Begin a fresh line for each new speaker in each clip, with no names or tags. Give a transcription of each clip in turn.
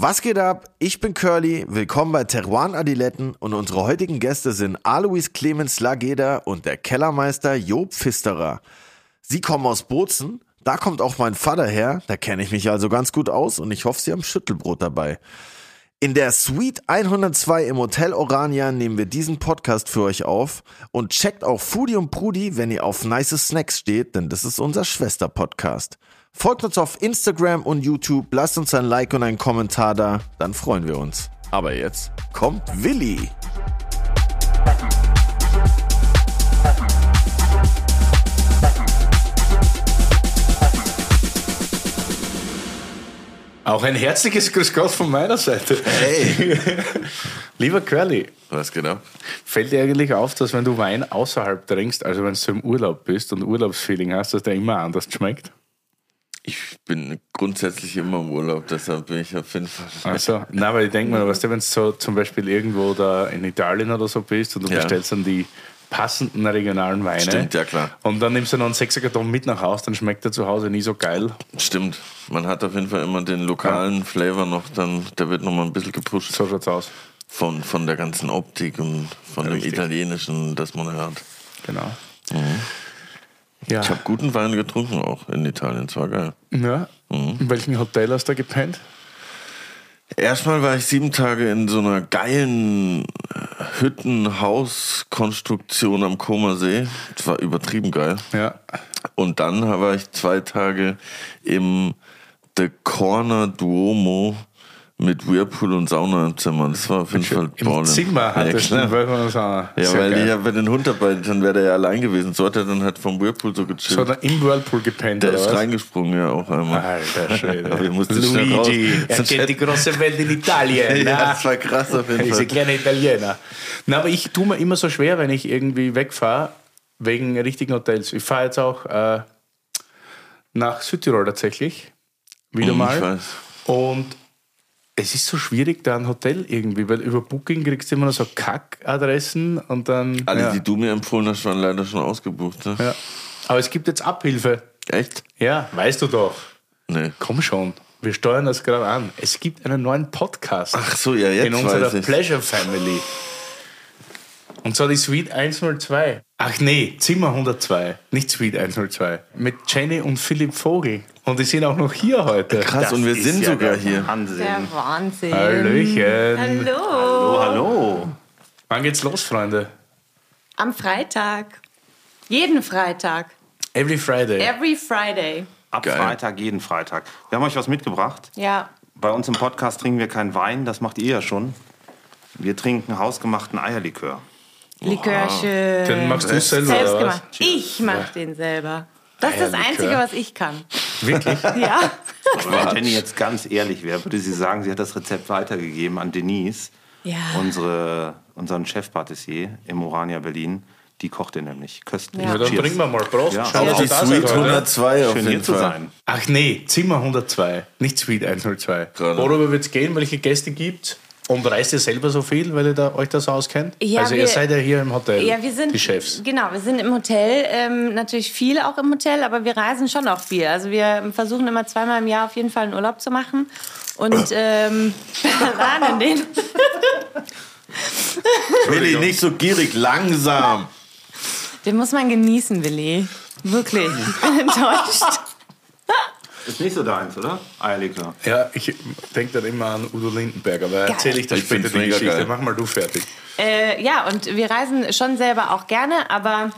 Was geht ab? Ich bin Curly, willkommen bei Teruan Adiletten und unsere heutigen Gäste sind Alois Clemens Lageda und der Kellermeister Job Pfisterer. Sie kommen aus Bozen, da kommt auch mein Vater her, da kenne ich mich also ganz gut aus und ich hoffe, Sie haben Schüttelbrot dabei. In der Suite 102 im Hotel Orania nehmen wir diesen Podcast für euch auf und checkt auch Foodie und Prudi, wenn ihr auf nice Snacks steht, denn das ist unser Schwester-Podcast. Folgt uns auf Instagram und YouTube, lasst uns ein Like und einen Kommentar da, dann freuen wir uns. Aber jetzt kommt Willi.
Auch ein herzliches Grüß Gott von meiner Seite.
Hey.
Lieber Curly,
Was geht ab?
fällt dir eigentlich auf, dass wenn du Wein außerhalb trinkst, also wenn du im Urlaub bist und Urlaubsfeeling hast, dass der immer anders schmeckt?
Ich bin grundsätzlich immer im Urlaub, deshalb bin ich auf jeden Fall.
Also, nein, weil ich denke mir, weißt du, wenn du so zum Beispiel irgendwo da in Italien oder so bist und du
Ja.
bestellst dann die passenden regionalen Weine.
Stimmt, ja, klar.
Und dann nimmst du noch einen Sechserkarton mit nach Hause, dann schmeckt der zu Hause nie so geil.
Stimmt. Man hat auf jeden Fall immer den lokalen Flavor noch, dann, der wird nochmal ein bisschen gepusht
So schaut's aus.
von, von der ganzen Optik und von dem
Richtig.
Italienischen, das man hört.
Genau. Ja.
Ich habe guten Wein getrunken auch in Italien, das war geil.
ja. In welchem Hotel hast du da gepennt?
Erstmal war ich sieben Tage in so einer geilen äh, Hüttenhauskonstruktion am Comer See. Das war übertrieben geil.
Ja.
Und dann war ich zwei Tage im The Corner Duomo mit Whirlpool und Sauna im Zimmer. Das war auf jeden Fall
Im
ballin'.
Zimmer hattest
ja, klar.
einen Sauna.
Ja, weil
geil.
ich habe den Hund dabei, dann wäre der ja allein gewesen. So hat er dann halt vom Whirlpool so gechillt.
So, dann im Whirlpool gepennt,
der ist
was?
reingesprungen, ja, auch einmal.
Alter Schwede.
Aber wir mussten schnell raus.
Luigi, er
Sonst
kennt die große Welt in Italien.
Ja, das war krass auf jeden
Diese
Fall.
kleine Italiener. Na, aber ich tue mir immer so schwer, wenn ich irgendwie wegfahre, wegen richtigen Hotels. Ich fahre jetzt auch äh, nach Südtirol tatsächlich. Wieder
Hm,
mal.
Ich weiß.
Und es ist so schwierig, da ein Hotel irgendwie, weil über Booking kriegst du immer noch so Kackadressen und dann.
Alle,
ja.
die du mir empfohlen hast, waren leider schon ausgebucht. Ne?
ja. Aber es gibt jetzt Abhilfe.
Echt?
Ja, weißt du doch.
Nee.
Komm schon, wir steuern das gerade an. Es gibt einen neuen Podcast
Ach so, ja, jetzt
in unserer. Pleasure Family. Und zwar die Suite 102. Ach nee, Zimmer 102, nicht Suite 102. Mit Jenny und Philipp Vogel. Und die sind auch noch hier heute.
Krass, und wir
ist
sind
ja
sogar
der
hier.
Wahnsinn.
Der Wahnsinn.
Hallöchen.
Hallo.
Hallo, hallo.
Wann geht's los, Freunde?
Am Freitag. Jeden Freitag.
Every Friday.
Every Friday.
Ab
Geil.
Freitag, jeden Freitag. Wir haben euch was mitgebracht.
Ja.
Bei uns im Podcast trinken wir keinen Wein, das macht ihr ja schon. Wir trinken hausgemachten Eierlikör.
Likörchen.
Den machst du selber,
Selbst
oder was?
gemacht. Ich mach den selber. Das ist das. Einzige, was ich kann.
Wirklich?
Ja.
Wenn Jenny jetzt ganz ehrlich wäre, würde sie sagen, sie hat das Rezept weitergegeben an Denise,
Ja.
unsere, unseren Chefpatissier im Orania Berlin. Die kocht ihr nämlich köstlich.
Ja.
Ja, dann
Cheers.
trinken wir mal. Prost.
Ja.
Schau, dass
die
heute.
102 auf
Schön hier
jeden
zu
Fall.
sein.
Ach nee, Zimmer 102, nicht Suite 102.
Gerade.
Worüber wird es gehen, welche Gäste gibt Und reist ihr selber so viel, weil ihr da, euch das auskennt?
Ja,
also ihr
wir-
seid ja hier im Hotel,
Ja, wir sind
die Chefs.
Genau, wir sind im Hotel, ähm, natürlich viel auch im Hotel, aber wir reisen schon auch viel. Also wir versuchen immer zweimal im Jahr auf jeden Fall einen Urlaub zu machen und ähm, planen den.
Willi, nicht so gierig, langsam.
Den muss man genießen, Willi. Wirklich. Ich bin enttäuscht.
Ist nicht so deins, oder? Eierlikör.
Ja, ich denke dann immer an Udo Lindenberg, aber erzähle ich dir
Ich
später die Geschichte.
geil.
Mach mal du fertig.
Äh, ja, und wir reisen schon selber auch gerne, aber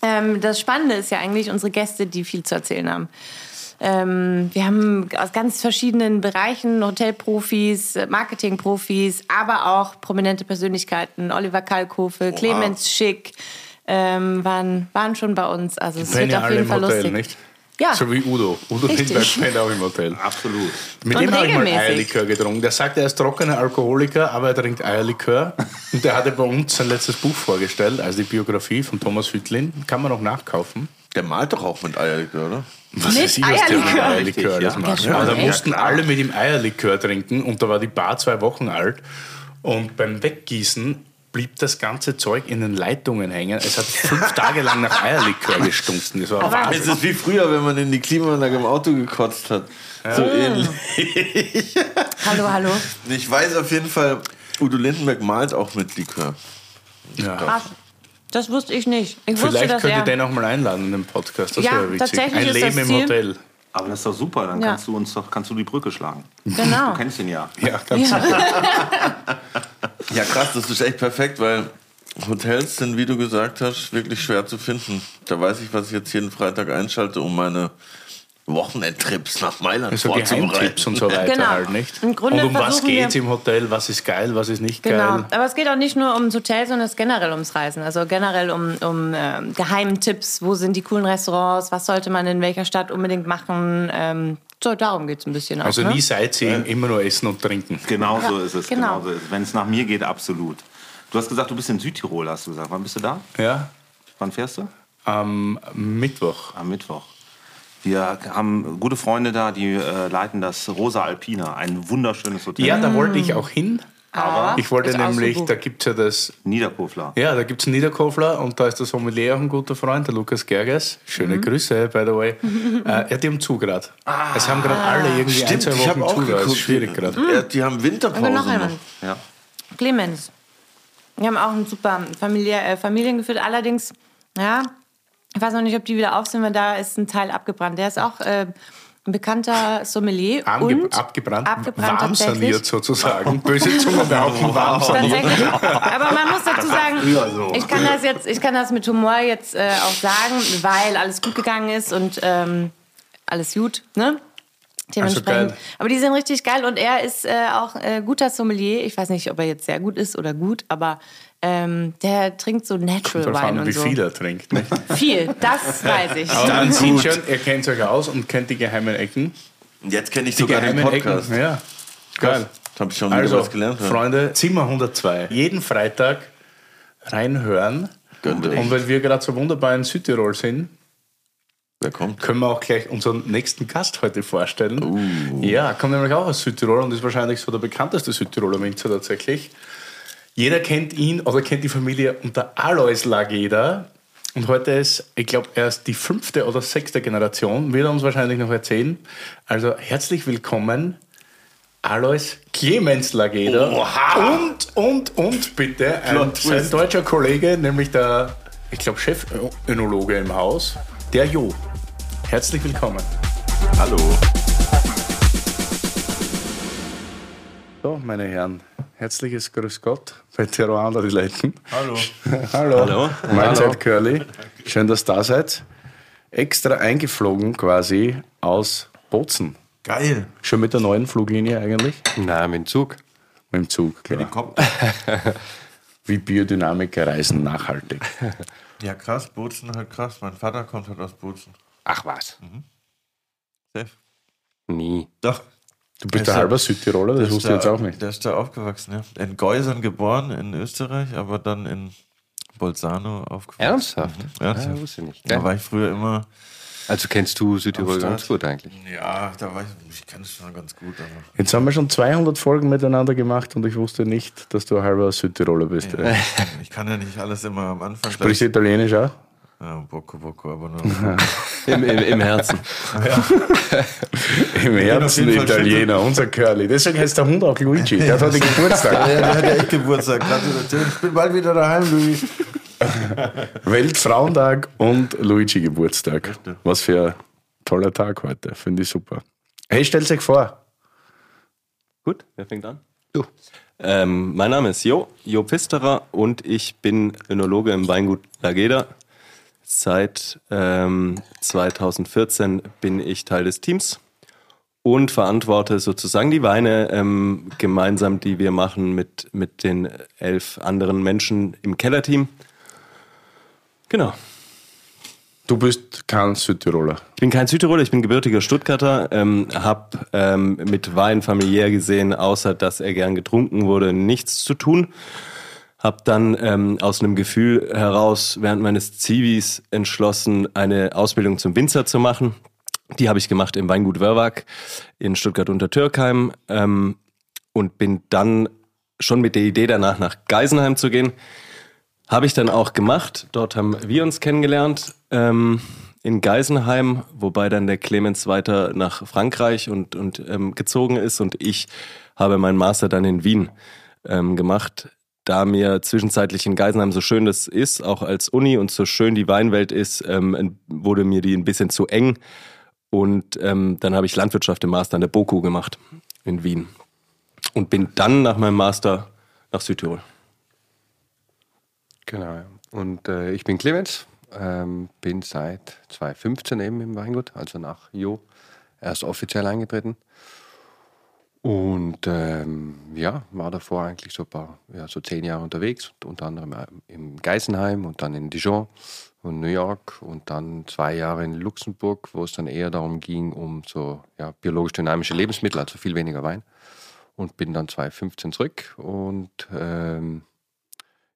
ähm, das Spannende ist ja eigentlich unsere Gäste, die viel zu erzählen haben. Ähm, wir haben aus ganz verschiedenen Bereichen Hotelprofis, Marketingprofis, aber auch prominente Persönlichkeiten. Oliver Kalkofe, Clemens Schick ähm, waren, waren schon bei uns. Also es wird auf jeden Fall
Hotel,
lustig.
nicht?
Ja.
So wie Udo. Udo. Lindenberg pennt auch im Hotel.
Absolut.
Mit
Und
dem habe ich mal. Eierlikör getrunken. Der sagt, er ist trockener Alkoholiker, aber er trinkt Eierlikör. Und der hatte bei uns sein letztes Buch vorgestellt, also die Biografie von Thomas Hüttlin. Kann man noch nachkaufen.
Der malt doch auch mit Eierlikör, oder?
Was
Mit
weiß ich, was der mit
Eierlikör.
Das
ja.
macht.
Ja,
da
schon,
mussten alle mit ihm Eierlikör trinken und da war die Bar zwei Wochen alt. Und beim Weggießen blieb das ganze Zeug in den Leitungen hängen. Es hat fünf Tage lang nach Eierlikör gestunken. Das war
Aber-
Wahnsinn.
Es ist wie früher, wenn man in die Klimaanlage im Auto gekotzt hat. So ähnlich.
Hallo, hallo.
Ich weiß auf jeden Fall, Udo Lindenberg malt auch mit Likör.
Ja.
Krass. Das wusste ich nicht. Ich wusste,
Vielleicht
dass
könnt ihr den auch mal einladen in den Podcast. Das
Ja,
wäre witzig.
tatsächlich
Ein
ist
Leben
das
im
Ziel.
Hotel.
Aber das ist doch super, dann
Ja.
kannst du uns doch, kannst du die Brücke schlagen.
Genau.
Du kennst ihn ja.
Ja, ganz sicher.
Ja, krass, das ist echt perfekt, weil Hotels sind, wie du gesagt hast, wirklich schwer zu finden. Da weiß ich, was ich jetzt jeden Freitag einschalte, um meine Wochenendtrips nach Mailand
So
vorzubereiten.
Geheimtipps und so weiter
Genau.
halt, nicht?
Im Grunde
und um was
wir-
geht's im Hotel? Was ist geil, was ist nicht
Genau,
geil?
aber es geht auch nicht nur ums Hotel, sondern es ist generell ums Reisen. Also generell um, um ähm, Geheimtipps, wo sind die coolen Restaurants, was sollte man in welcher Stadt unbedingt machen. Ähm, so, darum geht es ein bisschen
Also
auch. Ne?
nie Sightseeing, immer nur essen und trinken.
Genau so ist es.
genau.
Genau. so ist es. Wenn es nach mir geht, absolut. Du hast gesagt, du bist in Südtirol, hast du gesagt. Wann bist du da?
Ja,
Wann fährst du?
am Mittwoch.
Am Mittwoch. Wir haben gute Freunde da, die äh, leiten das Rosa Alpina, ein wunderschönes Hotel.
Ja, da wollte ich auch hin.
Aber
Ich wollte nämlich,
ausgebucht.
da gibt es ja das,
Niederkofler.
ja, da gibt es einen Niederkofler und da ist der Sommelier auch ein guter Freund, der Lukas Gerges. Schöne
Mhm.
Grüße, by the way. äh, er hat die haben zu gerade. es haben gerade alle irgendwie ein,
Stimmt,
zwei
ich habe
Wochen zu,
geguckt.
schwierig gerade.
Ja, die haben Winterpause
Aber noch
noch.
jemand.
Ja.
Clemens. Wir haben auch ein super Familie, äh, Familien geführt. Allerdings, ja, ich weiß noch nicht, ob die wieder auf sind, weil da ist ein Teil abgebrannt. Der ist auch äh, ein bekannter Sommelier
Ange
und
abgebrannt,
abgebrannt
warm saniert sozusagen. Böse Zunge behaupten, warm saniert.
Aber man muss dazu sagen, ich kann das jetzt, ich kann das mit Humor jetzt äh, auch sagen, weil alles gut gegangen ist und ähm, alles gut, ne? Dementsprechend.
geil.
aber die sind richtig geil und er ist äh, auch äh, guter Sommelier. Ich weiß nicht, ob er jetzt sehr gut ist oder gut, aber ähm, der trinkt so Natural
Darauf
Wine
an,
und
wie
so.
viel er trinkt. Nicht?
Viel, das weiß ich.
Aber man sieht schon, ihr kennt euch aus und kennt die geheimen Ecken.
Und jetzt kenne ich
Die
sogar den
geheimen
Podcast.
Ecken, ja. Geil.
Das habe ich schon wieder
Also,
was gelernt. ja.
Freunde, Zimmer 102. Jeden Freitag reinhören.
Gönnt euch.
Und weil wir gerade so wunderbar in Südtirol sind,
Wer kommt?
können wir auch gleich unseren nächsten Gast heute vorstellen.
Uh.
Ja, kommt nämlich auch aus Südtirol und ist wahrscheinlich so der bekannteste Südtiroler Winzer tatsächlich. Jeder kennt ihn oder kennt die Familie unter Alois Lageda. Und heute ist, ich glaube, er ist die fünfte oder sechste Generation, wird er uns wahrscheinlich noch erzählen. Also herzlich willkommen, Alois Clemens Lageda. Und, und, und bitte ein, sein deutscher Kollege, nämlich der, ich glaube, Chefönologe im Haus, der Jo. Herzlich willkommen.
Hallo.
So, meine Herren, herzliches Grüß Gott bei Terroir die Leiten.
Hallo.
Hallo.
Hallo.
Mahlzeit Curly. Schön, dass ihr da seid. Extra eingeflogen quasi aus Bozen.
Geil.
Schon mit der neuen Fluglinie eigentlich?
Na, mit dem Zug.
Mit dem Zug, klar. Wie Biodynamiker reisen nachhaltig.
Ja, krass. Bozen halt krass. Mein Vater kommt halt aus Bozen.
Ach was.
Safe.
Nie.
Doch.
Du bist
Ist
der
er-
halber Südtiroler, das wusste ich jetzt auch nicht.
Der ist da aufgewachsen, ja. In Geusern geboren, in Österreich, aber dann in Bolzano aufgewachsen.
Ernsthaft?
Mhm. Ernsthaft.
Ja, wusste ich nicht.
Da war ich früher immer.
Also kennst du Südtirol ganz gut eigentlich.
Ja, da war ich. Ich kenne es schon ganz gut.
Jetzt haben wir schon 200 Folgen miteinander gemacht und ich wusste nicht, dass du ein halber Südtiroler bist.
Ich kann ja nicht alles immer am Anfang.
Sprichst du Italienisch auch?
Ja, Bocco Bocco, aber nur.
Im, im, im Herzen.
Im Herzen Italiener, unser Curly. Deswegen heißt der Hund auch Luigi. Der hat heute Geburtstag.
ja, der hat ja echt Geburtstag. Gratulation. Ich bin bald wieder daheim, Louis.
Weltfrauentag und Luigi Geburtstag. Was für ein toller Tag heute. Finde ich super. Hey, stellt euch vor.
Gut, wer fängt an? Du. Ähm, mein Name ist Jo, Jo Pfisterer und ich bin Önologe im Weingut Lageda. Seit ähm, 2014 bin ich Teil des Teams und verantworte sozusagen die Weine ähm, gemeinsam, die wir machen mit, mit den elf anderen Menschen im Kellerteam. Genau.
Du bist kein Südtiroler.
Ich bin kein Südtiroler, ich bin gebürtiger Stuttgarter, ähm, habe ähm, mit Wein familiär gesehen, außer dass er gern getrunken wurde, nichts zu tun. Hab dann ähm, aus einem Gefühl heraus während meines Zivis entschlossen, eine Ausbildung zum Winzer zu machen. Die habe ich gemacht im Weingut Wörwag in Stuttgart unter Türkheim ähm, und bin dann schon mit der Idee danach nach Geisenheim zu gehen. Habe ich dann auch gemacht. Dort haben wir uns kennengelernt ähm, in Geisenheim, wobei dann der Clemens weiter nach Frankreich und, und ähm, gezogen ist und ich habe meinen Master dann in Wien ähm, gemacht. Da mir zwischenzeitlich in Geisenheim so schön das ist, auch als Uni und so schön die Weinwelt ist, ähm, wurde mir die ein bisschen zu eng. Und ähm, dann habe ich Landwirtschaft im Master an der BOKU gemacht in Wien. Und bin dann nach meinem Master nach Südtirol.
Genau. Und äh, ich bin Clemens, ähm, bin seit 2015 eben im Weingut, also nach Jo erst offiziell eingetreten. Und ähm, ja, war davor eigentlich so ein paar, ja, so zehn Jahre unterwegs, unter anderem äh, im Geisenheim und dann in Dijon und New York und dann zwei Jahre in Luxemburg, wo es dann eher darum ging, um so ja, biologisch dynamische Lebensmittel, also viel weniger Wein. Und bin dann 2015 zurück und ähm,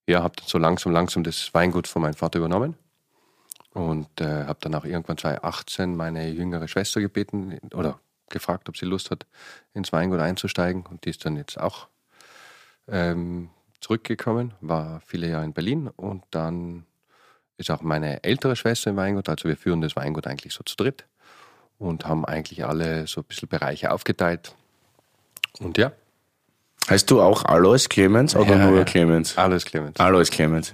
ja, habe dann so langsam, langsam das Weingut von meinem Vater übernommen und äh, habe dann auch irgendwann 2018 meine jüngere Schwester gebeten oder gefragt, ob sie Lust hat, ins Weingut einzusteigen. Und die ist dann jetzt auch ähm, zurückgekommen, war viele Jahre in Berlin und dann ist auch meine ältere Schwester im Weingut. Also wir führen das Weingut eigentlich so zu dritt und haben eigentlich alle so ein bisschen Bereiche aufgeteilt. Und ja,
Heißt du auch Alois Clemens oder
Ja,
nur
ja.
Clemens?
alles Clemens.
Alois Clemens.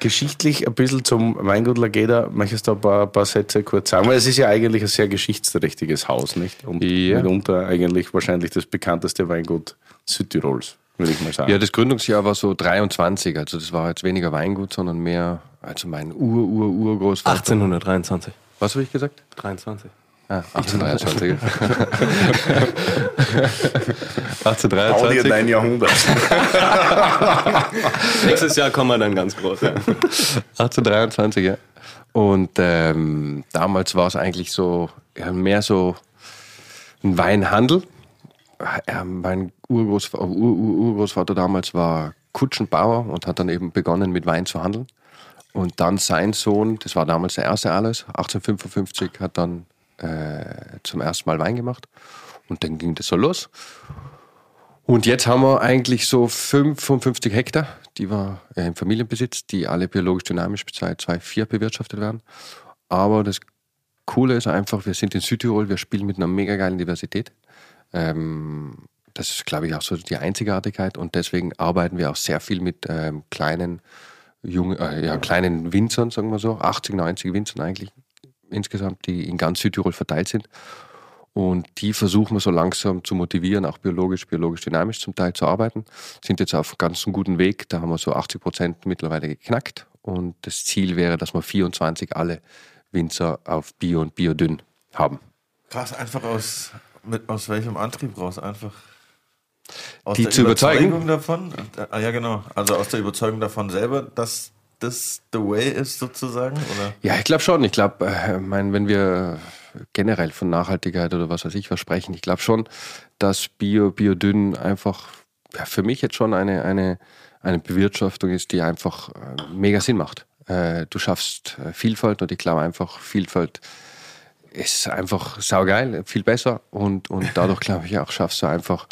Geschichtlich ein bisschen zum Weingut Lageda, möchtest du ein paar, paar Sätze kurz sagen? Weil es ist ja eigentlich ein sehr geschichtsträchtiges Haus, nicht? Und
Ja.
mitunter eigentlich wahrscheinlich das bekannteste Weingut Südtirols, würde ich mal sagen.
Ja, das Gründungsjahr war so 23, also das war jetzt weniger Weingut, sondern mehr, also mein Ur-Ur-Urgroßvater.
1823.
Was habe ich gesagt?
23.
Ah, 1823.
Bau dir
1823.
dein Jahrhundert.
Nächstes Jahr kommen wir dann ganz groß. Ja.
1823, ja. Und ähm, damals war es eigentlich so, ja, mehr so ein Weinhandel. Ja, mein Urgroßv Ur Ur Urgroßvater damals war Kutschenbauer und hat dann eben begonnen mit Wein zu handeln. Und dann sein Sohn, das war damals der erste Alois, 1855, hat dann äh, zum ersten Mal Wein gemacht. Und dann ging das so los. Und jetzt haben wir eigentlich so 55 Hektar, die wir äh, im Familienbesitz, die alle biologisch dynamisch seit 2004 bewirtschaftet werden. Aber das Coole ist einfach, wir sind in Südtirol, wir spielen mit einer mega geilen Diversität. Ähm, das ist, glaube ich, auch so die Einzigartigkeit und deswegen arbeiten wir auch sehr viel mit ähm, kleinen, jungen, äh, ja, kleinen Winzern, sagen wir so, 80, 90 Winzern eigentlich insgesamt, die in ganz Südtirol verteilt sind. Und die versuchen wir so langsam zu motivieren, auch biologisch, biologisch dynamisch zum Teil zu arbeiten. Sind jetzt auf ganz guten Weg. Da haben wir so 80 Prozent mittlerweile geknackt. Und das Ziel wäre, dass wir 24 alle Winzer auf Bio und Biodünn haben.
Krass, einfach aus, mit, aus welchem Antrieb raus? Einfach aus
Die
der
zu überzeugen?
Überzeugung davon? Ah, ja, genau. Also aus der Überzeugung davon selber, dass das the way ist sozusagen? Oder?
Ja, ich glaube schon. Ich glaube, äh, mein, wenn wir generell von Nachhaltigkeit oder was weiß ich was sprechen, ich glaube schon, dass Bio, Biodünn einfach ja, für mich jetzt schon eine, eine, eine Bewirtschaftung ist, die einfach äh, mega Sinn macht. Äh, du schaffst äh, Vielfalt und ich glaube einfach, Vielfalt ist einfach saugeil, viel besser und, und dadurch glaube ich auch schaffst du einfach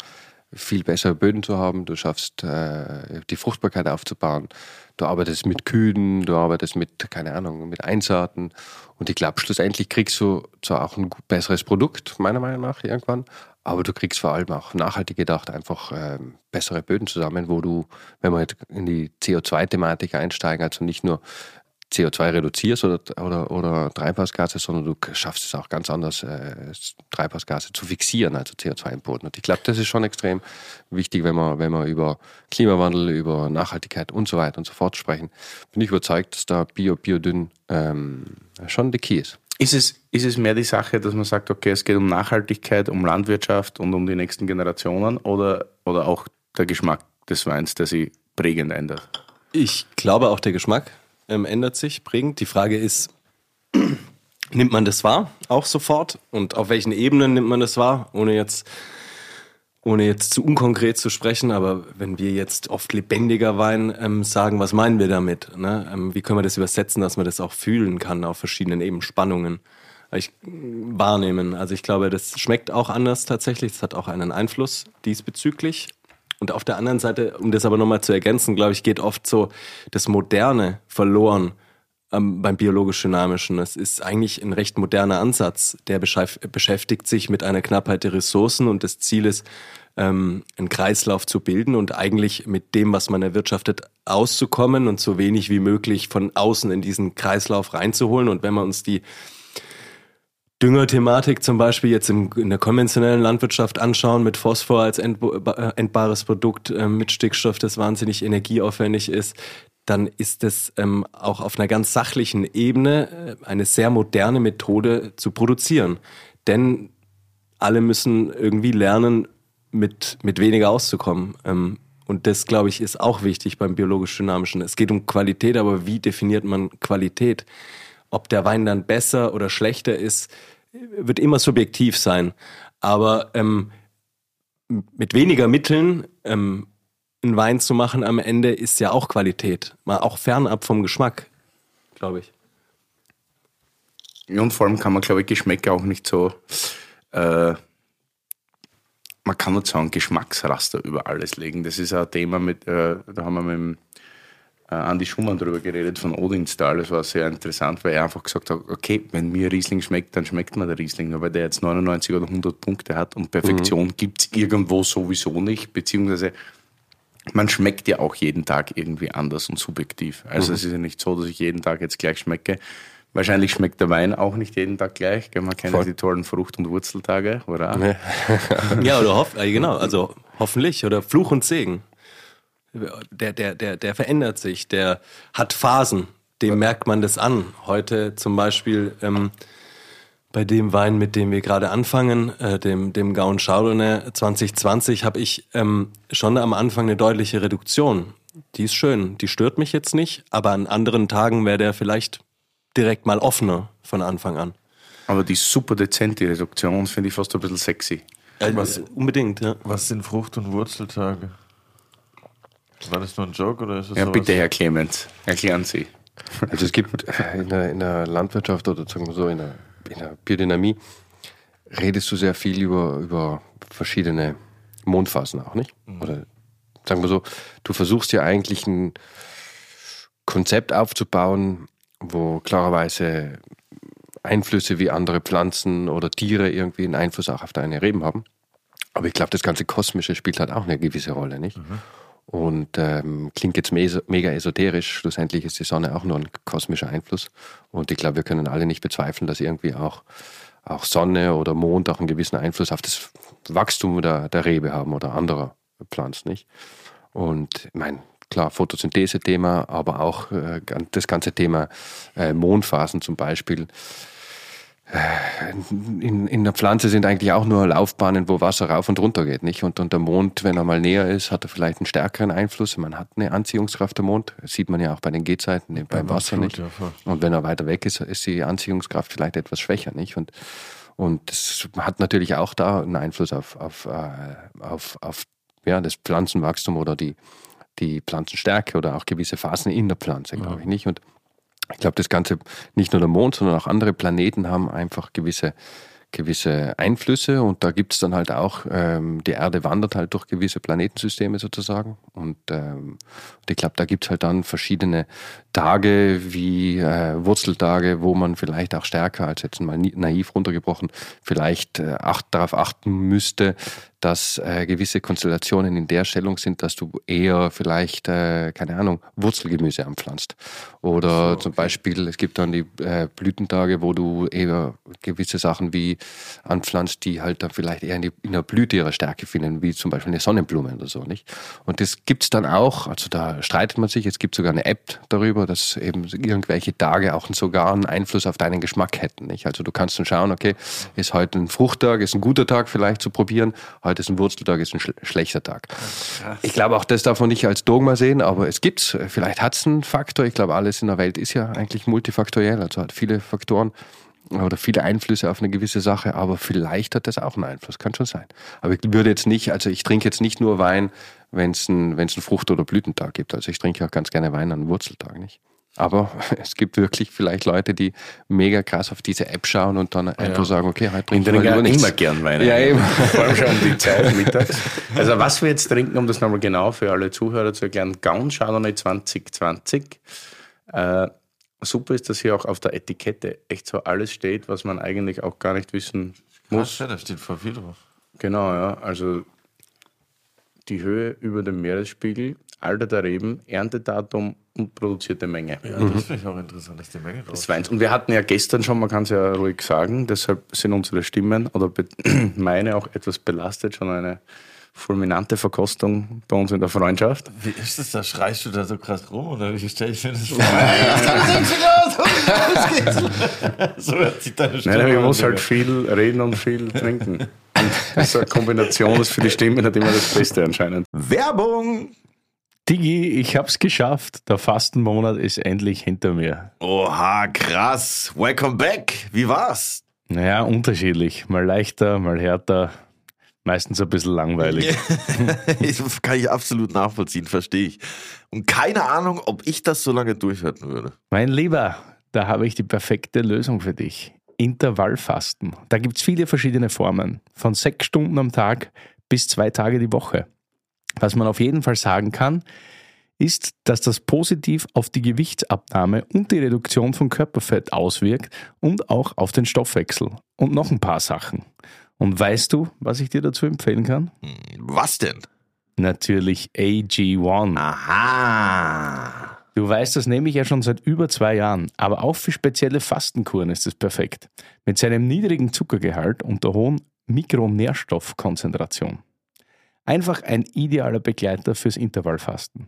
viel bessere Böden zu haben, du schaffst äh, die Fruchtbarkeit aufzubauen, du arbeitest mit Kühen, du arbeitest mit, keine Ahnung, mit Einsaaten und ich glaube, schlussendlich kriegst du zwar auch ein besseres Produkt, meiner Meinung nach, irgendwann, aber du kriegst vor allem auch nachhaltig gedacht einfach ähm, bessere Böden zusammen, wo du, wenn wir jetzt in die CO2-Thematik einsteigen, also nicht nur CO2 reduzierst oder, oder, oder Treibhausgase, sondern du schaffst es auch ganz anders, äh, Treibhausgase zu fixieren, also CO2 im Boden. Und ich glaube, das ist schon extrem wichtig, wenn wir, wenn wir über Klimawandel, über Nachhaltigkeit und so weiter und so fort sprechen. Bin ich überzeugt, dass da Bio, Biodünn ähm, schon der Key ist.
Ist es, ist es mehr die Sache, dass man sagt, okay, es geht um Nachhaltigkeit, um Landwirtschaft und um die nächsten Generationen oder, oder auch der Geschmack des Weins, der sich prägend ändert?
Ich glaube, auch der Geschmack ähm, ändert sich prägend. Die Frage ist, nimmt man das wahr, auch sofort? Und auf welchen Ebenen nimmt man das wahr? Ohne jetzt, ohne jetzt zu unkonkret zu sprechen, aber wenn wir jetzt oft lebendiger Wein ähm, sagen, was meinen wir damit? Ne? Ähm, wie können wir das übersetzen, dass man das auch fühlen kann auf verschiedenen Ebenen, Spannungen? Ich, wahrnehmen. Also ich glaube, das schmeckt auch anders tatsächlich. Es hat auch einen Einfluss diesbezüglich. Und auf der anderen Seite, um das aber nochmal zu ergänzen, glaube ich, geht oft so das Moderne verloren ähm, beim biologisch-dynamischen. Es ist eigentlich ein recht moderner Ansatz, der beschäftigt sich mit einer Knappheit der Ressourcen und das Ziel ist, ähm, einen Kreislauf zu bilden und eigentlich mit dem, was man erwirtschaftet, auszukommen und so wenig wie möglich von außen in diesen Kreislauf reinzuholen. Und wenn wir uns die Düngerthematik zum Beispiel jetzt in der konventionellen Landwirtschaft anschauen, mit Phosphor als äh, endbares Produkt, äh, mit Stickstoff, das wahnsinnig energieaufwendig ist, dann ist es ähm, auch auf einer ganz sachlichen Ebene äh, eine sehr moderne Methode zu produzieren. Denn alle müssen irgendwie lernen, mit, mit weniger auszukommen. Ähm, und das, glaube ich, ist auch wichtig beim biologisch-dynamischen. Es geht um Qualität, aber wie definiert man Qualität? Ob der Wein dann besser oder schlechter ist, wird immer subjektiv sein. Aber ähm, mit weniger Mitteln ähm, einen Wein zu machen am Ende ist ja auch Qualität. Mal auch fernab vom Geschmack, glaube ich.
Und vor allem kann man, glaube ich, Geschmäcker auch nicht so, äh, man kann nicht so ein Geschmacksraster über alles legen. Das ist ein Thema, mit, äh, da haben wir mit dem äh, Andi Schumann darüber geredet von Odinstal. Das war sehr interessant, weil er einfach gesagt hat, okay, wenn mir Riesling schmeckt, dann schmeckt mir der Riesling. Nur weil der jetzt 99 oder 100 Punkte hat und Perfektion mhm. gibt es irgendwo sowieso nicht, beziehungsweise man schmeckt ja auch jeden Tag irgendwie anders und subjektiv. Also mhm. es ist ja nicht so, dass ich jeden Tag jetzt gleich schmecke. Wahrscheinlich schmeckt der Wein auch nicht jeden Tag gleich. Man kennt Voll. die tollen Frucht- und Wurzeltage, oder?
ja, oder hoff, äh, genau, also hoffentlich. Oder Fluch und Segen. Der, der, der, der verändert sich, der hat Phasen, dem merkt man das an. Heute zum Beispiel ähm, bei dem Wein, mit dem wir gerade anfangen, äh, dem, dem Gaun Chardonnay 2020, habe ich ähm, schon am Anfang eine deutliche Reduktion. Die ist schön, die stört mich jetzt nicht, aber an anderen Tagen wäre der vielleicht direkt mal offener von Anfang an.
Aber die super dezente Reduktion finde ich fast ein bisschen sexy.
Äh, was, unbedingt, ja.
Was sind Frucht- und Wurzeltage? War das nur ein Joke oder ist das
Ja, sowas? bitte, Herr Clemens, erklären Sie.
Also es gibt in der, in der Landwirtschaft oder sagen wir so in der in der Biodynamie redest du sehr viel über, über verschiedene Mondphasen auch, nicht? Mhm. Oder sagen wir so, du versuchst ja eigentlich ein Konzept aufzubauen, wo klarerweise Einflüsse wie andere Pflanzen oder Tiere irgendwie einen Einfluss auch auf deine Reben haben. Aber ich glaube, das ganze Kosmische spielt halt auch eine gewisse Rolle, nicht? Mhm. Und ähm, klingt jetzt mega esoterisch, schlussendlich ist die Sonne auch nur ein kosmischer Einfluss. Und ich glaube, wir können alle nicht bezweifeln, dass irgendwie auch, auch Sonne oder Mond auch einen gewissen Einfluss auf das Wachstum der, der Rebe haben oder anderer Pflanzen, nicht? Und ich meine, klar, Photosynthese-Thema, aber auch äh, das ganze Thema äh, Mondphasen zum Beispiel in, in der Pflanze sind eigentlich auch nur Laufbahnen, wo Wasser rauf und runter geht, nicht? Und, und der Mond, wenn er mal näher ist, hat er vielleicht einen stärkeren Einfluss. Man hat eine Anziehungskraft der Mond. Das sieht man ja auch bei den Gehzeiten beim ja, Wasser nicht. Ja, und wenn er weiter weg ist, ist die Anziehungskraft vielleicht etwas schwächer, nicht? Und, und das hat natürlich auch da einen Einfluss auf, auf, äh, auf, auf ja, das Pflanzenwachstum oder die, die Pflanzenstärke oder auch gewisse Phasen in der Pflanze, glaube ich, nicht? Und ich glaube, das Ganze, nicht nur der Mond, sondern auch andere Planeten haben einfach gewisse, gewisse Einflüsse. Und da gibt es dann halt auch, ähm, die Erde wandert halt durch gewisse Planetensysteme sozusagen. Und, ähm, ich glaube, da gibt es halt dann verschiedene Tage wie äh, Wurzeltage, wo man vielleicht auch stärker als jetzt mal naiv runtergebrochen vielleicht äh, acht, darauf achten müsste, dass äh, gewisse Konstellationen in der Stellung sind, dass du eher vielleicht, äh, keine Ahnung, Wurzelgemüse anpflanzt. Oder so, okay. zum Beispiel, es gibt dann die äh, Blütentage, wo du eher gewisse Sachen wie anpflanzt, die halt dann vielleicht eher in, die, in der Blüte ihrer Stärke finden, wie zum Beispiel eine Sonnenblume oder so, nicht? Und das gibt's dann auch, also da streitet man sich, es gibt sogar eine App darüber, dass eben irgendwelche Tage auch sogar einen Einfluss auf deinen Geschmack hätten, nicht? Also du kannst dann schauen, okay, ist heute ein Fruchttag, ist ein guter Tag vielleicht zu probieren, heute ist ein Wurzeltag, ist ein schl schlechter Tag. Ich glaube, auch das darf man nicht als Dogma sehen, aber es gibt's. Vielleicht hat es einen Faktor. Ich glaube, alles in der Welt ist ja eigentlich multifaktoriell, also hat viele Faktoren oder viele Einflüsse auf eine gewisse Sache, aber vielleicht hat das auch einen Einfluss, kann schon sein. Aber ich würde jetzt nicht, also ich trinke jetzt nicht nur Wein, wenn es einen, einen Frucht- oder Blütentag gibt. Also ich trinke auch ganz gerne Wein an Wurzeltag, nicht? Aber es gibt wirklich vielleicht Leute, die mega krass auf diese App schauen und dann einfach sagen, okay, heute
Ich
trinken wir
ja
nichts.
immer gern Wein.
Ja, eben.
Vor allem schon um die Zeit mittags. Also was wir jetzt trinken, um das nochmal genau für alle Zuhörer zu erklären, Gaun Chardonnay 2020. Äh, super ist, dass hier auch auf der Etikette echt so alles steht, was man eigentlich auch gar nicht wissen muss.
Ja, da steht voll viel drauf.
Genau, ja. Also die Höhe über dem Meeresspiegel, Alter der Reben, Erntedatum und produzierte Menge
Ja, das finde ich auch interessant, dass die Menge drauf
des Weins. Und wir hatten ja gestern schon, man kann es ja ruhig sagen, deshalb sind unsere Stimmen oder meine auch etwas belastet, schon eine fulminante Verkostung bei uns in der Freundschaft.
Wie ist das? Da schreist du da so krass rum oder wie stelle ich mir das vor? so hört sich deine Stimme
Nein, ich muss halt viel reden und viel trinken. Und das ist eine Kombination ist für die Stimme nicht immer das Beste anscheinend.
Werbung!
Digi, ich hab's geschafft. Der Fastenmonat ist endlich hinter mir.
Oha, krass. Welcome back. Wie war's?
Naja, unterschiedlich. Mal leichter, mal härter. Meistens ein bisschen langweilig.
kann ich absolut nachvollziehen, verstehe ich. Und keine Ahnung, ob ich das so lange durchhalten würde.
Mein Lieber, da habe ich die perfekte Lösung für dich. Intervallfasten. Da gibt es viele verschiedene Formen. Von sechs Stunden am Tag bis zwei Tage die Woche. Was man auf jeden Fall sagen kann, ist, dass das positiv auf die Gewichtsabnahme und die Reduktion von Körperfett auswirkt und auch auf den Stoffwechsel. Und noch ein paar Sachen. Und weißt du, was ich dir dazu empfehlen kann?
Was denn?
Natürlich AG1.
Aha.
Du weißt, das nehme ich ja schon seit über zwei Jahren, aber auch für spezielle Fastenkuren ist es perfekt. Mit seinem niedrigen Zuckergehalt und der hohen Mikronährstoffkonzentration. Einfach ein idealer Begleiter fürs Intervallfasten.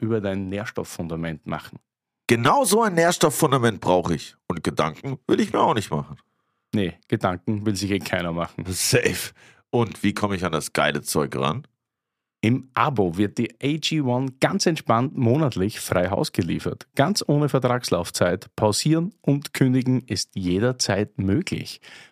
über dein Nährstofffundament machen.
Genau so ein Nährstofffundament brauche ich. Und Gedanken will ich mir auch nicht machen.
Nee, Gedanken will sich eh keiner machen.
Safe. Und wie komme ich an das geile Zeug ran?
Im Abo wird die AG1 ganz entspannt monatlich frei Haus geliefert. Ganz ohne Vertragslaufzeit. Pausieren und kündigen ist jederzeit möglich.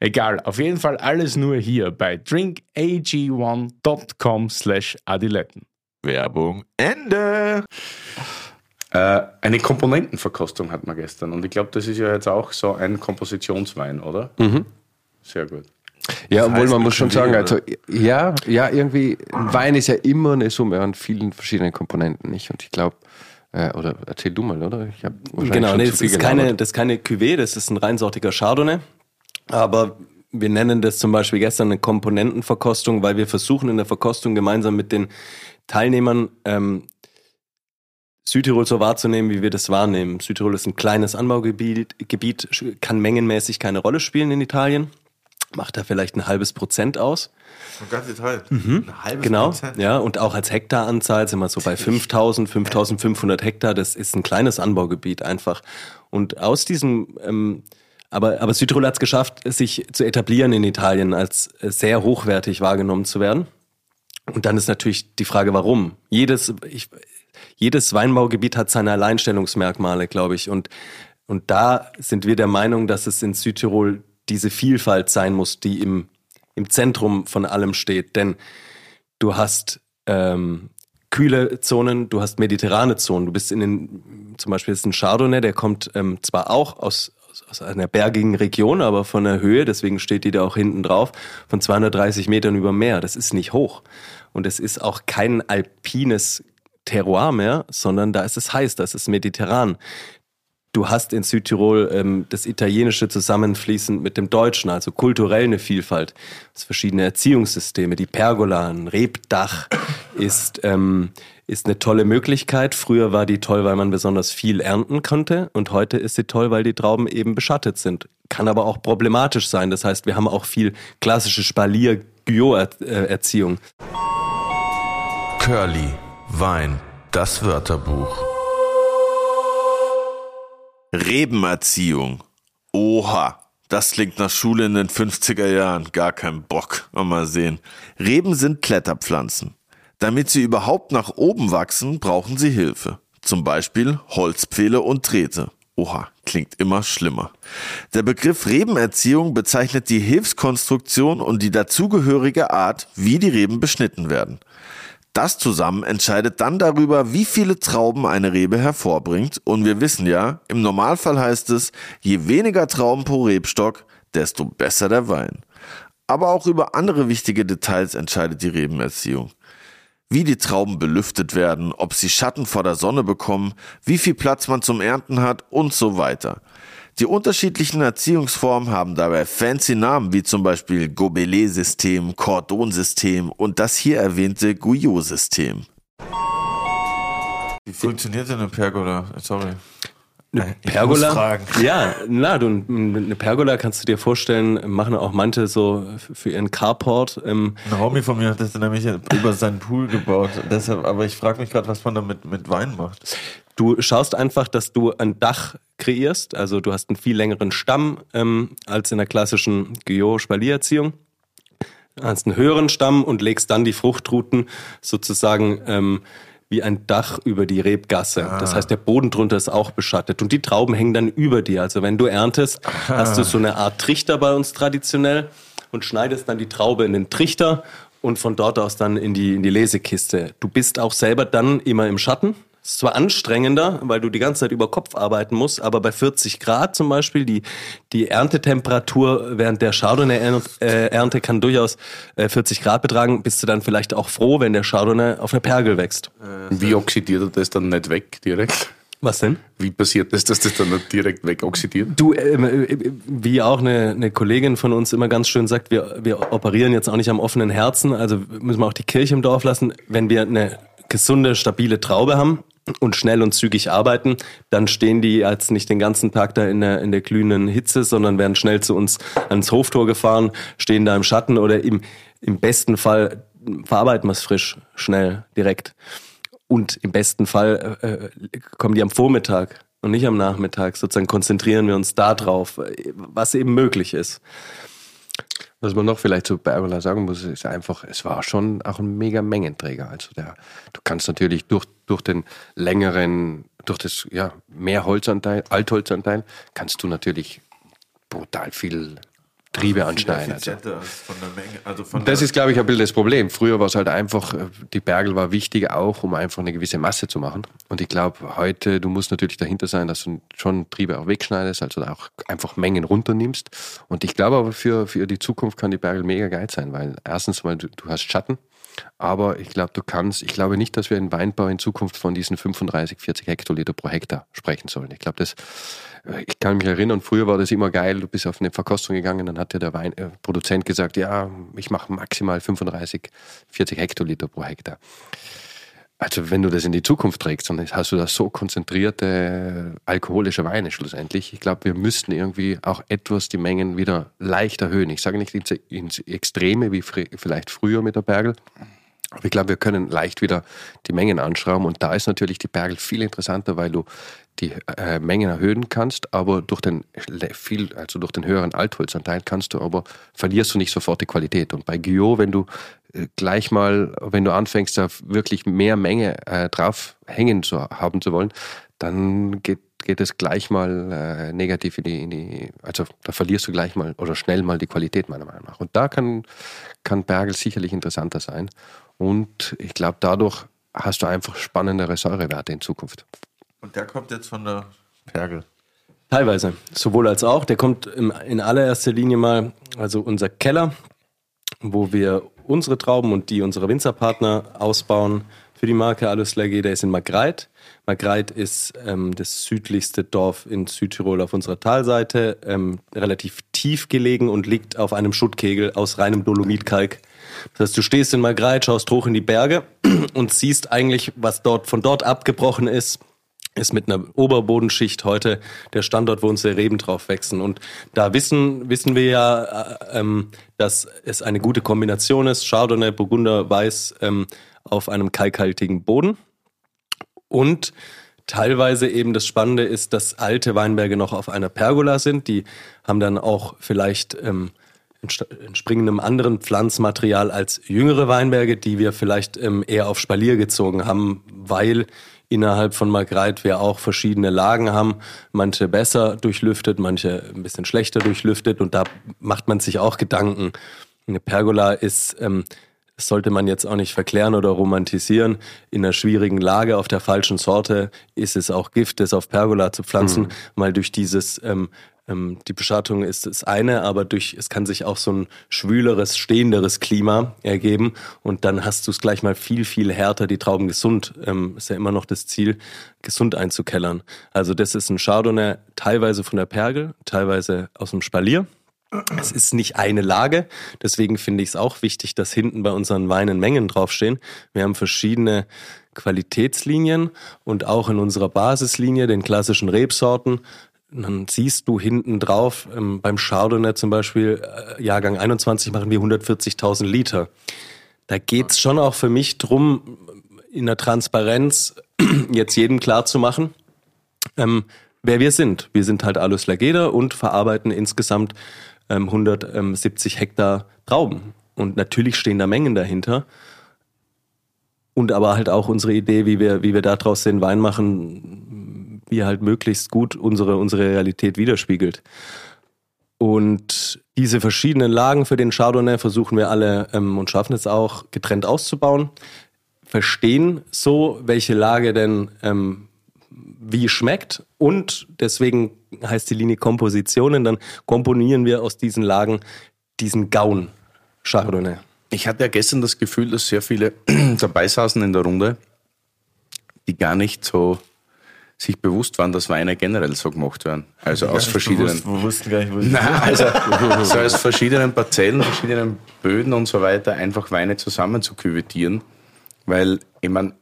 Egal, auf jeden Fall alles nur hier bei drinkag1.com slash adiletten.
Werbung Ende.
Äh, eine Komponentenverkostung hat man gestern und ich glaube, das ist ja jetzt auch so ein Kompositionswein, oder? Sehr gut.
Ja, obwohl
heißt
man muss schon sagen, also ja, ja, irgendwie, ein Wein ist ja immer eine Summe an vielen verschiedenen Komponenten, nicht? Und ich glaube, äh, oder erzähl du mal, oder? Ich hab
Genau, nee, das ist, keine, das ist keine Cuvée, das ist ein reinsortiger Chardonnay. Aber wir nennen das zum Beispiel gestern eine Komponentenverkostung, weil wir versuchen in der Verkostung gemeinsam mit den Teilnehmern ähm, Südtirol so wahrzunehmen, wie wir das wahrnehmen. Südtirol ist ein kleines Anbaugebiet, Gebiet, kann mengenmäßig keine Rolle spielen in Italien. Macht da vielleicht ein halbes Prozent aus.
Ein ganz Detail. Ein halbes
Genau,
Prozent.
ja, und auch als Hektaranzahl sind wir so bei 5000, 5500 Hektar. Das ist ein kleines Anbaugebiet einfach. Und aus diesem, ähm, aber, aber Südtirol hat es geschafft, sich zu etablieren in Italien, als sehr hochwertig wahrgenommen zu werden. Und dann ist natürlich die Frage, warum? Jedes, ich, jedes Weinbaugebiet hat seine Alleinstellungsmerkmale, glaube ich. Und, und da sind wir der Meinung, dass es in Südtirol diese Vielfalt sein muss, die im im Zentrum von allem steht. Denn du hast ähm, kühle Zonen, du hast mediterrane Zonen. Du bist in den, zum Beispiel ist ein Chardonnay, der kommt ähm, zwar auch aus, aus einer bergigen Region, aber von der Höhe, deswegen steht die da auch hinten drauf, von 230 Metern über Meer. Das ist nicht hoch. Und es ist auch kein alpines Terroir mehr, sondern da ist es heiß, da ist es mediterran. Du hast in Südtirol ähm, das Italienische zusammenfließend mit dem Deutschen, also kulturell eine Vielfalt. Es verschiedene Erziehungssysteme. Die Pergola, ein Rebdach ist, ähm, ist eine tolle Möglichkeit. Früher war die toll, weil man besonders viel ernten konnte und heute ist sie toll, weil die Trauben eben beschattet sind. Kann aber auch problematisch sein. Das heißt, wir haben auch viel klassische Spalier-Guyot-Erziehung.
Curly, Wein, das Wörterbuch. Rebenerziehung. Oha, das klingt nach Schule in den 50er Jahren. Gar kein Bock. Mal sehen. Reben sind Kletterpflanzen. Damit sie überhaupt nach oben wachsen, brauchen sie Hilfe. Zum Beispiel Holzpfähle und Drähte. Oha, klingt immer schlimmer. Der Begriff Rebenerziehung bezeichnet die Hilfskonstruktion und die dazugehörige Art, wie die Reben beschnitten werden. Das zusammen entscheidet dann darüber, wie viele Trauben eine Rebe hervorbringt. Und wir wissen ja, im Normalfall heißt es, je weniger Trauben pro Rebstock, desto besser der Wein. Aber auch über andere wichtige Details entscheidet die Rebenerziehung. Wie die Trauben belüftet werden, ob sie Schatten vor der Sonne bekommen, wie viel Platz man zum Ernten hat und so weiter. Die unterschiedlichen Erziehungsformen haben dabei fancy Namen wie zum Beispiel Gobelet-System, Cordon-System und das hier erwähnte Guyot-System. Wie funktioniert denn eine Pergola? Sorry.
Eine Pergola? Ja, na, du, eine Pergola kannst du dir vorstellen, machen auch manche so für ihren Carport. Ähm,
Ein Homie von mir hat das nämlich über seinen Pool gebaut. Deshalb, aber ich frage mich gerade, was man damit mit Wein macht.
Du schaust einfach, dass du ein Dach kreierst. Also du hast einen viel längeren Stamm ähm, als in der klassischen Guyot-Spaliererziehung. Du hast einen höheren Stamm und legst dann die Fruchtruten sozusagen ähm, wie ein Dach über die Rebgasse. Ah. Das heißt, der Boden drunter ist auch beschattet und die Trauben hängen dann über dir. Also wenn du erntest, ah. hast du so eine Art Trichter bei uns traditionell und schneidest dann die Traube in den Trichter und von dort aus dann in die, in die Lesekiste. Du bist auch selber dann immer im Schatten. Ist zwar anstrengender, weil du die ganze Zeit über Kopf arbeiten musst, aber bei 40 Grad zum Beispiel, die, die Erntetemperatur während der Chardonnay-Ernte kann durchaus 40 äh, Grad betragen, bist du dann vielleicht auch froh, wenn der Chardonnay auf einer Pergel wächst.
Wie oxidiert er das dann nicht weg direkt?
Was denn?
Wie passiert das, dass das dann nicht direkt wegoxidiert?
Du, äh, wie auch eine, eine Kollegin von uns immer ganz schön sagt, wir, wir operieren jetzt auch nicht am offenen Herzen, also müssen wir auch die Kirche im Dorf lassen. Wenn wir eine gesunde, stabile Traube haben, und schnell und zügig arbeiten, dann stehen die als nicht den ganzen Tag da in der, in der glühenden Hitze, sondern werden schnell zu uns ans Hoftor gefahren, stehen da im Schatten oder im, im besten Fall verarbeiten wir es frisch, schnell, direkt. Und im besten Fall äh, äh, kommen die am Vormittag und nicht am Nachmittag. Sozusagen konzentrieren wir uns da drauf, was eben möglich ist.
Was man noch vielleicht zu Bergola sagen muss, ist einfach, es war schon auch ein mega Mengenträger. Also der, du kannst natürlich durch, durch den längeren, durch das ja, mehr Holzanteil, Altholzanteil, kannst du natürlich brutal viel Triebe anschneiden. Also. Also das ist, glaube ich, ein bisschen das Problem. Früher war es halt einfach, äh, die Bergel war wichtig auch, um einfach eine gewisse Masse zu machen. Und ich glaube, heute, du musst natürlich dahinter sein, dass du schon Triebe auch wegschneidest, also auch einfach Mengen runternimmst. Und ich glaube aber, für, für die Zukunft kann die Bergel mega geil sein, weil erstens mal, du, du hast Schatten, aber ich glaube, du kannst, ich glaube nicht, dass wir im Weinbau in Zukunft von diesen 35, 40 Hektoliter pro Hektar sprechen sollen. Ich glaube, das, äh, ich kann mich erinnern, früher war das immer geil, du bist auf eine Verkostung gegangen, dann hat dir der Weinproduzent äh, gesagt, ja, ich mache maximal 35, 40 Hektoliter pro Hektar. Also wenn du das in die Zukunft trägst, dann hast du da so konzentrierte alkoholische Weine schlussendlich. Ich glaube, wir müssten irgendwie auch etwas die Mengen wieder leicht erhöhen. Ich sage nicht ins, Extreme wie vielleicht früher mit der Bergel, aber ich glaube, wir können leicht wieder die Mengen anschrauben und da ist natürlich die Bergel viel interessanter, weil du die äh, Mengen erhöhen kannst, aber durch den viel, also durch den höheren Altholzanteil kannst du aber verlierst du nicht sofort die Qualität. Und bei Guyot, wenn du gleich mal, wenn du anfängst, da wirklich mehr Menge äh, drauf hängen zu haben zu wollen, dann geht, geht es gleich mal äh, negativ in die, in die, also da verlierst du gleich mal oder schnell mal die Qualität meiner Meinung nach. Und da kann, kann Bergel sicherlich interessanter sein. Und ich glaube, dadurch hast du einfach spannendere Säurewerte in Zukunft.
Und der kommt jetzt von der Pergel.
Teilweise, sowohl als auch. Der kommt in allererster Linie mal, also unser Keller, wo wir unsere Trauben und die unserer Winzerpartner ausbauen für die Marke Alles Lage, der ist in Magreit. Magreit ist ähm, das südlichste Dorf in Südtirol auf unserer Talseite, ähm, relativ tief gelegen und liegt auf einem Schuttkegel aus reinem Dolomitkalk. Das heißt, du stehst in Magreit, schaust hoch in die Berge und siehst eigentlich, was dort von dort abgebrochen ist, ist mit einer Oberbodenschicht heute der Standort, wo unsere Reben drauf wachsen. Und da wissen, wissen wir ja, äh, ähm, dass es eine gute Kombination ist. Chardonnay, Burgunder, Weiß ähm, auf einem kalkhaltigen Boden. Und teilweise eben das Spannende ist, dass alte Weinberge noch auf einer Pergola sind. Die haben dann auch vielleicht ähm, entspringen anderen Pflanzmaterial als jüngere Weinberge, die wir vielleicht ähm, eher auf Spalier gezogen haben, weil innerhalb von Margreit wir auch verschiedene Lagen haben, manche besser durchlüftet, manche ein bisschen schlechter durchlüftet und da macht man sich auch Gedanken. Eine Pergola ist ähm, das sollte man jetzt auch nicht verklären oder romantisieren. In einer schwierigen Lage auf der falschen Sorte ist es auch Gift, das auf Pergola zu pflanzen, mhm. weil durch dieses ähm, ähm, die Beschattung ist das eine, aber durch es kann sich auch so ein schwüleres, stehenderes Klima ergeben und dann hast du es gleich mal viel, viel härter, die Trauben gesund, ähm, ist ja immer noch das Ziel, gesund einzukellern. Also das ist ein Chardonnay teilweise von der Pergel, teilweise aus dem Spalier. Es ist nicht eine Lage, deswegen finde ich es auch wichtig, dass hinten bei unseren Weinen Mengen draufstehen. Wir haben verschiedene Qualitätslinien und auch in unserer Basislinie, den klassischen Rebsorten, dann siehst du hinten drauf, ähm, beim Chardonnay zum Beispiel, äh, Jahrgang 21 machen wir 140.000 Liter. Da geht's schon auch für mich drum, in der Transparenz jetzt jedem klar zu machen, ähm, wer wir sind. Wir sind halt Alus Lageda und verarbeiten insgesamt 170 ähm, Hektar Trauben. Und natürlich stehen da Mengen dahinter. Und aber halt auch unsere Idee, wie wir, wie wir daraus den Wein machen, er halt möglichst gut unsere, unsere Realität widerspiegelt. Und diese verschiedenen Lagen für den Chardonnay versuchen wir alle ähm, und schaffen es auch getrennt auszubauen. Verstehen so, welche Lage denn ähm, wie schmeckt und deswegen heißt die Linie Kompositionen, dann komponieren wir aus diesen Lagen diesen Gaun Chardonnay.
Ich hatte ja gestern das Gefühl, dass sehr viele dabei saßen in der Runde, die gar nicht so sich bewusst waren, dass Weine generell so gemacht werden. Also aus verschiedenen.
Bewusst, wir wussten gar nicht, wo Nein,
also so aus verschiedenen Parzellen, verschiedenen Böden und so weiter einfach Weine zusammen zu küvettieren. Weil, ich meine,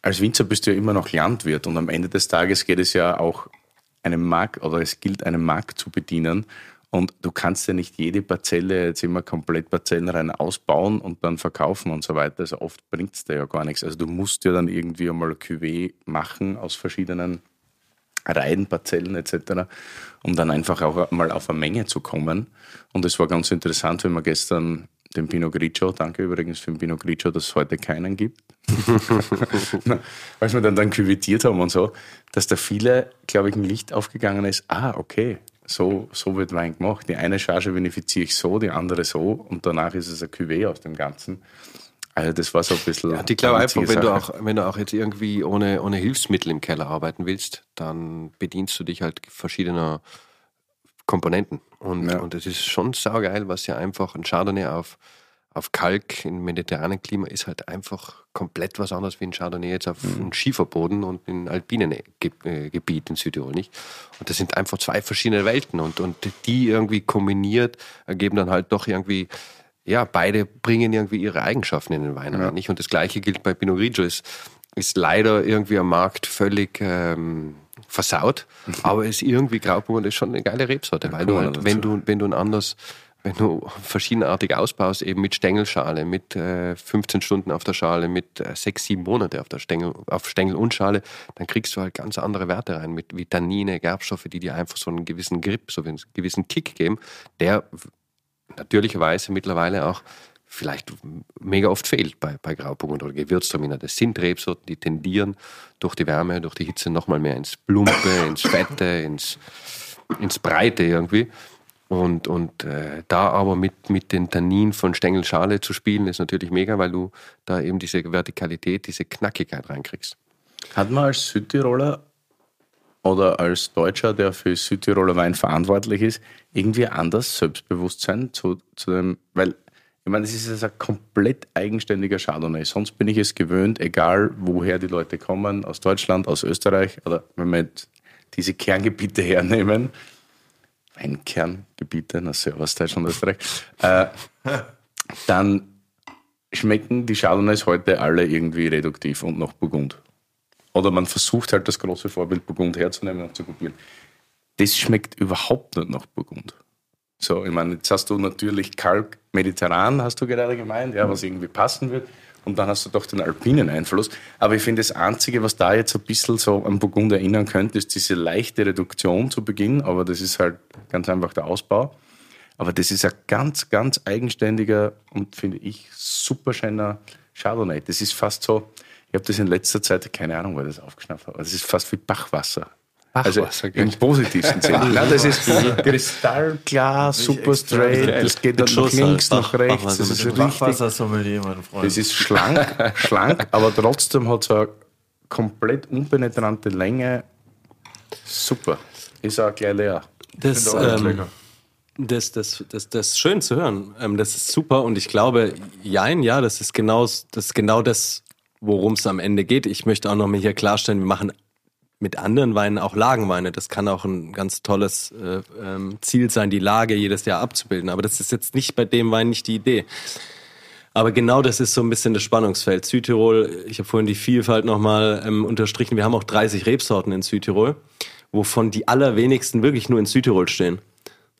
als Winzer bist du ja immer noch Landwirt und am Ende des Tages geht es ja auch einem Markt oder es gilt einem Markt zu bedienen und du kannst ja nicht jede Parzelle jetzt immer komplett parzellenrein ausbauen und dann verkaufen und so weiter. Also oft bringt es dir ja gar nichts. Also du musst ja dann irgendwie einmal Cuvée machen aus verschiedenen Reihen, Parzellen etc., um dann einfach auch mal auf eine Menge zu kommen. Und es war ganz interessant, wenn wir gestern den Pinot Grigio, danke übrigens für den Pinot Grigio, dass es heute keinen gibt, als wir dann, dann küvitiert haben und so, dass da viele, glaube ich, ein Licht aufgegangen ist, ah, okay, so, so wird Wein gemacht. Die eine Charge benefiziere ich so, die andere so und danach ist es ein Cuvée aus dem Ganzen. Also das war so ein bisschen. Ja,
ich glaube einfach, wenn du, auch, wenn du auch jetzt irgendwie ohne, ohne Hilfsmittel im Keller arbeiten willst, dann bedienst du dich halt verschiedener Komponenten. Und, ja. und das ist schon saugeil, was ja einfach ein Chardonnay auf, auf Kalk im mediterranen Klima ist halt einfach komplett was anderes wie ein Chardonnay jetzt auf mhm. einem Schieferboden und in alpinen äh, Gebiet in Südtirol nicht. Und das sind einfach zwei verschiedene Welten und, und die irgendwie kombiniert ergeben dann halt doch irgendwie ja, beide bringen irgendwie ihre Eigenschaften in den Wein ja. nicht? Und das Gleiche gilt bei Pinot Grigio. Ist, ist leider irgendwie am Markt völlig ähm, versaut, aber ist irgendwie Grauburgunder ist schon eine geile Rebsorte, weil du halt, wenn du, wenn du ein anderes wenn du verschiedenartig ausbaust, eben mit Stängelschale, mit äh, 15 Stunden auf der Schale, mit äh, 6, 7 Monate auf, der Stängel, auf Stängel und Schale, dann kriegst du halt ganz andere Werte rein, mit Vitamine, Gerbstoffe, die dir einfach so einen gewissen Grip, so einen gewissen Kick geben, der natürlicherweise mittlerweile auch vielleicht mega oft fehlt bei, bei Grauburgunder oder Gewürztraminer. Das sind Rebsorten, die tendieren durch die Wärme, durch die Hitze nochmal mehr ins Plumpe, ins Fette, ins, ins Breite irgendwie. Und, und äh, da aber mit, mit den Tannin von Stängelschale zu spielen, ist natürlich mega, weil du da eben diese Vertikalität, diese Knackigkeit reinkriegst.
Hat man als Südtiroler oder als Deutscher, der für Südtiroler Wein verantwortlich ist, irgendwie anders Selbstbewusstsein zu, zu dem, weil ich meine, das ist ein komplett eigenständiger Chardonnay. Sonst bin ich es gewöhnt, egal woher die Leute kommen, aus Deutschland, aus Österreich, oder wenn wir diese Kerngebiete hernehmen, Weinkerngebiete, na Servus, Deutschland, Österreich, äh, dann schmecken die Chardonnays heute alle irgendwie reduktiv und noch Burgund. Oder man versucht halt das große Vorbild Burgund herzunehmen und zu kopieren. Das schmeckt überhaupt nicht nach Burgund. So, ich meine, jetzt hast du natürlich Kalk mediterran, hast du gerade gemeint, ja, was irgendwie passen wird. Und dann hast du doch den alpinen Einfluss. Aber ich finde, das Einzige, was da jetzt ein bisschen so an Burgund erinnern könnte, ist diese leichte Reduktion zu Beginn. Aber das ist halt ganz einfach der Ausbau. Aber das ist ein ganz, ganz eigenständiger und finde ich super schöner Chardonnay. Das ist fast so, ich habe das in letzter Zeit, keine Ahnung, wo ich das aufgeschnappt habe, aber das ist fast wie Bachwasser. Also im positivsten Sinne. Nein, das ist kristallklar, super straight, das geht dann nach links, nach rechts. Das ist richtig. Das ist schlank, schlank, aber trotzdem hat es eine komplett unpenetrante Länge. Super. Ist auch gleich leer.
Das, ähm, das, das, das, das ist schön zu hören. Ähm, das ist super und ich glaube, jein, ja, das ist genau das, ist genau das worum es am Ende geht. Ich möchte auch noch mal hier klarstellen, wir machen mit anderen Weinen auch Lagenweine. Das kann auch ein ganz tolles äh, ähm, Ziel sein, die Lage jedes Jahr abzubilden. Aber das ist jetzt nicht bei dem Wein nicht die Idee. Aber genau das ist so ein bisschen das Spannungsfeld. Südtirol, ich habe vorhin die Vielfalt nochmal ähm, unterstrichen. Wir haben auch 30 Rebsorten in Südtirol, wovon die allerwenigsten wirklich nur in Südtirol stehen.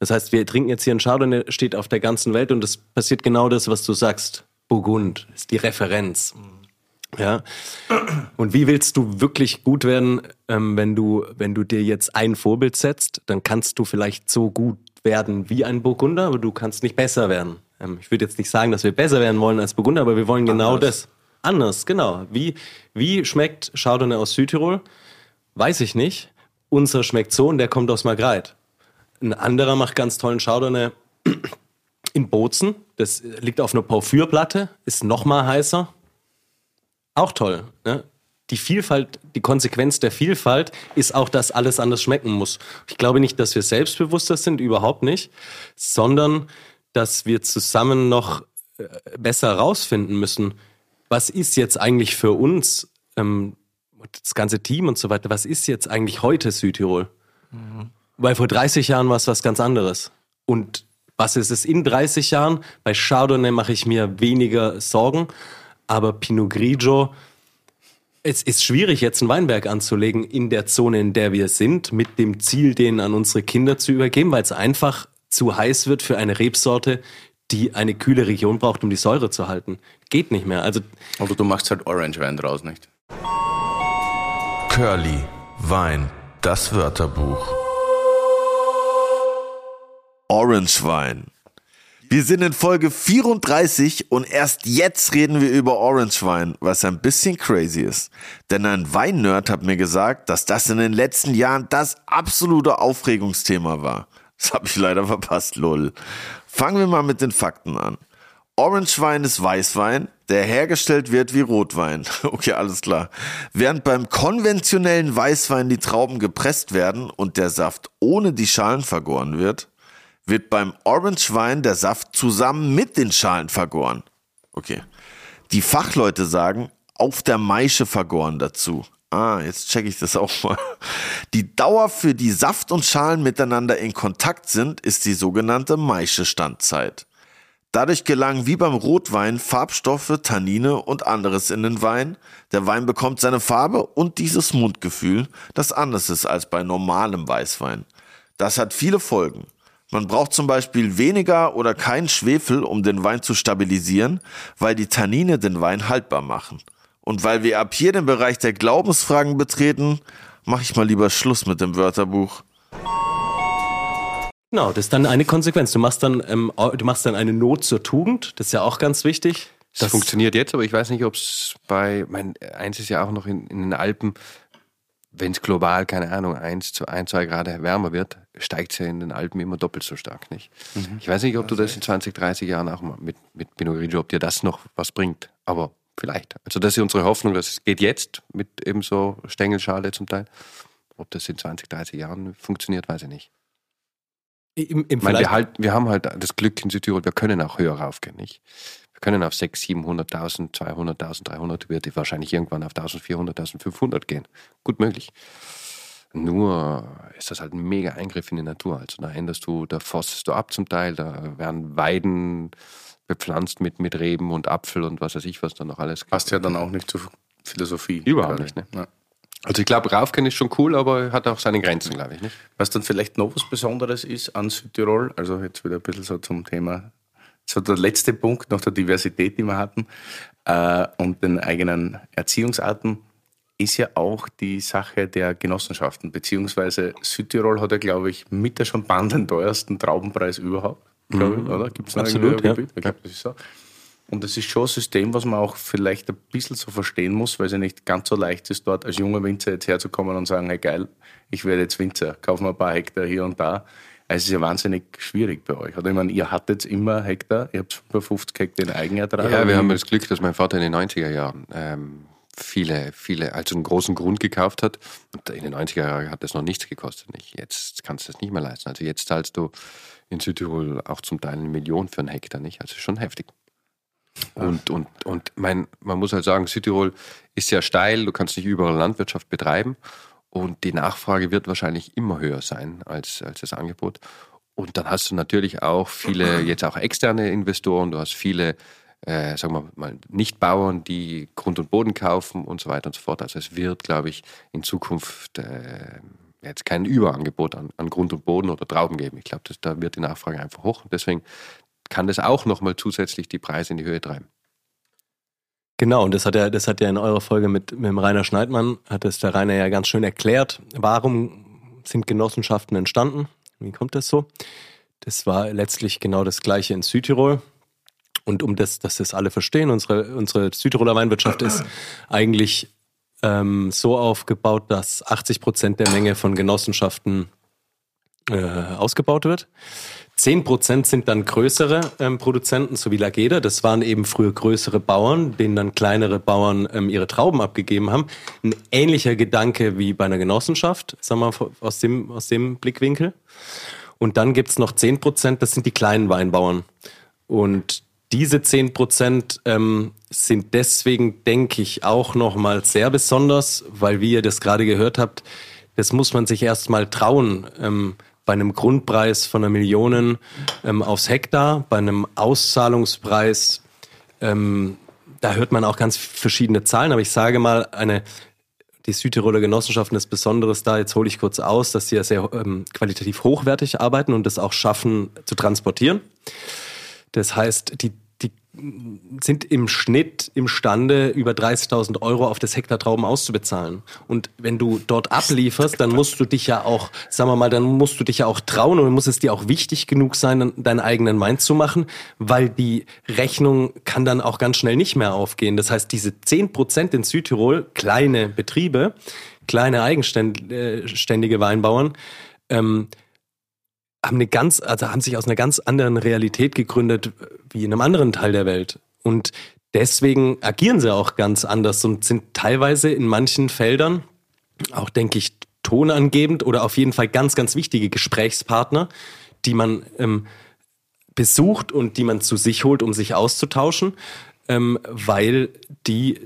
Das heißt, wir trinken jetzt hier einen Chardonnay, steht auf der ganzen Welt und es passiert genau das, was du sagst. Burgund ist die Referenz. Ja. Und wie willst du wirklich gut werden, ähm, wenn du, wenn du dir jetzt ein Vorbild setzt, dann kannst du vielleicht so gut werden wie ein Burgunder, aber du kannst nicht besser werden. Ähm, ich würde jetzt nicht sagen, dass wir besser werden wollen als Burgunder, aber wir wollen genau
Anders.
das. Anders, genau. Wie, wie schmeckt Chardonnay aus Südtirol? Weiß ich nicht. Unser schmeckt so und der kommt aus Margreit. Ein anderer macht ganz tollen Chardonnay in Bozen. Das liegt auf einer Porphyrplatte, ist noch mal heißer. Auch toll. Ne? Die Vielfalt, die Konsequenz der Vielfalt ist auch, dass alles anders schmecken muss. Ich glaube nicht, dass wir selbstbewusster sind, überhaupt nicht, sondern dass wir zusammen noch äh, besser herausfinden müssen, was ist jetzt eigentlich für uns, ähm, das ganze Team und so weiter, was ist jetzt eigentlich heute Südtirol? Weil vor 30 Jahren war es was ganz anderes. Und was ist es in 30 Jahren? Bei Chardonnay mache ich mir weniger Sorgen, aber Pinot Grigio, es ist schwierig, jetzt einen Weinberg anzulegen in der Zone, in der wir sind, mit dem Ziel, den an unsere Kinder zu übergeben, weil es einfach zu heiß wird für eine Rebsorte, die eine kühle Region braucht, um die Säure zu halten. Geht nicht mehr. Also
Oder du machst halt Orange Wein draus, nicht?
Curly, Wein, das Wörterbuch. Orange Wein. Wir sind in Folge 34 und erst jetzt reden wir über Orange Wein, was ein bisschen crazy ist. Denn ein Weinnerd hat mir gesagt, dass das in den letzten Jahren das absolute Aufregungsthema war. Das habe ich leider verpasst, lol. Fangen wir mal mit den Fakten an. Orange Wein ist Weißwein, der hergestellt wird wie Rotwein. Okay, alles klar. Während beim konventionellen Weißwein die Trauben gepresst werden und der Saft ohne die Schalen vergoren wird, wird beim Orange Wein der Saft zusammen mit den Schalen vergoren. Okay. Die Fachleute sagen, auf der Maische vergoren dazu. Ah, jetzt checke ich das auch mal. Die Dauer, für die Saft und Schalen miteinander in Kontakt sind, ist die sogenannte Maische-Standzeit. Dadurch gelangen wie beim Rotwein Farbstoffe, Tannine und anderes in den Wein. Der Wein bekommt seine Farbe und dieses Mundgefühl, das anders ist als bei normalem Weißwein. Das hat viele Folgen. Man braucht zum Beispiel weniger oder keinen Schwefel, um den Wein zu stabilisieren, weil die Tannine den Wein haltbar machen. Und weil wir ab hier den Bereich der Glaubensfragen betreten, mache ich mal lieber Schluss mit dem Wörterbuch.
Genau, das ist dann eine Konsequenz. Du machst dann, ähm, du machst dann eine Not zur Tugend, das ist ja auch ganz wichtig.
Das, funktioniert jetzt, aber ich weiß nicht, ob es bei, mein, eins ist ja auch noch in, in den Alpen, wenn es global, keine Ahnung, eins, zwei, ein, zwei Grad wärmer wird, steigt es ja in den Alpen immer doppelt so stark, nicht? Mhm. Ich weiß nicht, ob du das in 20, 30 Jahren auch mal mit, mit Pinot Grigio, ob dir das noch was bringt, aber vielleicht. Also das ist unsere Hoffnung, dass es geht jetzt mit eben so Stängelschale zum Teil. Ob das in 20, 30 Jahren funktioniert, weiß ich nicht.
Im, im
meine, wir, halt, wir haben halt das Glück in Südtirol, wir können auch höher raufgehen, nicht? Können auf 6, 700.000, 200.000, 300, wird wahrscheinlich irgendwann auf 1.400, 1.500 gehen. Gut möglich. Nur ist das halt ein mega Eingriff in die Natur. Also da änderst du, da forstest du ab zum Teil, da werden Weiden bepflanzt mit, mit Reben und Apfel und was weiß ich, was da noch alles
gibt. Passt ja dann auch nicht zur Philosophie.
Überhaupt nicht, ne? Ja. Also ich glaube, raufgehen ist schon cool, aber hat auch seine Grenzen, glaube ich. Nicht?
Was dann vielleicht noch was Besonderes ist an Südtirol, also jetzt wieder ein bisschen so zum Thema so der letzte Punkt nach der Diversität, die wir hatten äh, und den eigenen Erziehungsarten, ist ja auch die Sache der Genossenschaften. Beziehungsweise Südtirol hat ja, glaube ich, mit der Champagne den teuersten Traubenpreis überhaupt. Glaube ich, oder? Gibt es
Absolut, ja.
Gebiet? Ich glaube, das ist so. Und das ist schon ein System, was man auch vielleicht ein bisschen so verstehen muss, weil es ja nicht ganz so leicht ist, dort als junger Winzer jetzt herzukommen und sagen, hey geil, ich werde jetzt Winzer, kaufe mir ein paar Hektar hier und da. Also es ist ja wahnsinnig schwierig bei euch. Oder ich meine, ihr hattet immer Hektar, ihr habt 55 Hektar in Eigenertrag.
Ja, wir haben das Glück, dass mein Vater in den 90er Jahren ähm, viele, viele, also einen großen Grund gekauft hat. Und in den 90er Jahren hat das noch nichts gekostet. Nicht. Jetzt kannst du das nicht mehr leisten. Also jetzt zahlst du in Südtirol auch zum Teil eine Million für einen Hektar, nicht? Also schon heftig. Und, und, und mein, man muss halt sagen, Südtirol ist ja steil, du kannst nicht überall Landwirtschaft betreiben. Und die Nachfrage wird wahrscheinlich immer höher sein als, als das Angebot. Und dann hast du natürlich auch viele, jetzt auch externe Investoren, du hast viele, äh, sagen wir mal, Nichtbauern, die Grund und Boden kaufen und so weiter und so fort. Also es wird, glaube ich, in Zukunft äh, jetzt kein Überangebot an, an, Grund und Boden oder Trauben geben. Ich glaube, da wird die Nachfrage einfach hoch. Und deswegen kann das auch nochmal zusätzlich die Preise in die Höhe treiben.
Genau, und das hat ja, das hat ja in eurer Folge mit, mit dem Rainer Schneidmann, hat es der Rainer ja ganz schön erklärt. Warum sind Genossenschaften entstanden? Wie kommt das so? Das war letztlich genau das Gleiche in Südtirol. Und um das, dass das alle verstehen, unsere, unsere Südtiroler Weinwirtschaft ist eigentlich ähm, so aufgebaut, dass 80 Prozent der Menge von Genossenschaften äh, ausgebaut wird. 10% sind dann größere ähm, Produzenten, so wie Lageda. Das waren eben früher größere Bauern, denen dann kleinere Bauern ähm, ihre Trauben abgegeben haben. Ein ähnlicher Gedanke wie bei einer Genossenschaft, sagen wir mal, aus dem, aus dem Blickwinkel. Und dann gibt's noch 10%, das sind die kleinen Weinbauern. Und diese 10% ähm, sind deswegen, denke ich, auch nochmal sehr besonders, weil, wie ihr das gerade gehört habt, das muss man sich erst mal trauen. Ähm, bei einem Grundpreis von einer Million ähm, aufs Hektar, bei einem Auszahlungspreis, ähm, da hört man auch ganz verschiedene Zahlen, aber ich sage mal, eine die Südtiroler Genossenschaften ist Besonderes da, jetzt hole ich kurz aus, dass sie ja sehr ähm, qualitativ hochwertig arbeiten und das auch schaffen zu transportieren. Das heißt, die sind im Schnitt imstande, über 30.000 Euro auf das Hektar Trauben auszubezahlen. Und wenn du dort ablieferst, dann musst du dich ja auch, sagen wir mal, dann musst du dich ja auch trauen und muss es dir auch wichtig genug sein, deinen eigenen Wein zu machen, weil die Rechnung kann dann auch ganz schnell nicht mehr aufgehen. Das heißt, diese 10 Prozent in Südtirol, kleine Betriebe, kleine eigenständige Weinbauern, ähm, haben eine ganz, also haben sich aus einer ganz anderen Realität gegründet wie in einem anderen Teil der Welt. Und deswegen agieren sie auch ganz anders und sind teilweise in manchen Feldern auch, denke ich, tonangebend oder auf jeden Fall ganz, ganz wichtige Gesprächspartner, die man ähm, besucht und die man zu sich holt, um sich auszutauschen, ähm, weil die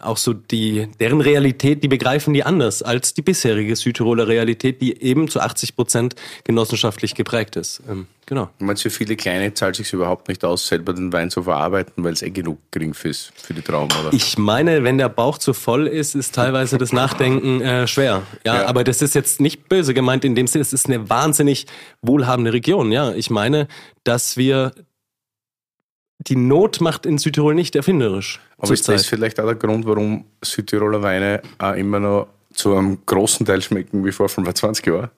auch so die, deren Realität, die begreifen die anders als die bisherige Südtiroler Realität, die eben zu 80 Prozent genossenschaftlich geprägt ist. Ähm, genau.
Meinst, für viele Kleine zahlt sich überhaupt nicht aus, selber den Wein zu verarbeiten, weil es eh genug gering ist für die Trauben, oder?
Ich meine, wenn der Bauch zu voll ist, ist teilweise das Nachdenken äh, schwer. Ja, ja, aber das ist jetzt nicht böse gemeint in dem Sinne, es ist eine wahnsinnig wohlhabende Region. Ja, ich meine, dass wir die Not macht in Südtirol nicht erfinderisch.
Aber ist das vielleicht auch der Grund, warum Südtiroler Weine auch immer noch zu einem großen Teil schmecken wie vor 25 Jahren?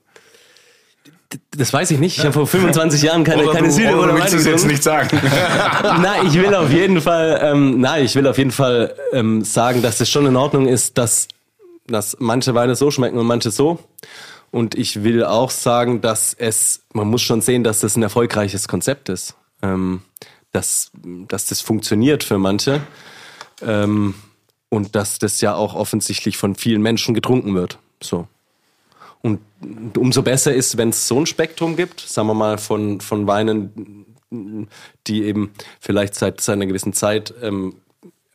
Das weiß ich nicht. Ich habe vor 25 Jahren keine,
Oder
keine
du,
Süde
oder du willst es jetzt nicht sagen.
Nein, ich will auf jeden Fall, ähm, nein, ich will auf jeden Fall ähm, sagen, dass es schon in Ordnung ist, dass, dass manche Weine so schmecken und manche so. Und ich will auch sagen, dass es, man muss schon sehen, dass das ein erfolgreiches Konzept ist. Ähm, dass, dass das funktioniert für manche. Ähm, und dass das ja auch offensichtlich von vielen Menschen getrunken wird. So. Und umso besser ist, wenn es so ein Spektrum gibt, sagen wir mal, von, von Weinen, die eben vielleicht seit, seit einer gewissen Zeit ähm,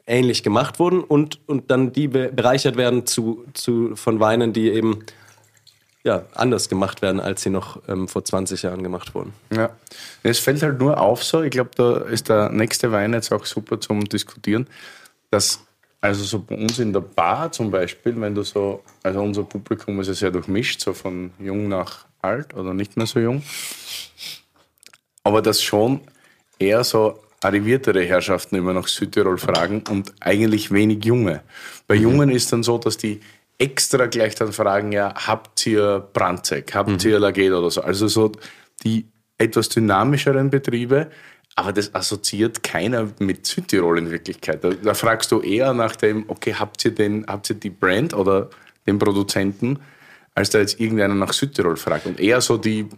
ähnlich gemacht wurden und, und dann die be bereichert werden zu, zu, von Weinen, die eben ja, anders gemacht werden, als sie noch ähm, vor 20 Jahren gemacht wurden.
Ja. Es fällt halt nur auf so, ich glaube, da ist der nächste Wein jetzt auch super zum Diskutieren, dass also so bei uns in der Bar zum Beispiel, wenn du so, also unser Publikum ist ja sehr durchmischt, so von jung nach alt oder nicht mehr so jung, aber dass schon eher so arriviertere Herrschaften immer nach Südtirol fragen und eigentlich wenig Junge. Bei Jungen ist dann so, dass die extra gleich dann fragen, ja, habt ihr Brandzeug, habt ihr Lageda oder so. Also so die etwas dynamischeren Betriebe, aber das assoziiert keiner mit Südtirol in Wirklichkeit. Da, da fragst du eher nach dem, okay, habt ihr, den, habt ihr die Brand oder den Produzenten, als da jetzt irgendeiner nach Südtirol fragt. Und eher so die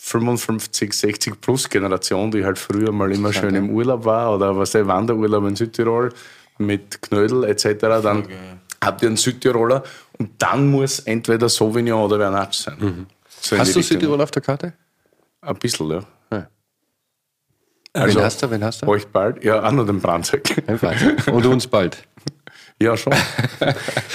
55, 60 plus Generation, die halt früher mal immer schön im Urlaub war oder was der Wanderurlaub in Südtirol mit Knödel etc. Dann habt ihr einen Südtiroler und dann muss entweder Sauvignon oder Vernatsch sein. So in
Hast du
Richtung.
Südtirol auf der Karte?
Ein bisschen, ja.
wen hast du? Wen hast du?
Euch bald? Ja, auch nur den Brandzeug.
Und uns bald.
Ja, schon.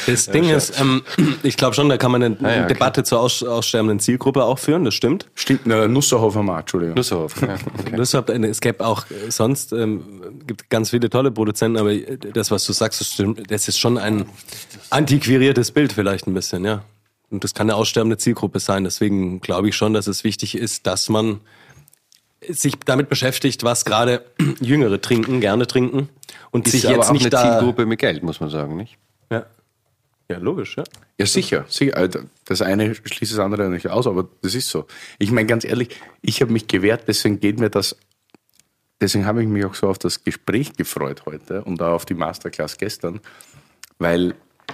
Das Ding ist, ähm, ich glaube schon, da kann man eine
ja, klar.
Debatte zur aus, aussterbenden Zielgruppe auch führen, das stimmt.
Stimmt, ne, Nusserhofer Markt, Entschuldigung.
So. Ja.
Deshalb, äh, es gäbe auch äh, sonst, ähm, gibt ganz viele tolle Produzenten, aber äh, das, was du sagst, das stimmt. Das ist schon ein antiquieriertes Bild vielleicht ein bisschen, ja. Und das kann eine aussterbende Zielgruppe sein. Deswegen glaube ich schon, dass es wichtig ist, dass man sich damit beschäftigt, was gerade Jüngere trinken, gerne trinken und
Ist
sich
aber
jetzt
auch
nicht
eine
da.
Zielgruppe mit Geld, muss man sagen, nicht?
Ja. ja, logisch, ja.
Ja, sicher. sicher. Also, Das eine schließt das andere nicht aus, aber das ist so. Ich meine, ganz ehrlich, ich habe mich gewehrt, deswegen geht mir das, deswegen habe ich mich auch so auf das Gespräch gefreut heute und auch auf die Masterclass gestern, weil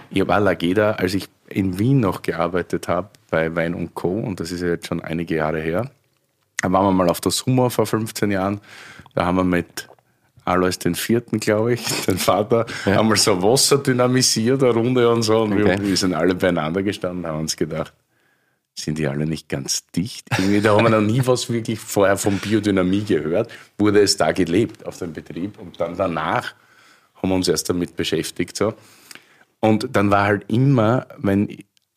ich war Lageda, als ich in Wien noch gearbeitet habe bei Wein und Co. und das ist ja jetzt schon einige Jahre her. Da waren wir mal auf der Summa vor 15 Jahren. Da haben wir mit Alois den Vierten, glaube ich, den Vater, einmal so Wasser dynamisiert, eine Runde und so. Und wir,
Okay.
wir sind alle beieinander gestanden, haben uns gedacht, sind die alle nicht ganz dicht? Irgendwie, da haben wir noch nie was wirklich vorher von Biodynamie gehört. Wurde es da gelebt auf dem Betrieb und dann danach haben wir uns erst damit beschäftigt. So. Und dann war halt immer, wenn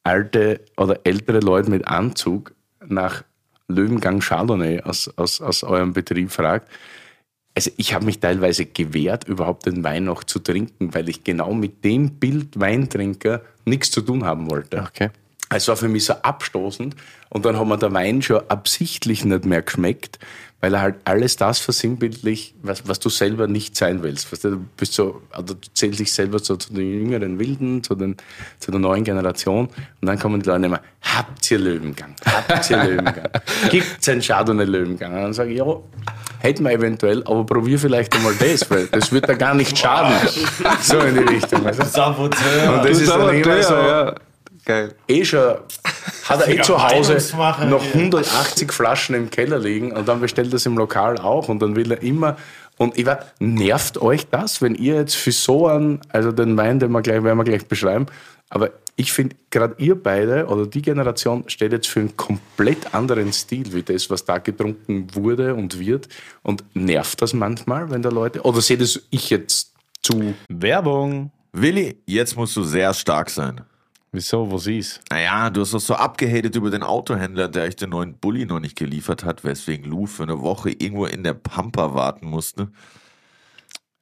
alte oder ältere Leute mit Anzug nach Löwengang Chardonnay aus, aus, aus eurem Betrieb fragt, also ich habe mich teilweise gewehrt, überhaupt den Wein noch zu trinken, weil ich genau mit dem Bild Weintrinker nichts zu tun haben wollte.
Okay.
Es war für mich so abstoßend und dann hat mir der Wein schon absichtlich nicht mehr geschmeckt, weil er halt alles das versinnbildlich, was, was du selber nicht sein willst. Weißt du, du bist so, also du zählst dich selber so zu den jüngeren Wilden, zu, den, zu der neuen Generation und dann kommen die Leute immer, habt ihr Löwengang? Habt ihr Löwengang? Gibt's ein Chardonnay Löwengang? Und dann sage ich, ja, hätten wir eventuell, aber probier vielleicht einmal das, weil das wird da gar nicht schaden. So in die Richtung.
Saboteur.
Und das ist dann immer so.
Geil.
eh schon, hat er eh zu Hause noch
hier.
180 Flaschen im Keller liegen und dann bestellt er es im Lokal auch und dann will er immer. Und ich war, nervt euch das, wenn ihr jetzt für so einen, also den Wein, den wir gleich, werden wir gleich beschreiben, aber ich finde, gerade ihr beide oder die Generation steht jetzt für einen komplett anderen Stil wie das, was da getrunken wurde und wird. Und nervt das manchmal, wenn da Leute, oder seht es ich jetzt zu,
Werbung.
Willi, jetzt musst du sehr stark sein.
Wieso, was ist?
Naja, du hast doch so abgehatet über den Autohändler, der euch den neuen Bulli noch nicht geliefert hat, weswegen Lou für eine Woche irgendwo in der Pampa warten musste.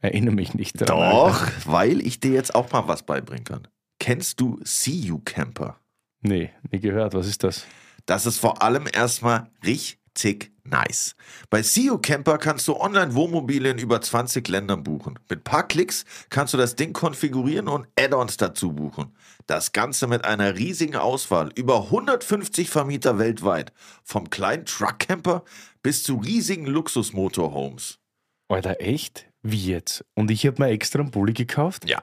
Erinnere mich nicht daran.
Doch, weil ich dir jetzt auch mal was beibringen kann. Kennst du See You Camper?
Nee, nie gehört. Was ist das?
Das ist vor allem erstmal richtig nice. Bei See Camper kannst du online Wohnmobile in über 20 Ländern buchen. Mit paar Klicks kannst du das Ding konfigurieren und Add-ons dazu buchen. Das Ganze mit einer riesigen Auswahl, über 150 Vermieter weltweit, vom kleinen Truckcamper bis zu riesigen Luxusmotorhomes.
Alter, echt? Wie jetzt? Und ich habe mir extra einen Bulli gekauft?
Ja.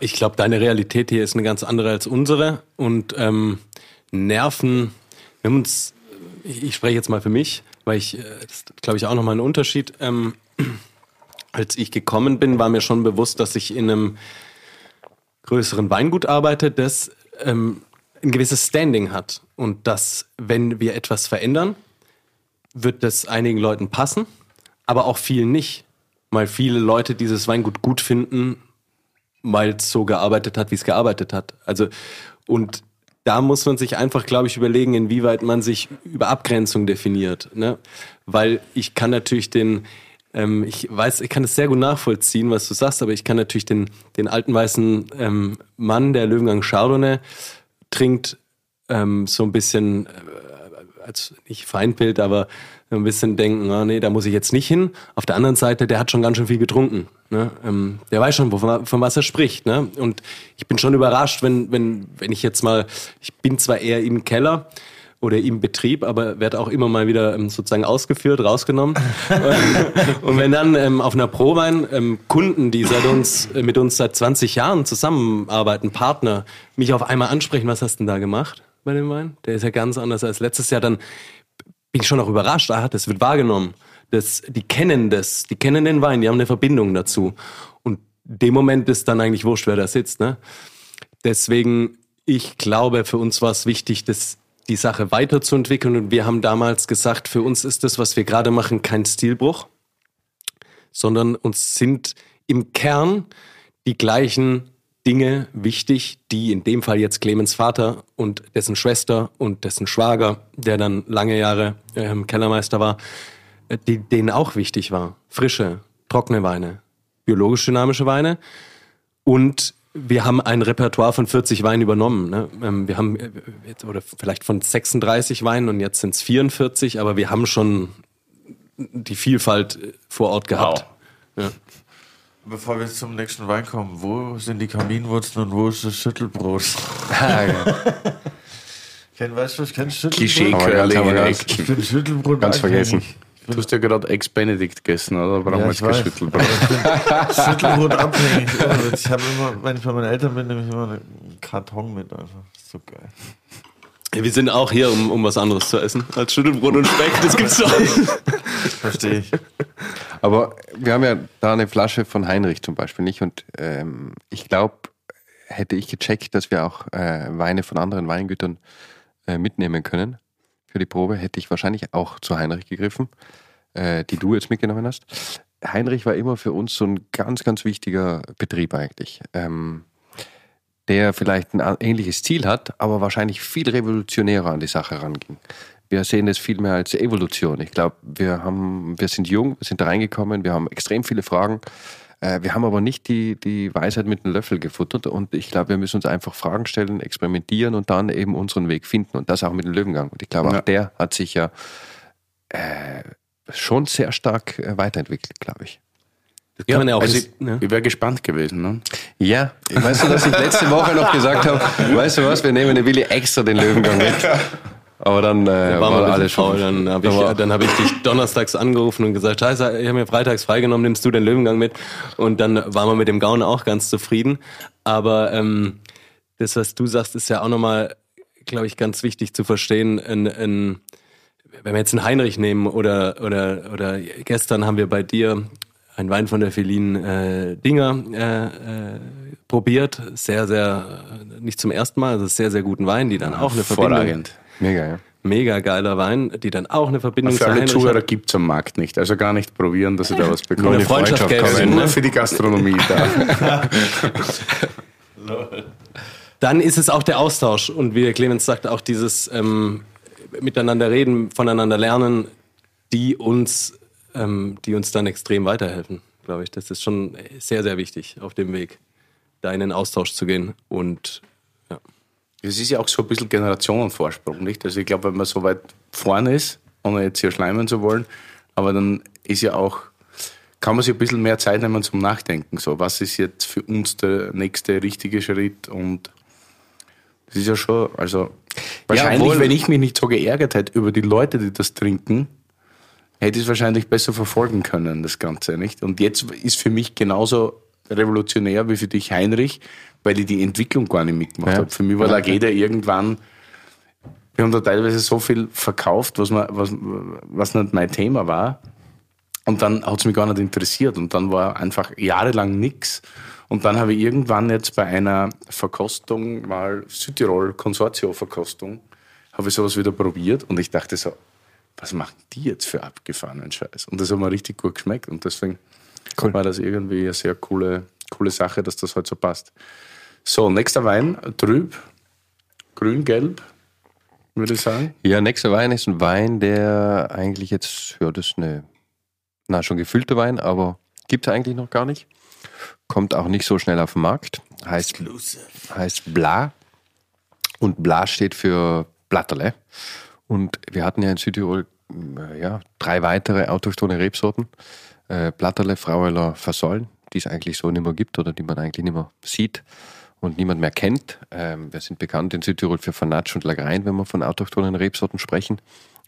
Ich glaube, deine Realität hier ist eine ganz andere als unsere. Und ähm, Nerven, wir haben uns, ich, spreche jetzt mal für mich, weil ich, äh, das glaube ich auch nochmal ein Unterschied. Ähm, als ich gekommen bin, war mir schon bewusst, dass ich in einem größeren Weingut arbeite, das ähm, ein gewisses Standing hat. Und dass, wenn wir etwas verändern, wird das einigen Leuten passen, aber auch vielen nicht. Weil viele Leute dieses Weingut gut finden weil es so gearbeitet hat, wie es gearbeitet hat. Also, und da muss man sich einfach, glaube ich, überlegen, inwieweit man sich über Abgrenzung definiert. Ne? Weil ich kann natürlich den, ähm, ich weiß, ich kann es sehr gut nachvollziehen, was du sagst, aber ich kann natürlich den, den alten weißen ähm, Mann, der Löwengang Chardonnay trinkt, ähm, so ein bisschen, äh, als nicht Feindbild, aber ein bisschen denken, ah, nee, da muss ich jetzt nicht hin. Auf der anderen Seite, der hat schon ganz schön viel getrunken. Ne? Ähm, der weiß schon, wovon, von was er spricht. Ne? Und ich bin schon überrascht, wenn, wenn, wenn ich jetzt mal, ich bin zwar eher im Keller oder im Betrieb, aber werde auch immer mal wieder ähm, sozusagen ausgeführt, rausgenommen. und wenn dann ähm, auf einer Prowein ähm, Kunden, die seit uns, äh, mit uns seit 20 Jahren zusammenarbeiten, Partner, mich auf einmal ansprechen, was hast du denn da gemacht bei dem Wein? Der ist ja ganz anders als letztes Jahr, dann bin ich schon auch überrascht, ah, das wird wahrgenommen. Das, die kennen das, die kennen den Wein, die haben eine Verbindung dazu. Und dem Moment ist dann eigentlich wurscht, wer da sitzt. Ne? Deswegen, ich glaube, für uns war es wichtig, das, die Sache weiterzuentwickeln. Und wir haben damals gesagt, für uns ist das, was wir gerade machen, kein Stilbruch, sondern uns sind im Kern die gleichen Dinge wichtig, die in dem Fall jetzt Clemens Vater und dessen Schwester und dessen Schwager, der dann lange Jahre ähm, Kellermeister war, die, denen auch wichtig war. Frische, trockene Weine, biologisch dynamische Weine und wir haben ein Repertoire von 40 Weinen übernommen. Ne? Ähm, wir haben, äh, jetzt, oder vielleicht von 36 Weinen und jetzt sind es 44, aber wir haben schon die Vielfalt äh, vor Ort gehabt. Wow. Ja.
Bevor wir zum nächsten Wein kommen, wo sind die Kaminwurzeln und wo ist das Schüttelbrot? Ken, weißt du, ich kenne Schüttelbrot.
Ich bin Schüttelbrot ganz vergessen.
Du hast ja gerade Ex-Benedict gegessen, oder? Brauchen ja, wir jetzt kein Schüttelbrot.
Schüttelbrot abhängig. Ich habe immer, wenn ich bei meinen Eltern bin, nehme ich immer einen Karton mit. Einfach. So geil.
Wir sind auch hier, um, um was anderes zu essen als Schüttelbrot und Speck. Das gibt's doch.
Verstehe ich.
Aber wir haben ja da eine Flasche von Heinrich zum Beispiel nicht. Und ähm, ich glaube, hätte ich gecheckt, dass wir auch äh, Weine von anderen Weingütern äh, mitnehmen können für die Probe, hätte ich wahrscheinlich auch zu Heinrich gegriffen, äh, die du jetzt mitgenommen hast. Heinrich war immer für uns so ein ganz, ganz wichtiger Betrieb eigentlich. Ähm, der vielleicht ein ähnliches Ziel hat, aber wahrscheinlich viel revolutionärer an die Sache ranging. Wir sehen das viel mehr als Evolution. Ich glaube, wir wir sind jung, wir sind reingekommen, wir haben extrem viele Fragen. Äh, Wir haben aber nicht die, die Weisheit mit einem Löffel gefuttert und ich glaube, wir müssen uns einfach Fragen stellen, experimentieren und dann eben unseren Weg finden und das auch mit dem Löwengang. Und ich glaube, auch
Ja.
der hat sich ja äh, schon sehr stark äh, weiterentwickelt, glaube ich.
Das kann man ja auch
also ich,
ne?
ich wäre gespannt gewesen. Ne?
Ja, weißt du, dass ich letzte Woche noch gesagt habe, weißt du was, wir nehmen den Willi extra den Löwengang mit. Aber dann äh,
war
war
mal
alles
faul.
schon.
Dann habe ich, dann hab ich dich donnerstags angerufen und gesagt, scheiße, ich habe mir freitags freigenommen, nimmst du den Löwengang mit? Und dann waren wir mit dem Gauen auch ganz zufrieden. Aber ähm, das, was du sagst, ist ja auch nochmal, glaube ich, ganz wichtig zu verstehen. Ein, ein, wenn wir jetzt einen Heinrich nehmen oder, oder, oder gestern haben wir bei dir einen Wein von der Felin äh, Dinger äh, äh, probiert. Sehr, sehr, nicht zum ersten Mal, also sehr, sehr guten Wein, die dann auch eine Verbindung
Hervorragend.
Mega, ja.
Mega geiler Wein, die dann auch eine Verbindung
Für
zu
alle
Heinrich
Zuhörer
hat.
gibt es am Markt nicht. Also gar nicht probieren, dass ihr da was
Nur
bekommt.
eine Freundschaft gäbe es,
Also
ne?
nur für die Gastronomie da.
Dann ist es auch der Austausch und wie der Clemens sagt, auch dieses ähm, miteinander reden, voneinander lernen, die uns, ähm, die uns dann extrem weiterhelfen, glaube ich. Das ist schon sehr, sehr wichtig auf dem Weg, da in den Austausch zu gehen und.
Es ist ja auch so ein bisschen Generationenvorsprung, nicht? Also ich glaube, wenn man so weit vorne ist, ohne jetzt hier schleimen zu wollen, aber dann ist ja auch, kann man sich ein bisschen mehr Zeit nehmen zum Nachdenken. So, was ist jetzt für uns der nächste richtige Schritt? Und das ist ja schon, also wahrscheinlich,
wohl.
wenn ich mich nicht so geärgert hätte über die Leute, die das trinken, hätte ich es wahrscheinlich besser verfolgen können, das Ganze, nicht? Und jetzt ist für mich genauso revolutionär wie für dich Heinrich, weil ich die Entwicklung gar nicht mitgemacht
Ja.
habe. Für mich war Lageda irgendwann, wir haben da teilweise so viel verkauft, was, man, was, was nicht mein Thema war. Und dann hat es mich gar nicht interessiert. Und dann war einfach jahrelang nichts. Und dann habe ich irgendwann jetzt bei einer Verkostung, mal Südtirol Consortio-Verkostung, habe ich sowas wieder probiert und ich dachte so, was machen die jetzt für abgefahrenen Scheiß? Und das hat mir richtig gut geschmeckt. Und deswegen
Cool.
war das irgendwie eine sehr coole, coole Sache, dass das halt so passt. So, nächster Wein, trüb, grün-gelb, würde ich sagen.
Ja, nächster Wein ist ein Wein, der eigentlich jetzt, ja, das ist eine, na, schon gefüllte Wein, aber gibt es eigentlich noch gar nicht. Kommt auch nicht so schnell auf den Markt. Heißt, heißt Bla. Und Bla steht für Blatterle. Und wir hatten ja in Südtirol äh, ja, drei weitere autochthone Rebsorten. Äh, Blatterle, Fraueler, Fasollen, die es eigentlich so nicht mehr gibt oder die man eigentlich nicht mehr sieht und niemand mehr kennt. Ähm, wir sind bekannt in Südtirol für Fanatsch und Lagrein, wenn wir von autochthonen Rebsorten sprechen.